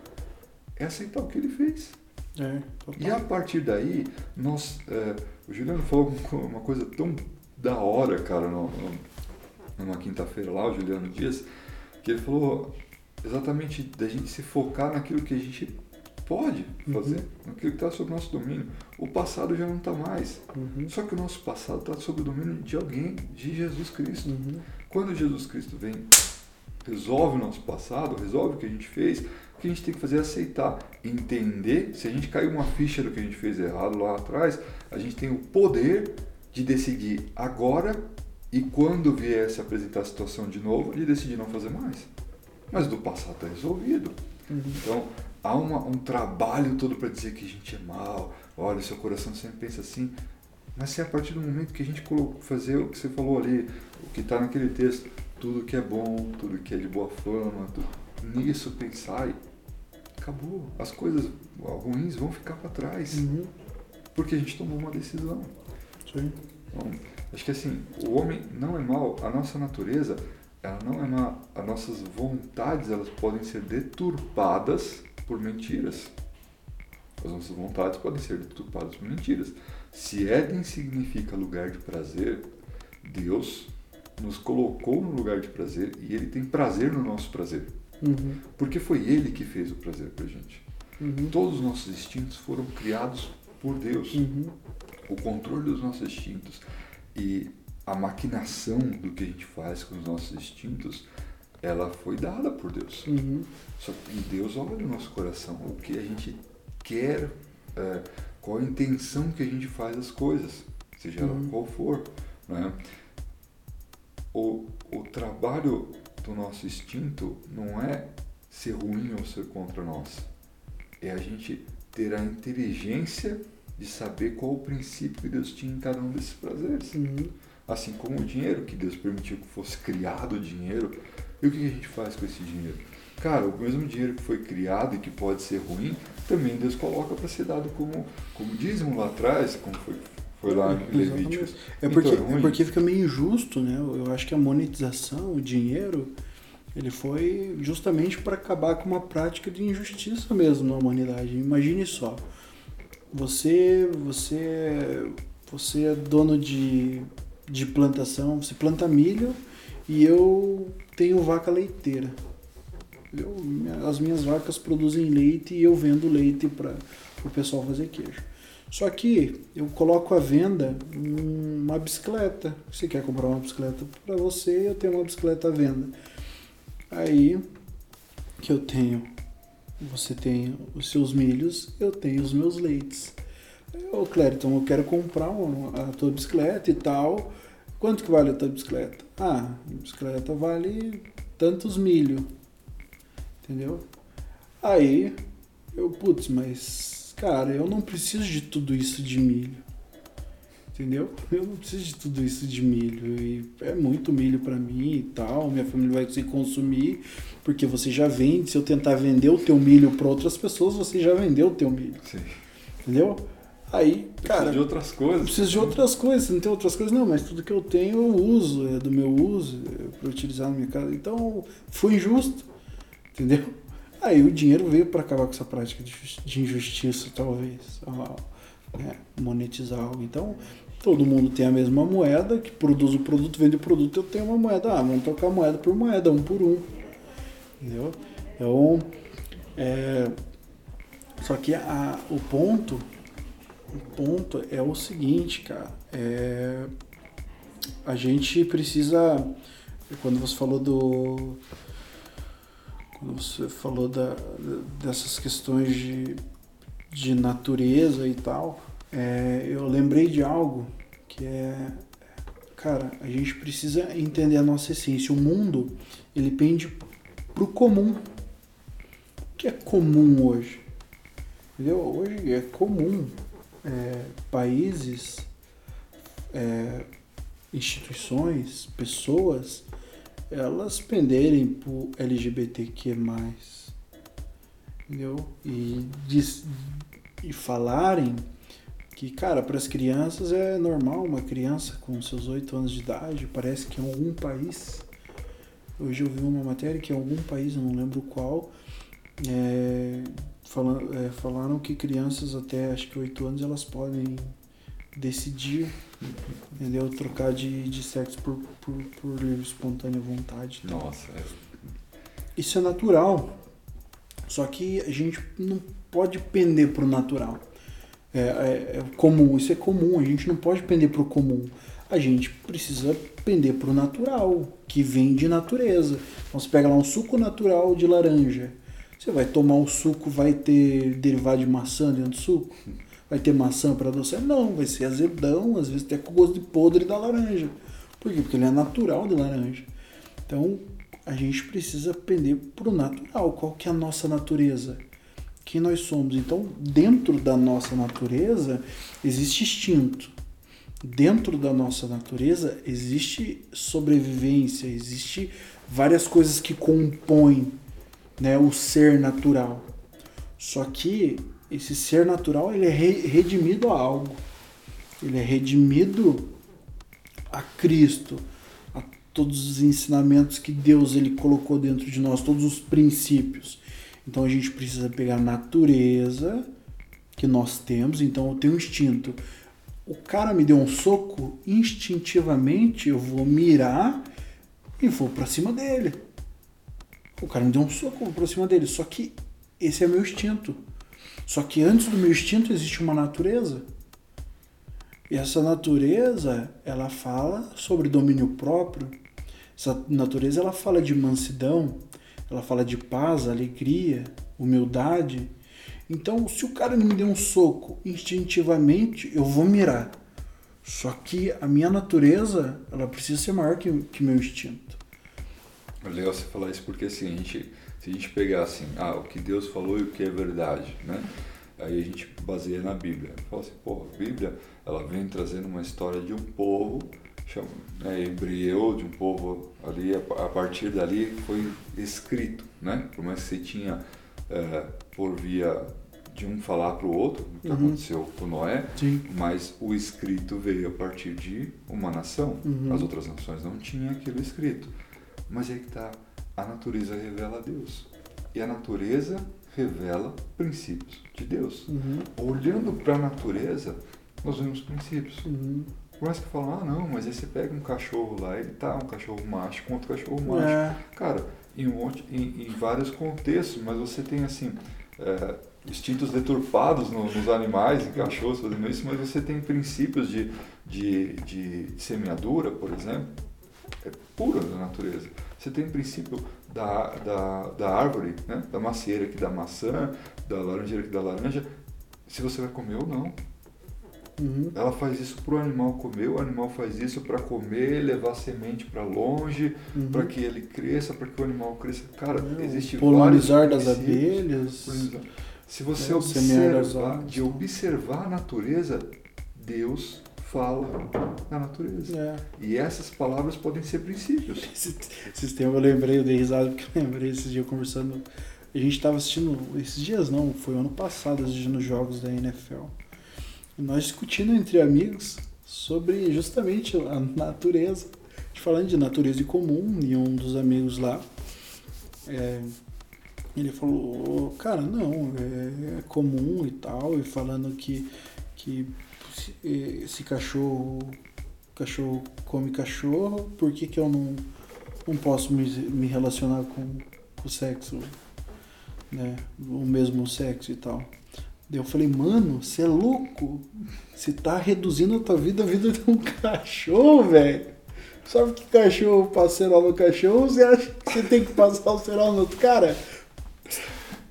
é aceitar o que ele fez. É, E a partir daí, nós, é, o Juliano falou uma coisa tão da hora, cara, no, no, numa quinta-feira lá, o Juliano Dias, que ele falou exatamente da gente se focar naquilo que a gente pode fazer, uhum. naquilo que está sob nosso domínio. O passado já não está mais. Uhum. Só que o nosso passado está sob o domínio de alguém, de Jesus Cristo. Uhum. Quando Jesus Cristo vem, resolve o nosso passado, resolve o que a gente fez, o que a gente tem que fazer é aceitar, entender. Se a gente caiu uma ficha do que a gente fez errado lá atrás, a gente tem o poder de decidir agora e quando vier se apresentar a situação de novo, de decidir não fazer mais. Mas do passado está resolvido. Uhum. Então, há uma, um trabalho todo para dizer que a gente é mal, olha, seu coração sempre pensa assim. Mas se é a partir do momento que a gente fazer o que você falou ali, o que está naquele texto, tudo que é bom, tudo que é de boa fama, tudo, nisso pensar, acabou. As coisas ruins vão ficar para trás. Uhum. Porque a gente tomou uma decisão. Sim. Então, acho que assim, o homem não é mal, a nossa natureza, ela não é má. As nossas vontades, elas podem ser deturpadas por mentiras. As nossas vontades podem ser deturpadas por mentiras. Se Éden significa lugar de prazer, Deus nos colocou no lugar de prazer e Ele tem prazer no nosso prazer. Uhum. Porque foi Ele que fez o prazer pra gente. Uhum. Todos os nossos instintos foram criados por Deus. Uhum. O controle dos nossos instintos e a maquinação do que a gente faz com os nossos instintos ela foi dada por Deus. Uhum. Só que Deus olha o nosso coração, o que a gente quer, é, qual a intenção que a gente faz as coisas, seja ela Uhum. qual for. Né? O, o trabalho do nosso instinto não é ser ruim ou ser contra nós, é a gente ter a inteligência de saber qual o princípio que Deus tinha em cada um desses prazeres. Uhum. Assim como o dinheiro, que Deus permitiu que fosse criado o dinheiro. E o que a gente faz com esse dinheiro? Cara, o mesmo dinheiro que foi criado e que pode ser ruim, também Deus coloca para ser dado como, como dízimo lá atrás, como foi, foi lá em Levíticos. É Então, porque, ruim. é porque fica meio injusto, né? Eu acho que a monetização, o dinheiro, ele foi justamente para acabar com uma prática de injustiça mesmo na humanidade. Imagine só, você, você, você é dono de, de plantação, você planta milho e eu tenho vaca leiteira. Eu, as minhas vacas produzem leite e eu vendo leite para o pessoal fazer queijo. Só que eu coloco à venda uma bicicleta. Você quer comprar uma bicicleta para você, eu tenho uma bicicleta à venda. Aí que eu tenho, você tem os seus milhos, eu tenho os meus leites. Ô Clériton, eu quero comprar uma- a tua bicicleta e tal. Quanto que vale a tua bicicleta? Ah, bicicleta vale tantos milho. Entendeu? Aí eu, putz, mas cara, eu não preciso de tudo isso de milho. Entendeu? Eu não preciso de tudo isso de milho. E é muito milho pra mim e tal. Minha família vai conseguir consumir. Porque você já vende. Se eu tentar vender o teu milho pra outras pessoas, você já vendeu o teu milho. Sim. Entendeu? Aí, Precisa cara, de outras coisas. preciso de outras coisas, não tem outras coisas, não, mas tudo que eu tenho eu uso, é do meu uso, é para utilizar na minha casa. Então, foi injusto, entendeu? Aí o dinheiro veio para acabar com essa prática de, de injustiça, talvez, né? monetizar algo. Então, todo mundo tem a mesma moeda, que produz o produto, vende o produto, eu tenho uma moeda. Ah, vamos trocar moeda por moeda, um por um. Entendeu? Então, é, só que a, o ponto, o ponto é o seguinte, cara. É, a gente precisa. Quando você falou do. Quando você falou da, dessas questões de, de natureza e tal, é, eu lembrei de algo que é. Cara, a gente precisa entender a nossa essência. O mundo, ele pende pro comum. O que é comum hoje? Entendeu? Hoje é comum é, países, é, instituições, pessoas, elas penderem por LGBTQ+. Entendeu? E, diz, e falarem que, cara, para as crianças é normal uma criança com seus 8 anos de idade, parece que em algum país, hoje eu vi uma matéria que em algum país, eu não lembro qual, é, falam, é, falaram que crianças até acho que 8 anos elas podem decidir, entendeu? Trocar de, de sexo por, por, por livre espontânea vontade. Nossa, é... Isso é natural. Só que a gente não pode pender pro natural. É, é, é, comum, isso é comum, a gente não pode pender pro comum. A gente precisa pender pro natural, que vem de natureza. Então você pega lá um suco natural de laranja. Você vai tomar o suco, vai ter derivado de maçã dentro do suco? Vai ter maçã para adoçar? Não, vai ser azedão, às vezes até com gosto de podre da laranja. Por quê? Porque ele é natural de laranja. Então, a gente precisa pender pro natural. Qual que é a nossa natureza? Quem nós somos? Então, dentro da nossa natureza, existe instinto. Dentro da nossa natureza, existe sobrevivência, existe várias coisas que compõem né, o ser natural. Só que esse ser natural ele é redimido a algo. Ele é redimido a Cristo, a todos os ensinamentos que Deus ele colocou dentro de nós, todos os princípios. Então a gente precisa pegar a natureza que nós temos, então eu tenho um instinto. O cara me deu um soco, instintivamente eu vou mirar e vou para cima dele. O cara me deu um soco por cima dele. Só que esse é meu instinto. Só que antes do meu instinto existe uma natureza. E essa natureza, ela fala sobre domínio próprio. Essa natureza, ela fala de mansidão, ela fala de paz, alegria, humildade. Então, se o cara me der um soco, instintivamente eu vou mirar. Só que a minha natureza, ela precisa ser maior que, que meu instinto. É legal você falar isso porque assim, a gente, se a gente pegar assim, ah, o que Deus falou e o que é verdade, né? Aí a gente baseia na Bíblia. Fala assim, pô, a Bíblia, ela vem trazendo uma história de um povo, chama, né, hebreu, de um povo ali, a, partir dali foi escrito, né? Por mais que você tinha é, por via de um falar para o outro, o que uhum. aconteceu com Noé, Sim. mas o escrito veio a partir de uma nação. Uhum. As outras nações não tinham aquilo escrito. Mas é que está, a natureza revela Deus. E a natureza revela princípios de Deus. Uhum. Olhando para a natureza, nós vemos princípios. Uhum. Por mais que falam, ah não, mas aí você pega um cachorro lá, ele tá um cachorro macho com outro cachorro macho. É. Cara, em, um monte, em, em, vários contextos, mas você tem assim. É, instintos deturpados no, nos animais, em cachorros fazendo isso, mas você tem princípios de, de, de semeadura, por exemplo, é pura da natureza. Você tem o princípio da, da, da árvore, né? da macieira que dá maçã, da laranjeira que dá laranja, se você vai comer ou não. Uhum. Ela faz isso para o animal comer, o animal faz isso para comer, levar semente para longe, uhum. para que ele cresça, para que o animal cresça. Cara, uhum. existe Polinizar das abelhas. Se você é, observar, de observar a natureza, Deus fala na natureza. É. E essas palavras podem ser princípios. Esse, esse tempo eu lembrei, eu dei risada porque eu lembrei esses dias conversando. A gente estava assistindo, esses dias não, foi ano passado, assistindo jogos da NFL. E nós discutindo entre amigos sobre justamente a natureza. A gente falando de natureza em comum, e um dos amigos lá é, Ele falou, cara, não, é, é comum e tal, e falando que, que se, eh, se cachorro, cachorro come cachorro, por que, que eu não, não posso me, me relacionar com, o sexo, né? O mesmo sexo e tal. Daí eu falei, mano, você é louco? Você tá reduzindo a tua vida à vida de um cachorro, velho. Sabe que cachorro passa cerol no cachorro? Você acha que você tem que passar o cerol no outro cara?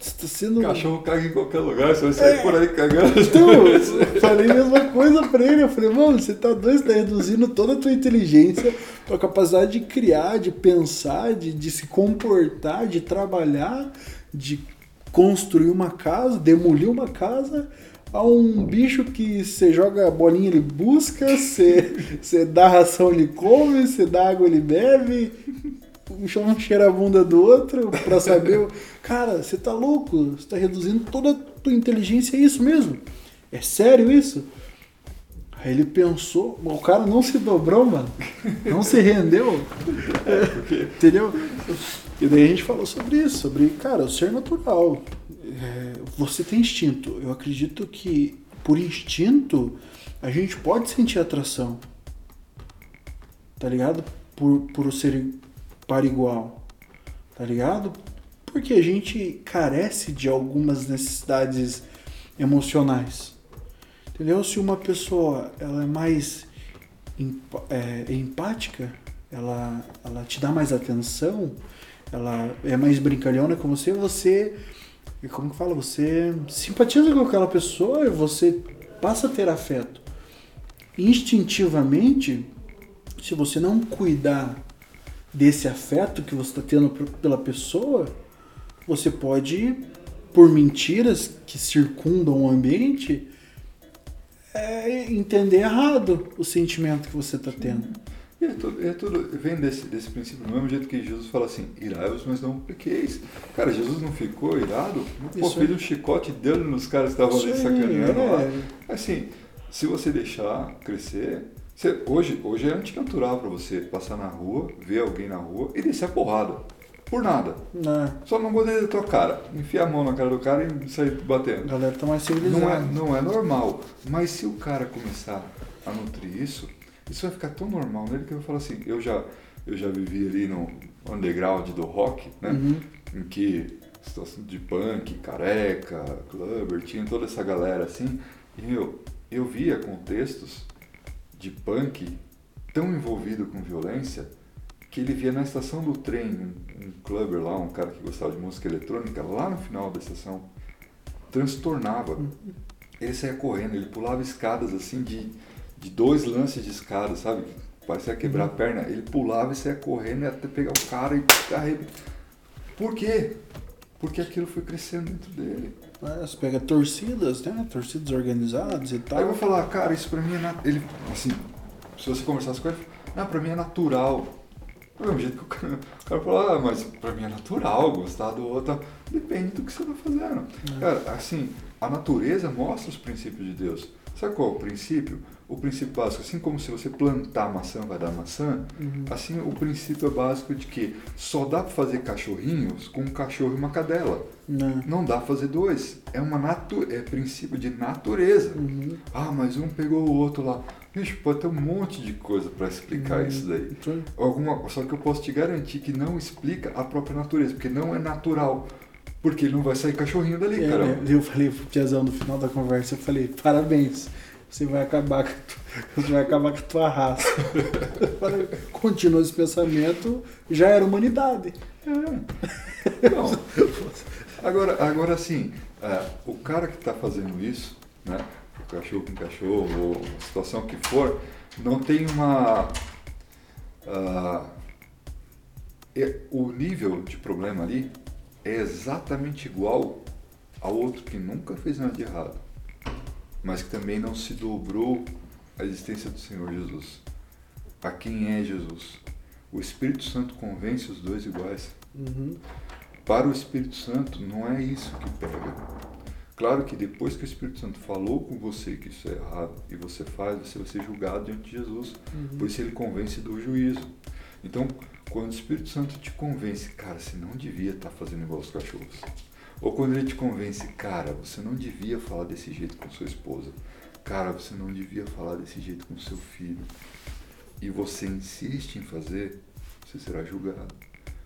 Você tá sendo. Cachorro caga em qualquer lugar, você vai sair por aí cagando. Então, eu falei a mesma coisa pra ele. Eu falei, mano, você tá doido, você tá reduzindo toda a tua inteligência, tua capacidade de criar, de pensar, de, de se comportar, de trabalhar, de construir uma casa, demolir uma casa a um bicho que você joga a bolinha ele busca, você, você dá ração ele come, você dá água ele bebe, um cheira a bunda do outro pra saber. Cara, você tá louco? Você tá reduzindo toda a tua inteligência, é isso mesmo? É sério isso? Aí ele pensou, o cara não se dobrou, mano. Não se rendeu. Entendeu? E daí a gente falou sobre isso, sobre, cara, o ser natural. É, você tem instinto. Eu acredito que por instinto a gente pode sentir atração. Tá ligado? Por, por ser par igual. Tá ligado? Porque a gente carece de algumas necessidades emocionais. Entendeu? Se uma pessoa ela é mais é, empática, ela, ela te dá mais atenção, ela é mais brincalhona com você, você, e como que fala, você simpatiza com aquela pessoa e você passa a ter afeto. Instintivamente, se você não cuidar desse afeto que você está tendo pela pessoa, você pode, por mentiras que circundam o ambiente, é, entender errado o sentimento que você está tendo. E é tudo, é tudo vem desse, desse princípio, do mesmo jeito que Jesus fala assim, irai-vos, mas não pequeis. Cara, Jesus não ficou irado? Pô, fez um chicote deu nos caras que estavam ali sacaneando é. lá. Assim, se você deixar crescer, você- hoje, hoje é antinatural pra você passar na rua, ver alguém na rua e descer a porrada. Por nada. Né? Só não gostei da tua cara. Enfiar a mão na cara do cara e sair A batendo. galera tá mais Não é, civilizada. não é normal. Mas se o cara começar a nutrir isso, isso vai ficar tão normal nele que eu vou falar assim, eu já, eu já vivi ali no underground do rock, né? Uhum. Em que situação de punk, careca, clubber, tinha toda essa galera assim. E meu, eu via contextos de punk tão envolvido com violência que ele via na estação do trem um, um clubber lá, um cara que gostava de música eletrônica, lá no final da estação, transtornava. Ele saía correndo, ele pulava escadas assim de, de dois lances de escada, sabe? Parecia quebrar a perna. Ele pulava e saía correndo até pegar o cara e carregar. Por quê? Porque aquilo foi crescendo dentro dele. É, você pega torcidas, né? Torcidas organizadas e tal. Aí eu vou falar, cara, isso pra mim é ele Assim, se você conversasse com ele, não, pra mim é natural. Do mesmo jeito que o cara, o cara fala, ah, mas pra mim é natural gostar do outro. Depende do que você tá fazendo. Cara, assim, a natureza mostra os princípios de Deus. Sabe qual é o princípio? O princípio básico, assim como se você plantar maçã vai dar maçã, assim o princípio é básico de que só dá pra fazer cachorrinhos com um cachorro e uma cadela. Né? Não dá pra fazer dois. É uma natu é princípio de natureza. Ah, mas um pegou o outro lá. Bicho, pode ter um monte de coisa pra explicar isso daí. Alguma, só que eu posso te garantir que não explica a própria natureza, porque não é natural. Porque ele não vai sair cachorrinho dali, é, cara. né? Eu falei pro Piazão no final da conversa, eu falei, parabéns, você vai acabar com a tua, você vai acabar com a tua raça. Falei, Continua esse pensamento, já era humanidade. Não. Agora, agora assim, é, o cara que está fazendo isso, né, o cachorro com cachorro, ou a situação que for, não tem uma. ah, é- o nível de problema ali é exatamente igual ao outro que nunca fez nada de errado, mas que também não se dobrou à existência do Senhor Jesus. A quem é Jesus? O Espírito Santo convence os dois iguais. Uhum. Para o Espírito Santo, não é isso que pega. Claro que depois que o Espírito Santo falou com você que isso é errado e você faz, você vai ser julgado diante de Jesus. Por isso ele convence do juízo. Então, quando o Espírito Santo te convence, cara, você não devia estar tá fazendo igual os cachorros. Ou quando ele te convence, cara, você não devia falar desse jeito com sua esposa. Cara, você não devia falar desse jeito com seu filho. E você insiste em fazer, você será julgado.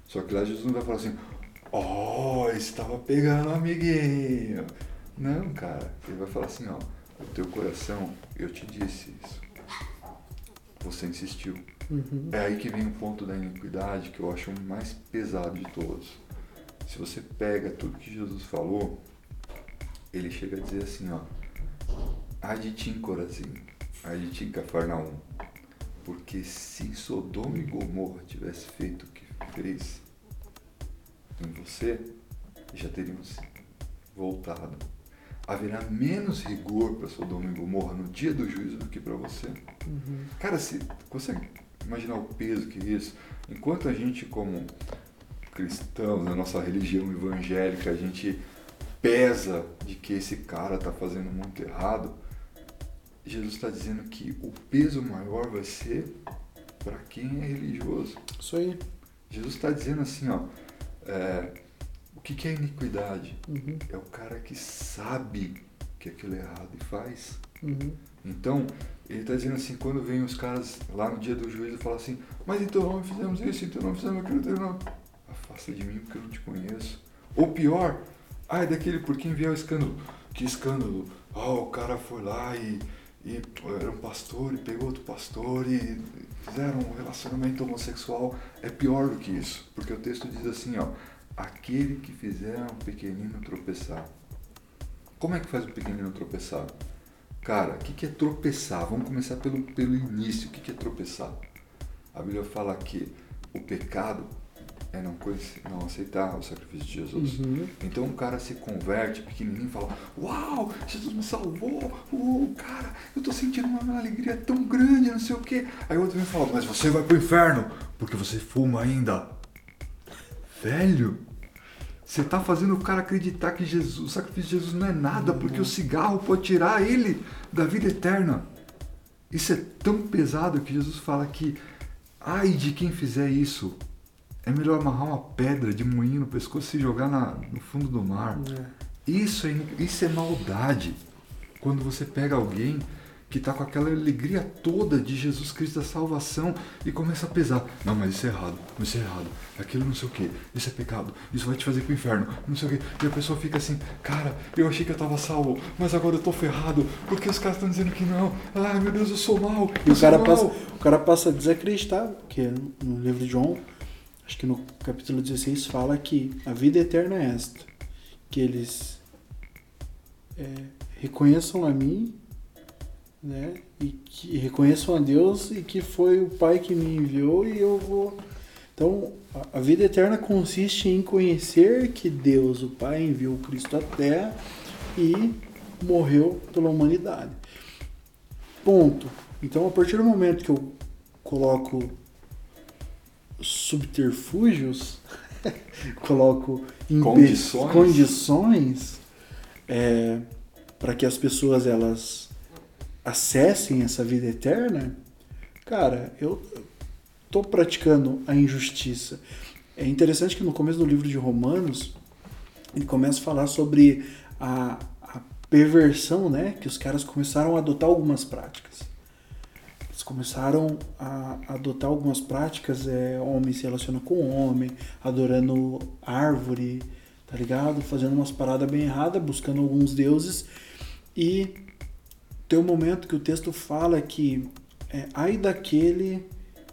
Só que lá Jesus não vai falar assim, oh, estava pegando amiguinho. Não, cara, ele vai falar assim, ó, o teu coração, eu te disse isso. Você insistiu. Uhum. É aí que vem o ponto da iniquidade que eu acho o mais pesado de todos. Se você pega tudo que Jesus falou, ele chega a dizer assim, ó, ai de ti, Corazim, ai de ti, Cafarnaum, porque se Sodoma e Gomorra tivesse feito o que fez em você, já teriam voltado. Haverá menos rigor para Sodoma e Gomorra no dia do juízo do que para você. Uhum. Cara, se consegue imaginar o peso que é isso? Enquanto a gente, como cristãos, na nossa religião evangélica, a gente pesa de que esse cara está fazendo muito errado, Jesus está dizendo que o peso maior vai ser para quem é religioso. Isso aí. Jesus está dizendo assim, ó, é, o que, que é iniquidade? Uhum. É o cara que sabe que aquilo é errado e faz. Uhum. Então, ele está dizendo assim, quando vem os caras lá no dia do juízo falam assim, mas então não fizemos isso, então não fizemos aquilo, então não. Afasta de mim porque eu não te conheço. Ou pior, ah, é daquele por quem vier o escândalo. Que escândalo? Ah, o cara foi lá e, e era um pastor e pegou outro pastor e fizeram um relacionamento homossexual. É pior do que isso. Porque o texto diz assim, ó, aquele que fizer um pequenino tropeçar. Como é que faz um pequenino tropeçar? Cara, o que, que é tropeçar? Vamos começar pelo, pelo início. O que, que é tropeçar? A Bíblia fala que o pecado é não, conhecer, não aceitar o sacrifício de Jesus. Uhum. Então o cara se converte pequenininho e fala: Uau, Jesus me salvou! Uou, cara, eu tô sentindo uma alegria tão grande, não sei o quê. Aí o outro vem e fala: Mas você vai pro inferno porque você fuma ainda. Velho, você está fazendo o cara acreditar que Jesus, o sacrifício de Jesus não é nada, Uhum. porque o cigarro pode tirar ele da vida eterna. Isso é tão pesado que Jesus fala que, ai de quem fizer isso, é melhor amarrar uma pedra de moinho no pescoço e jogar na, no fundo do mar. É. Isso é, isso é maldade. Quando você pega alguém que está com aquela alegria toda de Jesus Cristo da salvação e começa a pesar. Não, mas isso é errado, isso é errado, aquilo não sei o que, isso é pecado, isso vai te fazer pro inferno, não sei o que. E a pessoa fica assim, cara, eu achei que eu estava salvo, mas agora eu tô ferrado, porque os caras estão dizendo que não. Ai meu Deus, eu sou mal. E eu o sou cara, mal. passa, o cara passa a desacreditar, porque no livro de João, acho que no capítulo 16, fala que a vida eterna é esta: que eles é, reconheçam a mim, né? E que reconheçam a Deus e que foi o Pai que me enviou e eu vou. Então, a- vida eterna consiste em conhecer que Deus, o Pai, enviou Cristo à Terra e morreu pela humanidade. Ponto. Então, a partir do momento que eu coloco subterfúgios, coloco Condições. condições para que as pessoas elas acessem essa vida eterna, cara, eu tô praticando a injustiça. É interessante que no começo do livro de Romanos ele começa a falar sobre a, a perversão, né? Que os caras começaram a adotar algumas práticas. Eles começaram a adotar algumas práticas, é, homem se relaciona com homem, adorando árvore, tá ligado? Fazendo umas paradas bem erradas, buscando alguns deuses. E tem um momento que o texto fala que é, ai daquele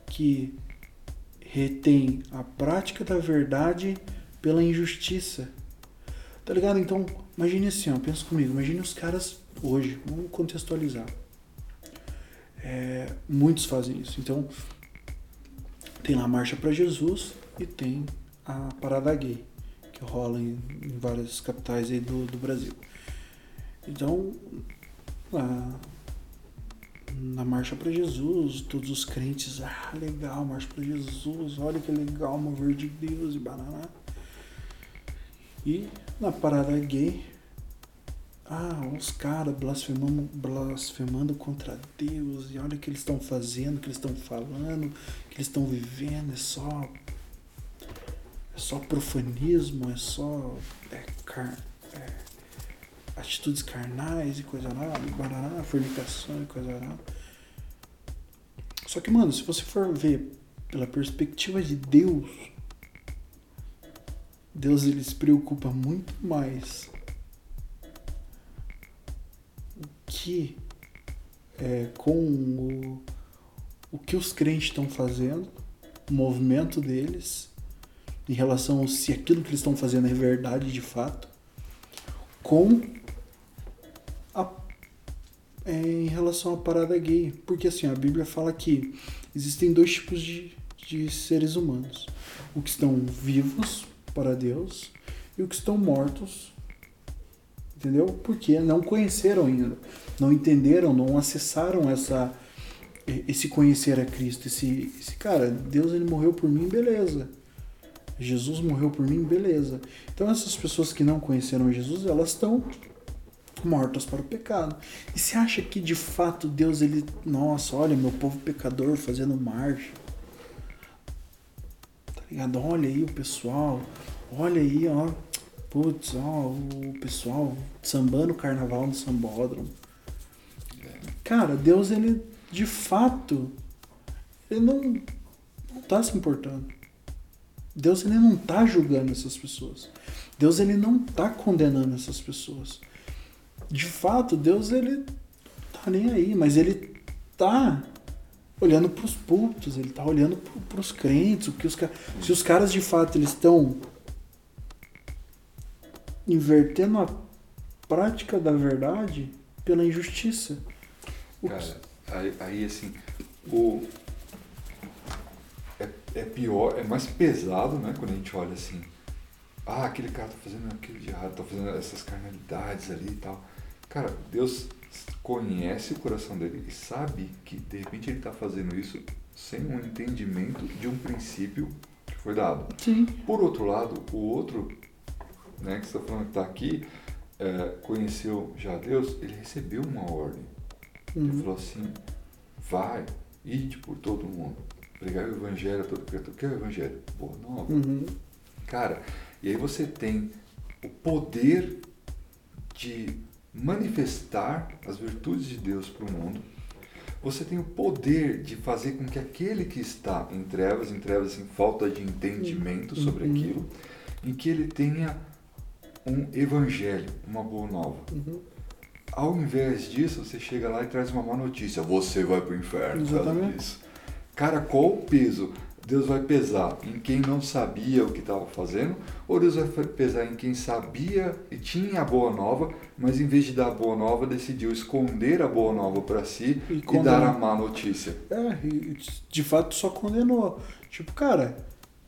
que retém a prática da verdade pela injustiça. Tá ligado? Então, imagine assim, ó, pensa comigo, imagine os caras hoje, vamos contextualizar. É, muitos fazem isso. Então, tem lá a Marcha para Jesus e tem a Parada Gay, que rola em, em várias capitais aí do, do Brasil. Então, na, na Marcha para Jesus, todos os crentes, ah, legal, Marcha para Jesus, olha que legal, mover de Deus e banana. E na parada gay, ah, os caras blasfemando, blasfemando contra Deus, e olha o que eles estão fazendo, o que eles estão falando, o que eles estão vivendo, é só. É só profanismo, é só. É, é, atitudes carnais e coisa lá, barará, fornicação e coisa lá. Só que, mano, se você for ver pela perspectiva de Deus, Deus ele se preocupa muito mais que é, com o, o que os crentes estão fazendo, o movimento deles, em relação a se aquilo que eles estão fazendo é verdade de fato, com é, em relação à parada gay. Porque assim, a Bíblia fala que existem dois tipos de, de seres humanos: o que estão vivos para Deus e o que estão mortos entendeu? Porque não conheceram ainda, não entenderam, não acessaram essa esse conhecer a Cristo, esse, esse cara, Deus ele morreu por mim, beleza. Jesus morreu por mim, beleza. Então essas pessoas que não conheceram Jesus, elas estão mortas para o pecado. E você acha que de fato Deus ele, nossa, olha meu povo pecador fazendo marcha. Tá ligado? Olha aí o pessoal, olha aí, ó, Putz, ó, o pessoal sambando carnaval no sambódromo. Cara, Deus, ele, de fato, ele não, não tá se importando. Deus, ele não tá julgando essas pessoas. Deus, ele não tá condenando essas pessoas. De fato, Deus, ele tá nem aí, mas ele tá olhando para os púlpitos, ele tá olhando para os crentes, o que os se os caras de fato eles estão invertendo a prática da verdade pela injustiça. Cara, aí, aí, assim, o, é, é pior, é mais pesado, né, quando a gente olha assim, ah, aquele cara tá fazendo aquilo de errado, tá fazendo essas carnalidades ali e tal. Cara, Deus conhece o coração dele e sabe que de repente ele está fazendo isso sem um entendimento de um princípio que foi dado. Sim. Por outro lado, o outro né, que está falando que está aqui, é, conheceu já Deus, ele recebeu uma ordem. Uhum. Ele falou assim, vai, ide por todo mundo, pregar o evangelho a todo criatura. O que é o evangelho? Boa nova. Uhum. Cara, e aí você tem o poder de manifestar as virtudes de Deus para o mundo. Você tem o poder de fazer com que aquele que está em trevas, em trevas, em falta de entendimento sobre uhum. aquilo, em que ele tenha um evangelho, uma boa nova. Uhum. Ao invés disso, você chega lá e traz uma má notícia. Você vai para o inferno. Exatamente. Cara, qual o peso? Deus vai pesar em quem não sabia o que estava fazendo, ou Deus vai pesar em quem sabia e tinha a boa nova, mas em vez de dar a boa nova, decidiu esconder a boa nova para si e, e dar a má notícia. É, de fato só condenou. Tipo, cara,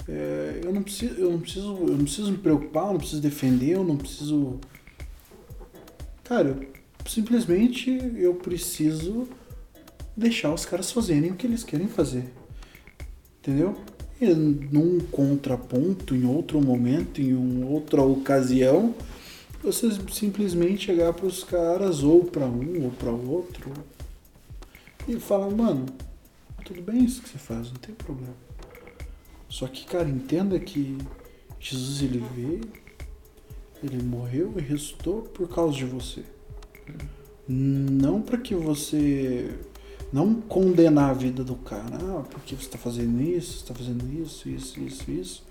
é, eu, não preciso, eu, não preciso, eu não preciso me preocupar, eu não preciso defender, eu não preciso. Cara, simplesmente eu preciso deixar os caras fazerem o que eles querem fazer. Entendeu? E num contraponto, em outro momento, em uma outra ocasião, você simplesmente chegar para os caras, ou para um, ou para outro, e falar, mano, tudo bem isso que você faz, não tem problema. Só que, cara, entenda que Jesus ele veio, ele morreu e ressuscitou por causa de você. Não para que você não condenar a vida do cara, ah, porque você está fazendo isso, está fazendo isso, isso, isso, isso.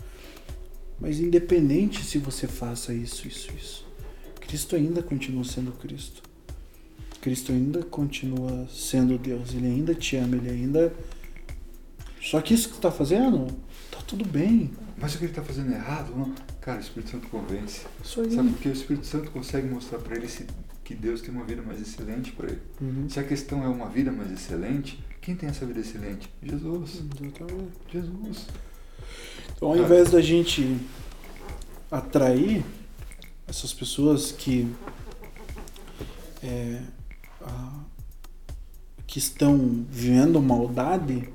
Mas independente se você faça isso, isso, isso, Cristo ainda continua sendo Cristo. Cristo ainda continua sendo Deus. Ele ainda te ama, ele ainda. Só que isso que você está fazendo Tá tudo bem. Mas o que ele está fazendo é errado? Não? Cara, o Espírito Santo convence. Isso aí. Sabe porque o Espírito Santo consegue mostrar para ele que Deus tem uma vida mais excelente para ele. Uhum. Se a questão é uma vida mais excelente, quem tem essa vida excelente? Jesus. Exatamente. Jesus. Então, ao invés da gente atrair essas pessoas que é, a, que estão vivendo maldade,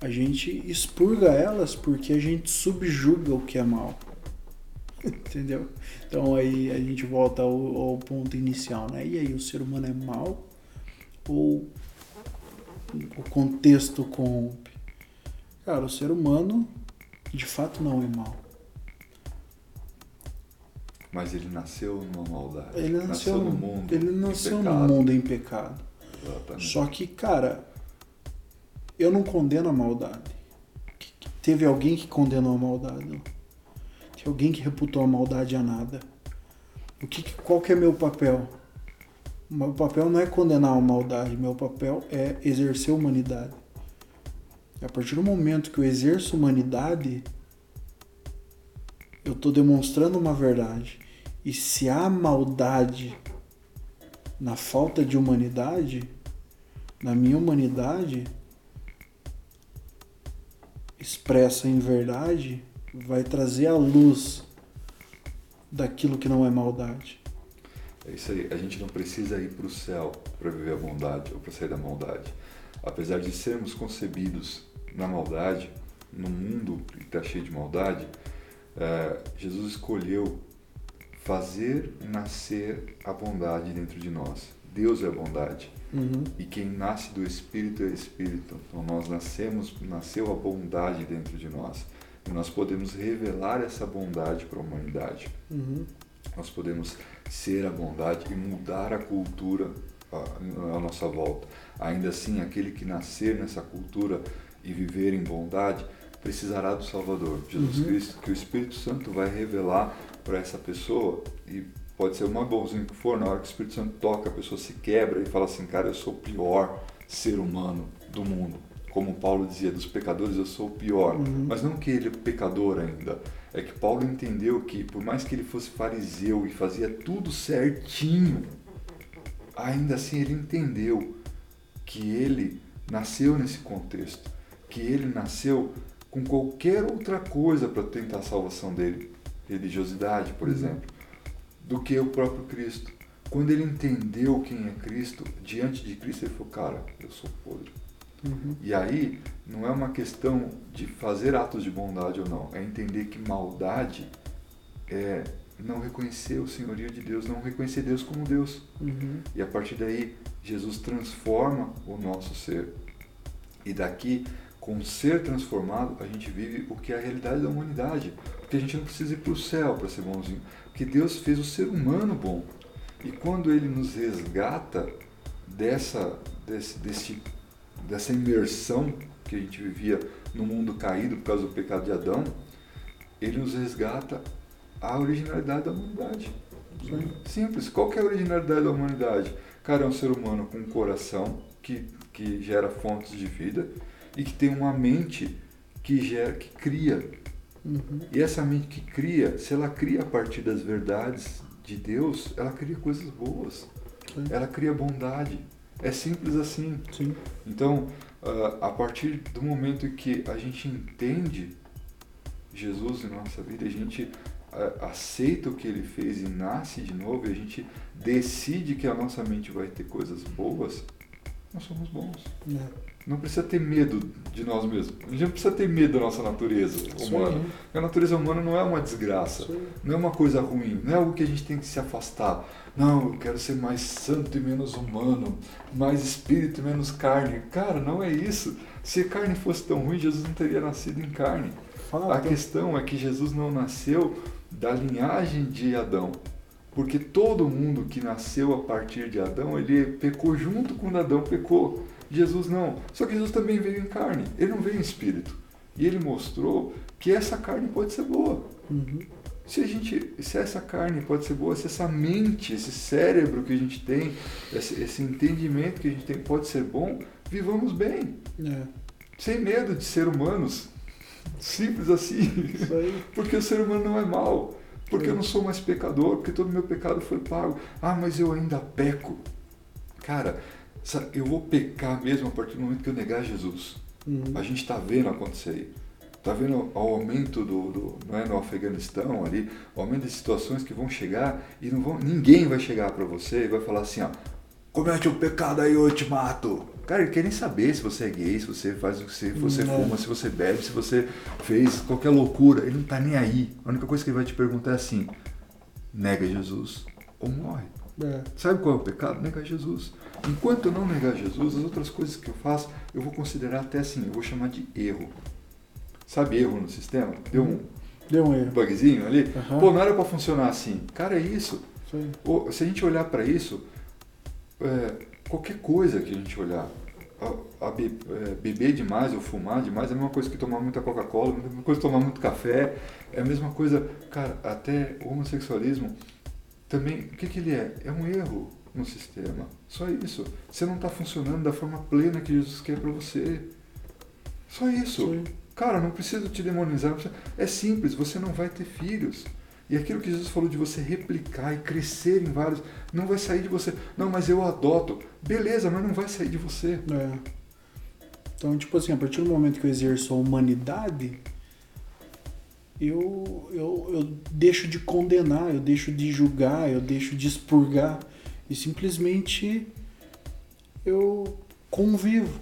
a gente expurga elas porque a gente subjuga o que é mal. Entendeu? Então aí a gente volta ao, ao ponto inicial, né? E aí, o ser humano é mau ou o contexto corrompe? Cara, o ser humano de fato não é mau. Mas ele nasceu numa maldade. Ele nasceu, no mundo. Ele em nasceu no mundo em pecado. Exatamente. Só que, cara, eu não condeno a maldade. Teve alguém que condenou a maldade. Tem alguém que reputou a maldade a nada. O que, qual que é meu papel? Meu papel não é condenar a maldade, meu papel é exercer humanidade. A partir do momento que eu exerço humanidade, eu estou demonstrando uma verdade. E se há maldade na falta de humanidade, na minha humanidade, expressa em verdade, vai trazer a luz daquilo que não é maldade. É isso aí. A gente não precisa ir para o céu para viver a bondade ou para sair da maldade. Apesar de sermos concebidos na maldade, no mundo que está cheio de maldade, eh, Jesus escolheu fazer nascer a bondade dentro de nós. Deus é a bondade. Uhum. E quem nasce do Espírito é Espírito. Então nós nascemos, nasceu a bondade dentro de nós. E nós podemos revelar essa bondade para a humanidade. Uhum. Nós podemos ser a bondade e mudar a cultura à nossa volta. Ainda assim, aquele que nascer nessa cultura e viver em bondade precisará do Salvador, Jesus Uhum. Cristo, que o Espírito Santo vai revelar para essa pessoa e pode ser o mais bonzinho que for, na hora que o Espírito Santo toca, a pessoa se quebra e fala assim, cara, eu sou o pior ser humano do mundo. Como Paulo dizia, dos pecadores eu sou o pior. Uhum. Mas não que ele é pecador ainda. É que Paulo entendeu que, por mais que ele fosse fariseu e fazia tudo certinho, ainda assim ele entendeu que ele nasceu nesse contexto, que ele nasceu com qualquer outra coisa para tentar a salvação dele, religiosidade, por exemplo, do que o próprio Cristo. Quando ele entendeu quem é Cristo, diante de Cristo ele falou, cara, eu sou podre. Uhum. E aí não é uma questão de fazer atos de bondade ou não, é entender que maldade é não reconhecer o senhorio de Deus, não reconhecer Deus como Deus. Uhum. E a partir daí, Jesus transforma o nosso ser. E daqui, com o ser transformado, a gente vive o que é a realidade da humanidade. Porque a gente não precisa ir para o céu para ser bonzinho. Porque Deus fez o ser humano bom. E quando Ele nos resgata dessa, desse, desse, dessa imersão que a gente vivia no mundo caído por causa do pecado de Adão, Ele nos resgata a originalidade da humanidade. Sim. Simples. Qual que é a originalidade da humanidade? Cara, é um ser humano com um coração que, que gera fontes de vida e que tem uma mente que gera, que cria. Uhum. E essa mente que cria, se ela cria a partir das verdades de Deus, ela cria coisas boas. Ela cria bondade. É simples assim. Sim. Então, ah, a partir do momento que a gente entende Jesus em nossa vida, a gente ah, aceita o que ele fez e nasce de novo, e a gente decide que a nossa mente vai ter coisas boas, nós somos bons. É. Não precisa ter medo de nós mesmos. A gente não precisa ter medo da nossa natureza humana. a natureza humana não é uma desgraça. Não é uma coisa ruim. Não é algo que a gente tem que se afastar. Não, eu quero ser mais santo e menos humano. Mais espírito e menos carne. Cara, não é isso. Se carne fosse tão ruim, Jesus não teria nascido em carne. A questão é que Jesus não nasceu da linhagem de Adão. Porque todo mundo que nasceu a partir de Adão, ele pecou junto quando Adão pecou. Jesus não. Só que Jesus também veio em carne. Ele não veio em espírito. E ele mostrou que essa carne pode ser boa. Uhum. Se a gente, se essa carne pode ser boa, se essa mente, esse cérebro que a gente tem, esse, esse entendimento que a gente tem pode ser bom, vivamos bem, É. sem medo de ser humanos. Simples assim. Porque o ser humano não é mau. Porque eu não sou mais pecador, porque todo meu pecado foi pago. Ah, mas eu ainda peco. Cara, sa- eu vou pecar mesmo a partir do momento que eu negar Jesus. Uhum. A gente está vendo acontecer aí. Está vendo o aumento do, do não é, no Afeganistão ali, o aumento de situações que vão chegar e não vão, ninguém vai chegar para você e vai falar assim, ó, comete um pecado aí, eu te mato. Cara, ele quer nem saber se você é gay, se você faz o que você, você Não. fuma, se você bebe, se você fez qualquer loucura. Ele não tá nem aí. A única coisa que ele vai te perguntar é assim: nega Jesus ou morre. É. Sabe qual é o pecado? Negar Jesus. Enquanto eu não negar Jesus, as outras coisas que eu faço, eu vou considerar até assim, eu vou chamar de erro. Sabe erro no sistema? Deu um Deu um erro. bugzinho ali? Aham. Pô, não era pra funcionar assim. Cara, é isso. Se a gente olhar para isso, é, qualquer coisa que a gente olhar, a, a be- é, beber demais ou fumar demais é a mesma coisa que tomar muita Coca-Cola, é a mesma coisa que tomar muito café, é a mesma coisa, cara, até o homossexualismo também, o que, que ele é? É um erro no sistema. Só isso. Você não está funcionando da forma plena que Jesus quer para você. Só isso. Aí. Cara, não preciso te demonizar. É simples, você não vai ter filhos. E aquilo que Jesus falou de você replicar e crescer em vários, não vai sair de você. Não, mas eu adoto. Beleza, mas não vai sair de você. É. Então, tipo assim, a partir do momento que eu exerço a humanidade, eu, eu, eu deixo de condenar, eu deixo de julgar, eu deixo de expurgar e simplesmente eu convivo.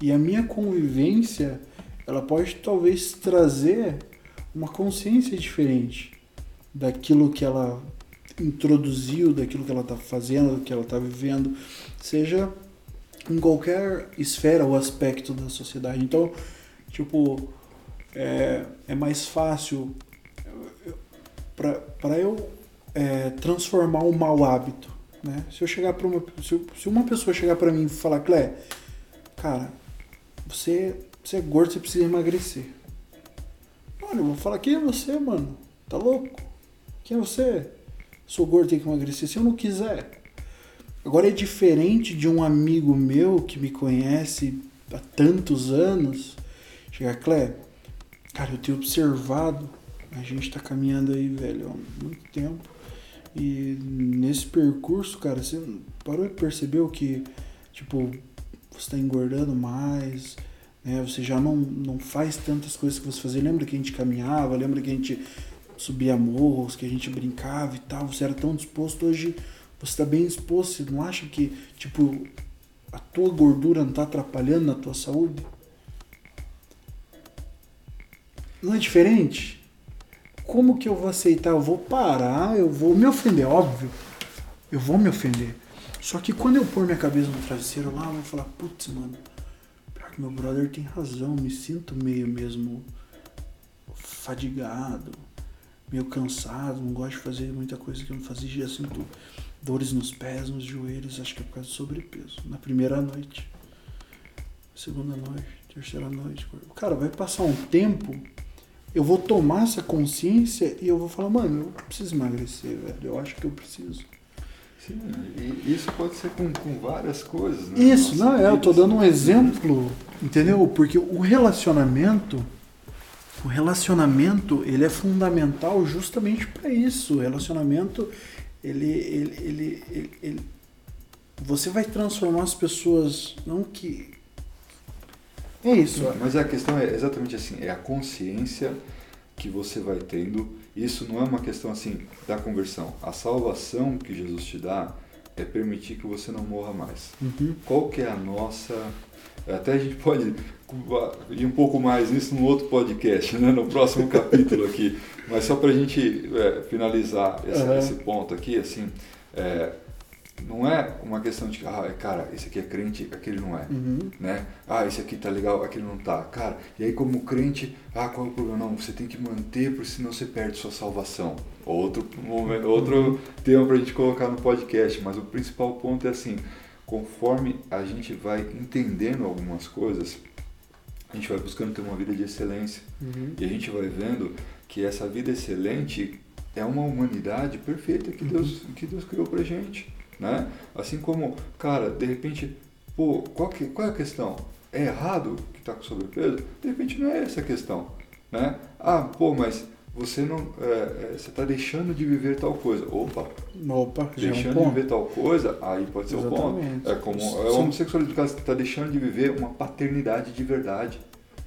E a minha convivência, ela pode talvez trazer uma consciência diferente daquilo que ela introduziu, daquilo que ela está fazendo, do que ela está vivendo, seja em qualquer esfera ou aspecto da sociedade. Então, tipo, é, é mais fácil para eu é, transformar um mau hábito. Né? Se eu chegar para uma se, se uma pessoa chegar para mim e falar, Clé, cara, você, você é gordo, você precisa emagrecer. Mano, eu vou falar, quem é você, mano? Tá louco? Quem é você? Sou gordo, tenho que emagrecer. Se eu não quiser. Agora é diferente de um amigo meu que me conhece há tantos anos chegar, Clé, cara, eu tenho observado, a gente tá caminhando aí, velho, há muito tempo. E nesse percurso, cara, você parou e percebeu que, tipo, você tá engordando mais, né? Você já não, não faz tantas coisas que você fazia. Lembra que a gente caminhava, lembra que a gente subia morros, que a gente brincava e tal. Você era tão disposto, hoje você tá bem disposto. Você não acha que, tipo, a tua gordura não tá atrapalhando na tua saúde? Não é diferente? Como que eu vou aceitar? Eu vou parar, eu vou me ofender, óbvio. Eu vou me ofender. Só que quando eu pôr minha cabeça no travesseiro lá, eu vou falar, putz, mano, pior que meu brother tem razão, me sinto meio mesmo fadigado, meio cansado, não gosto de fazer muita coisa que eu não fazia, já sinto dores nos pés, nos joelhos, acho que é por causa do sobrepeso. Na primeira noite, segunda noite, terceira noite, cara, vai passar um tempo, eu vou tomar essa consciência e eu vou falar, mano, eu preciso emagrecer, velho, eu acho que eu preciso. Sim, e isso pode ser com, com várias coisas, né? Isso, Nossa não, é, eu tô vida, dando um assim. exemplo, entendeu? Porque o relacionamento, o relacionamento, ele é fundamental justamente para isso. O relacionamento, ele, ele, ele, ele, ele- você vai transformar as pessoas, não que é isso. Mas a questão é exatamente assim, é a consciência que você vai tendo. Isso não é uma questão assim da conversão. A salvação que Jesus te dá é permitir que você não morra mais. Uhum. Qual que é a nossa até a gente pode ir um pouco mais nisso no outro podcast, né? no próximo capítulo aqui. Mas só para a gente é, finalizar esse, Uhum. esse ponto aqui, assim, é, não é uma questão de, ah, cara, esse aqui é crente, aquele não é. Uhum. Né? Ah, esse aqui tá legal, aquele não tá. Cara, e aí como crente, ah, qual é o problema? Não, você tem que manter, porque senão você perde sua salvação. Outro, momento, outro tema pra gente colocar no podcast, mas o principal ponto é assim, conforme a gente vai entendendo algumas coisas, a gente vai buscando ter uma vida de excelência. Uhum. E a gente vai vendo que essa vida excelente é uma humanidade perfeita que Deus, que Deus criou pra gente. Né? Assim como, cara, de repente, pô, qual, que, qual é a questão? É errado que está com sobrepeso? De repente não é essa a questão. Né? Ah, pô, mas você não. É, é, você está deixando de viver tal coisa. Opa, Opa, já é um deixando de viver tal coisa, aí pode ser o ponto. Exatamente. É como é o homossexualismo, você está deixando de viver uma paternidade de verdade.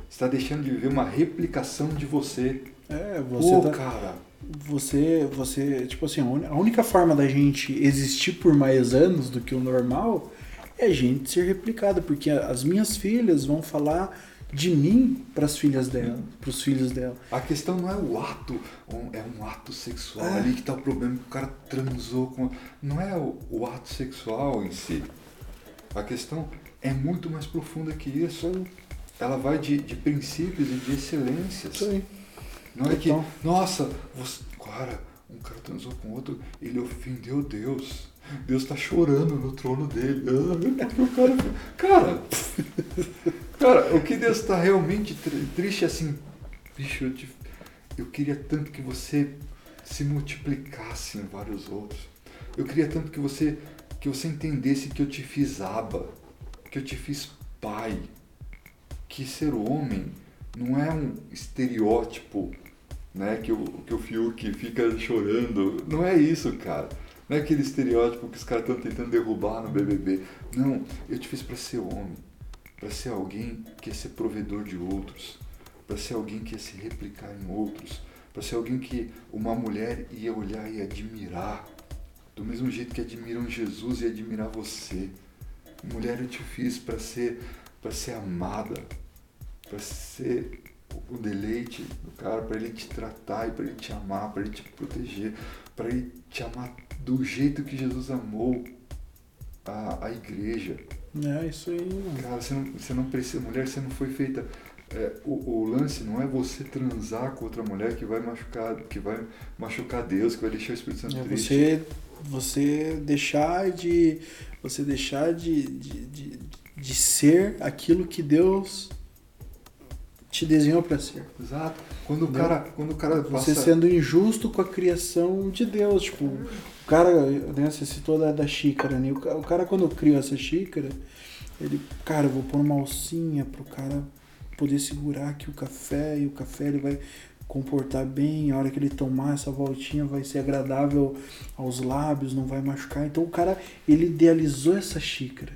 Você está deixando de viver uma replicação de você. É, você Pô, tá... cara, você, você, tipo assim, a única forma da gente existir por mais anos do que o normal é a gente ser replicado, porque as minhas filhas vão falar de mim para as filhas dela, para os filhos dela. A questão não é o ato, é um ato sexual É. ali que tá o problema, que o cara transou com. Não é o, o ato sexual em si. A questão é muito mais profunda que isso. Ela vai de, de princípios e de excelências. Aí. Não é que, Então. nossa, você, cara, um cara transou com outro, ele ofendeu Deus. Deus tá chorando no trono dele. Ah, porque o cara. Cara, cara, o que Deus tá realmente tri- triste é assim, bicho, eu, te- eu queria tanto que você se multiplicasse em vários outros. Eu queria tanto que você que você entendesse que eu te fiz aba, que eu te fiz pai, que ser homem não é um estereótipo, né, que o, que o Fiuk fica chorando. Não é isso, cara. Não é aquele estereótipo que os caras estão tentando derrubar no BBB. Não, eu te fiz para ser homem, para ser alguém que ia ser provedor de outros, para ser alguém que ia se replicar em outros, para ser alguém que uma mulher ia olhar e admirar, do mesmo jeito que admiram Jesus e admirar você. Mulher, eu te fiz para ser para ser amada, para ser o deleite do cara, para ele te tratar e para ele te amar, para ele te proteger, para ele te amar do jeito que Jesus amou a, a igreja. É isso aí, mano. Cara, você não, você não precisa, mulher, você não foi feita. é, o, o lance não é você transar com outra mulher que vai machucar, que vai machucar Deus, que vai deixar o Espírito Santo É triste. você, você deixar de. Você deixar de, de, de, de ser aquilo que Deus te desenhou para ser. Exato. Quando o cara, quando o cara Você passa, sendo injusto com a criação de Deus. Tipo, o cara, né, você citou da, da xícara, né? O cara, quando criou essa xícara, ele, cara, eu vou pôr uma alcinha pro cara poder segurar aqui o café, e o café ele vai comportar bem, a hora que ele tomar essa voltinha vai ser agradável aos lábios, não vai machucar. Então o cara, ele idealizou essa xícara.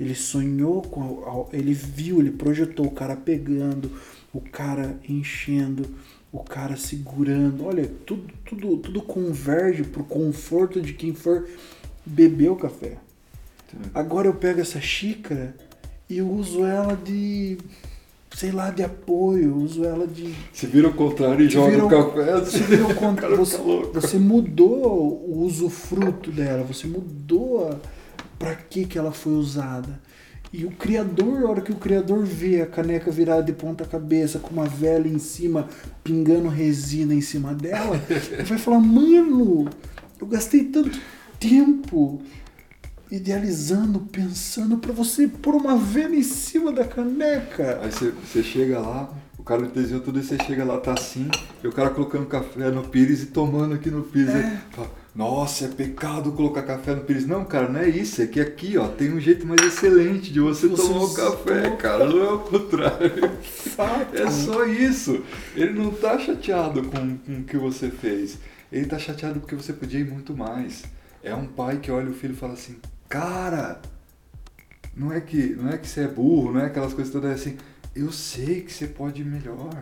Ele sonhou com, ele viu, ele projetou o cara pegando, o cara enchendo, o cara segurando. Olha, tudo, tudo, tudo converge pro conforto de quem for beber o café. Agora eu pego essa xícara e uso ela de, sei lá, de apoio, uso ela de. se vira ao contrário e joga vira o café, Você, vira o o contra- cara você, você mudou o usufruto dela, você mudou a, pra que, que ela foi usada. E o criador, a hora que o criador vê a caneca virada de ponta cabeça com uma vela em cima, pingando resina em cima dela, ele vai falar, mano, eu gastei tanto tempo idealizando, pensando pra você pôr uma vela em cima da caneca. Aí você, chega lá, o cara desenhou tudo e você chega lá, tá assim, e o cara colocando café no pires e tomando aqui no pires. Aí fala, Nossa, é pecado colocar café no pires. Não, cara, não é isso. É que aqui, ó, tem um jeito mais excelente de você, Você tomar o café, toma- cara. Não é o contrário. É só isso. Ele não tá chateado com, com o que você fez. Ele tá chateado porque você podia ir muito mais. É um pai que olha o filho e fala assim, cara, não é que, não é que você é burro, não é aquelas coisas todas assim. Eu sei que você pode ir melhor.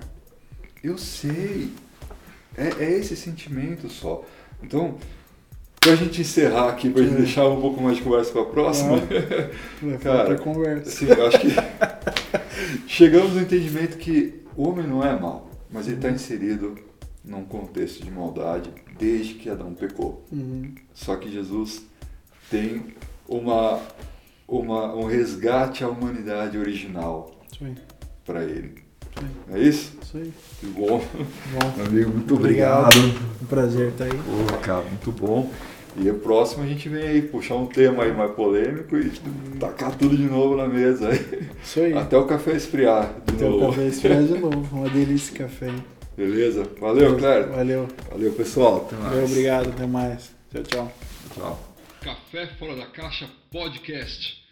Eu sei. É, é esse sentimento só. Então, pra gente encerrar aqui, pra gente É. deixar um pouco mais de conversa pra próxima. Vai Cara, conversa. Assim, eu acho que chegamos no entendimento que o homem não é mau, mas ele está inserido num contexto de maldade desde que Adão pecou. Uhum. Só que Jesus tem uma, uma, um resgate à humanidade original para ele. É isso? Isso aí. Que bom. Bom, Meu amigo, muito Obrigado. obrigado. um prazer estar aí. Pô, cara, muito bom. E o próximo a gente vem aí puxar um tema aí mais polêmico e tacar tudo de novo na mesa aí. Isso aí. Até o café esfriar de Até o novo. café esfriar de novo. Uma delícia esse café. Beleza? Valeu, Clério. Valeu. Valeu, pessoal. Até mais. Valeu, obrigado. Até mais. Tchau, tchau. Tchau. Café Fora da Caixa Podcast.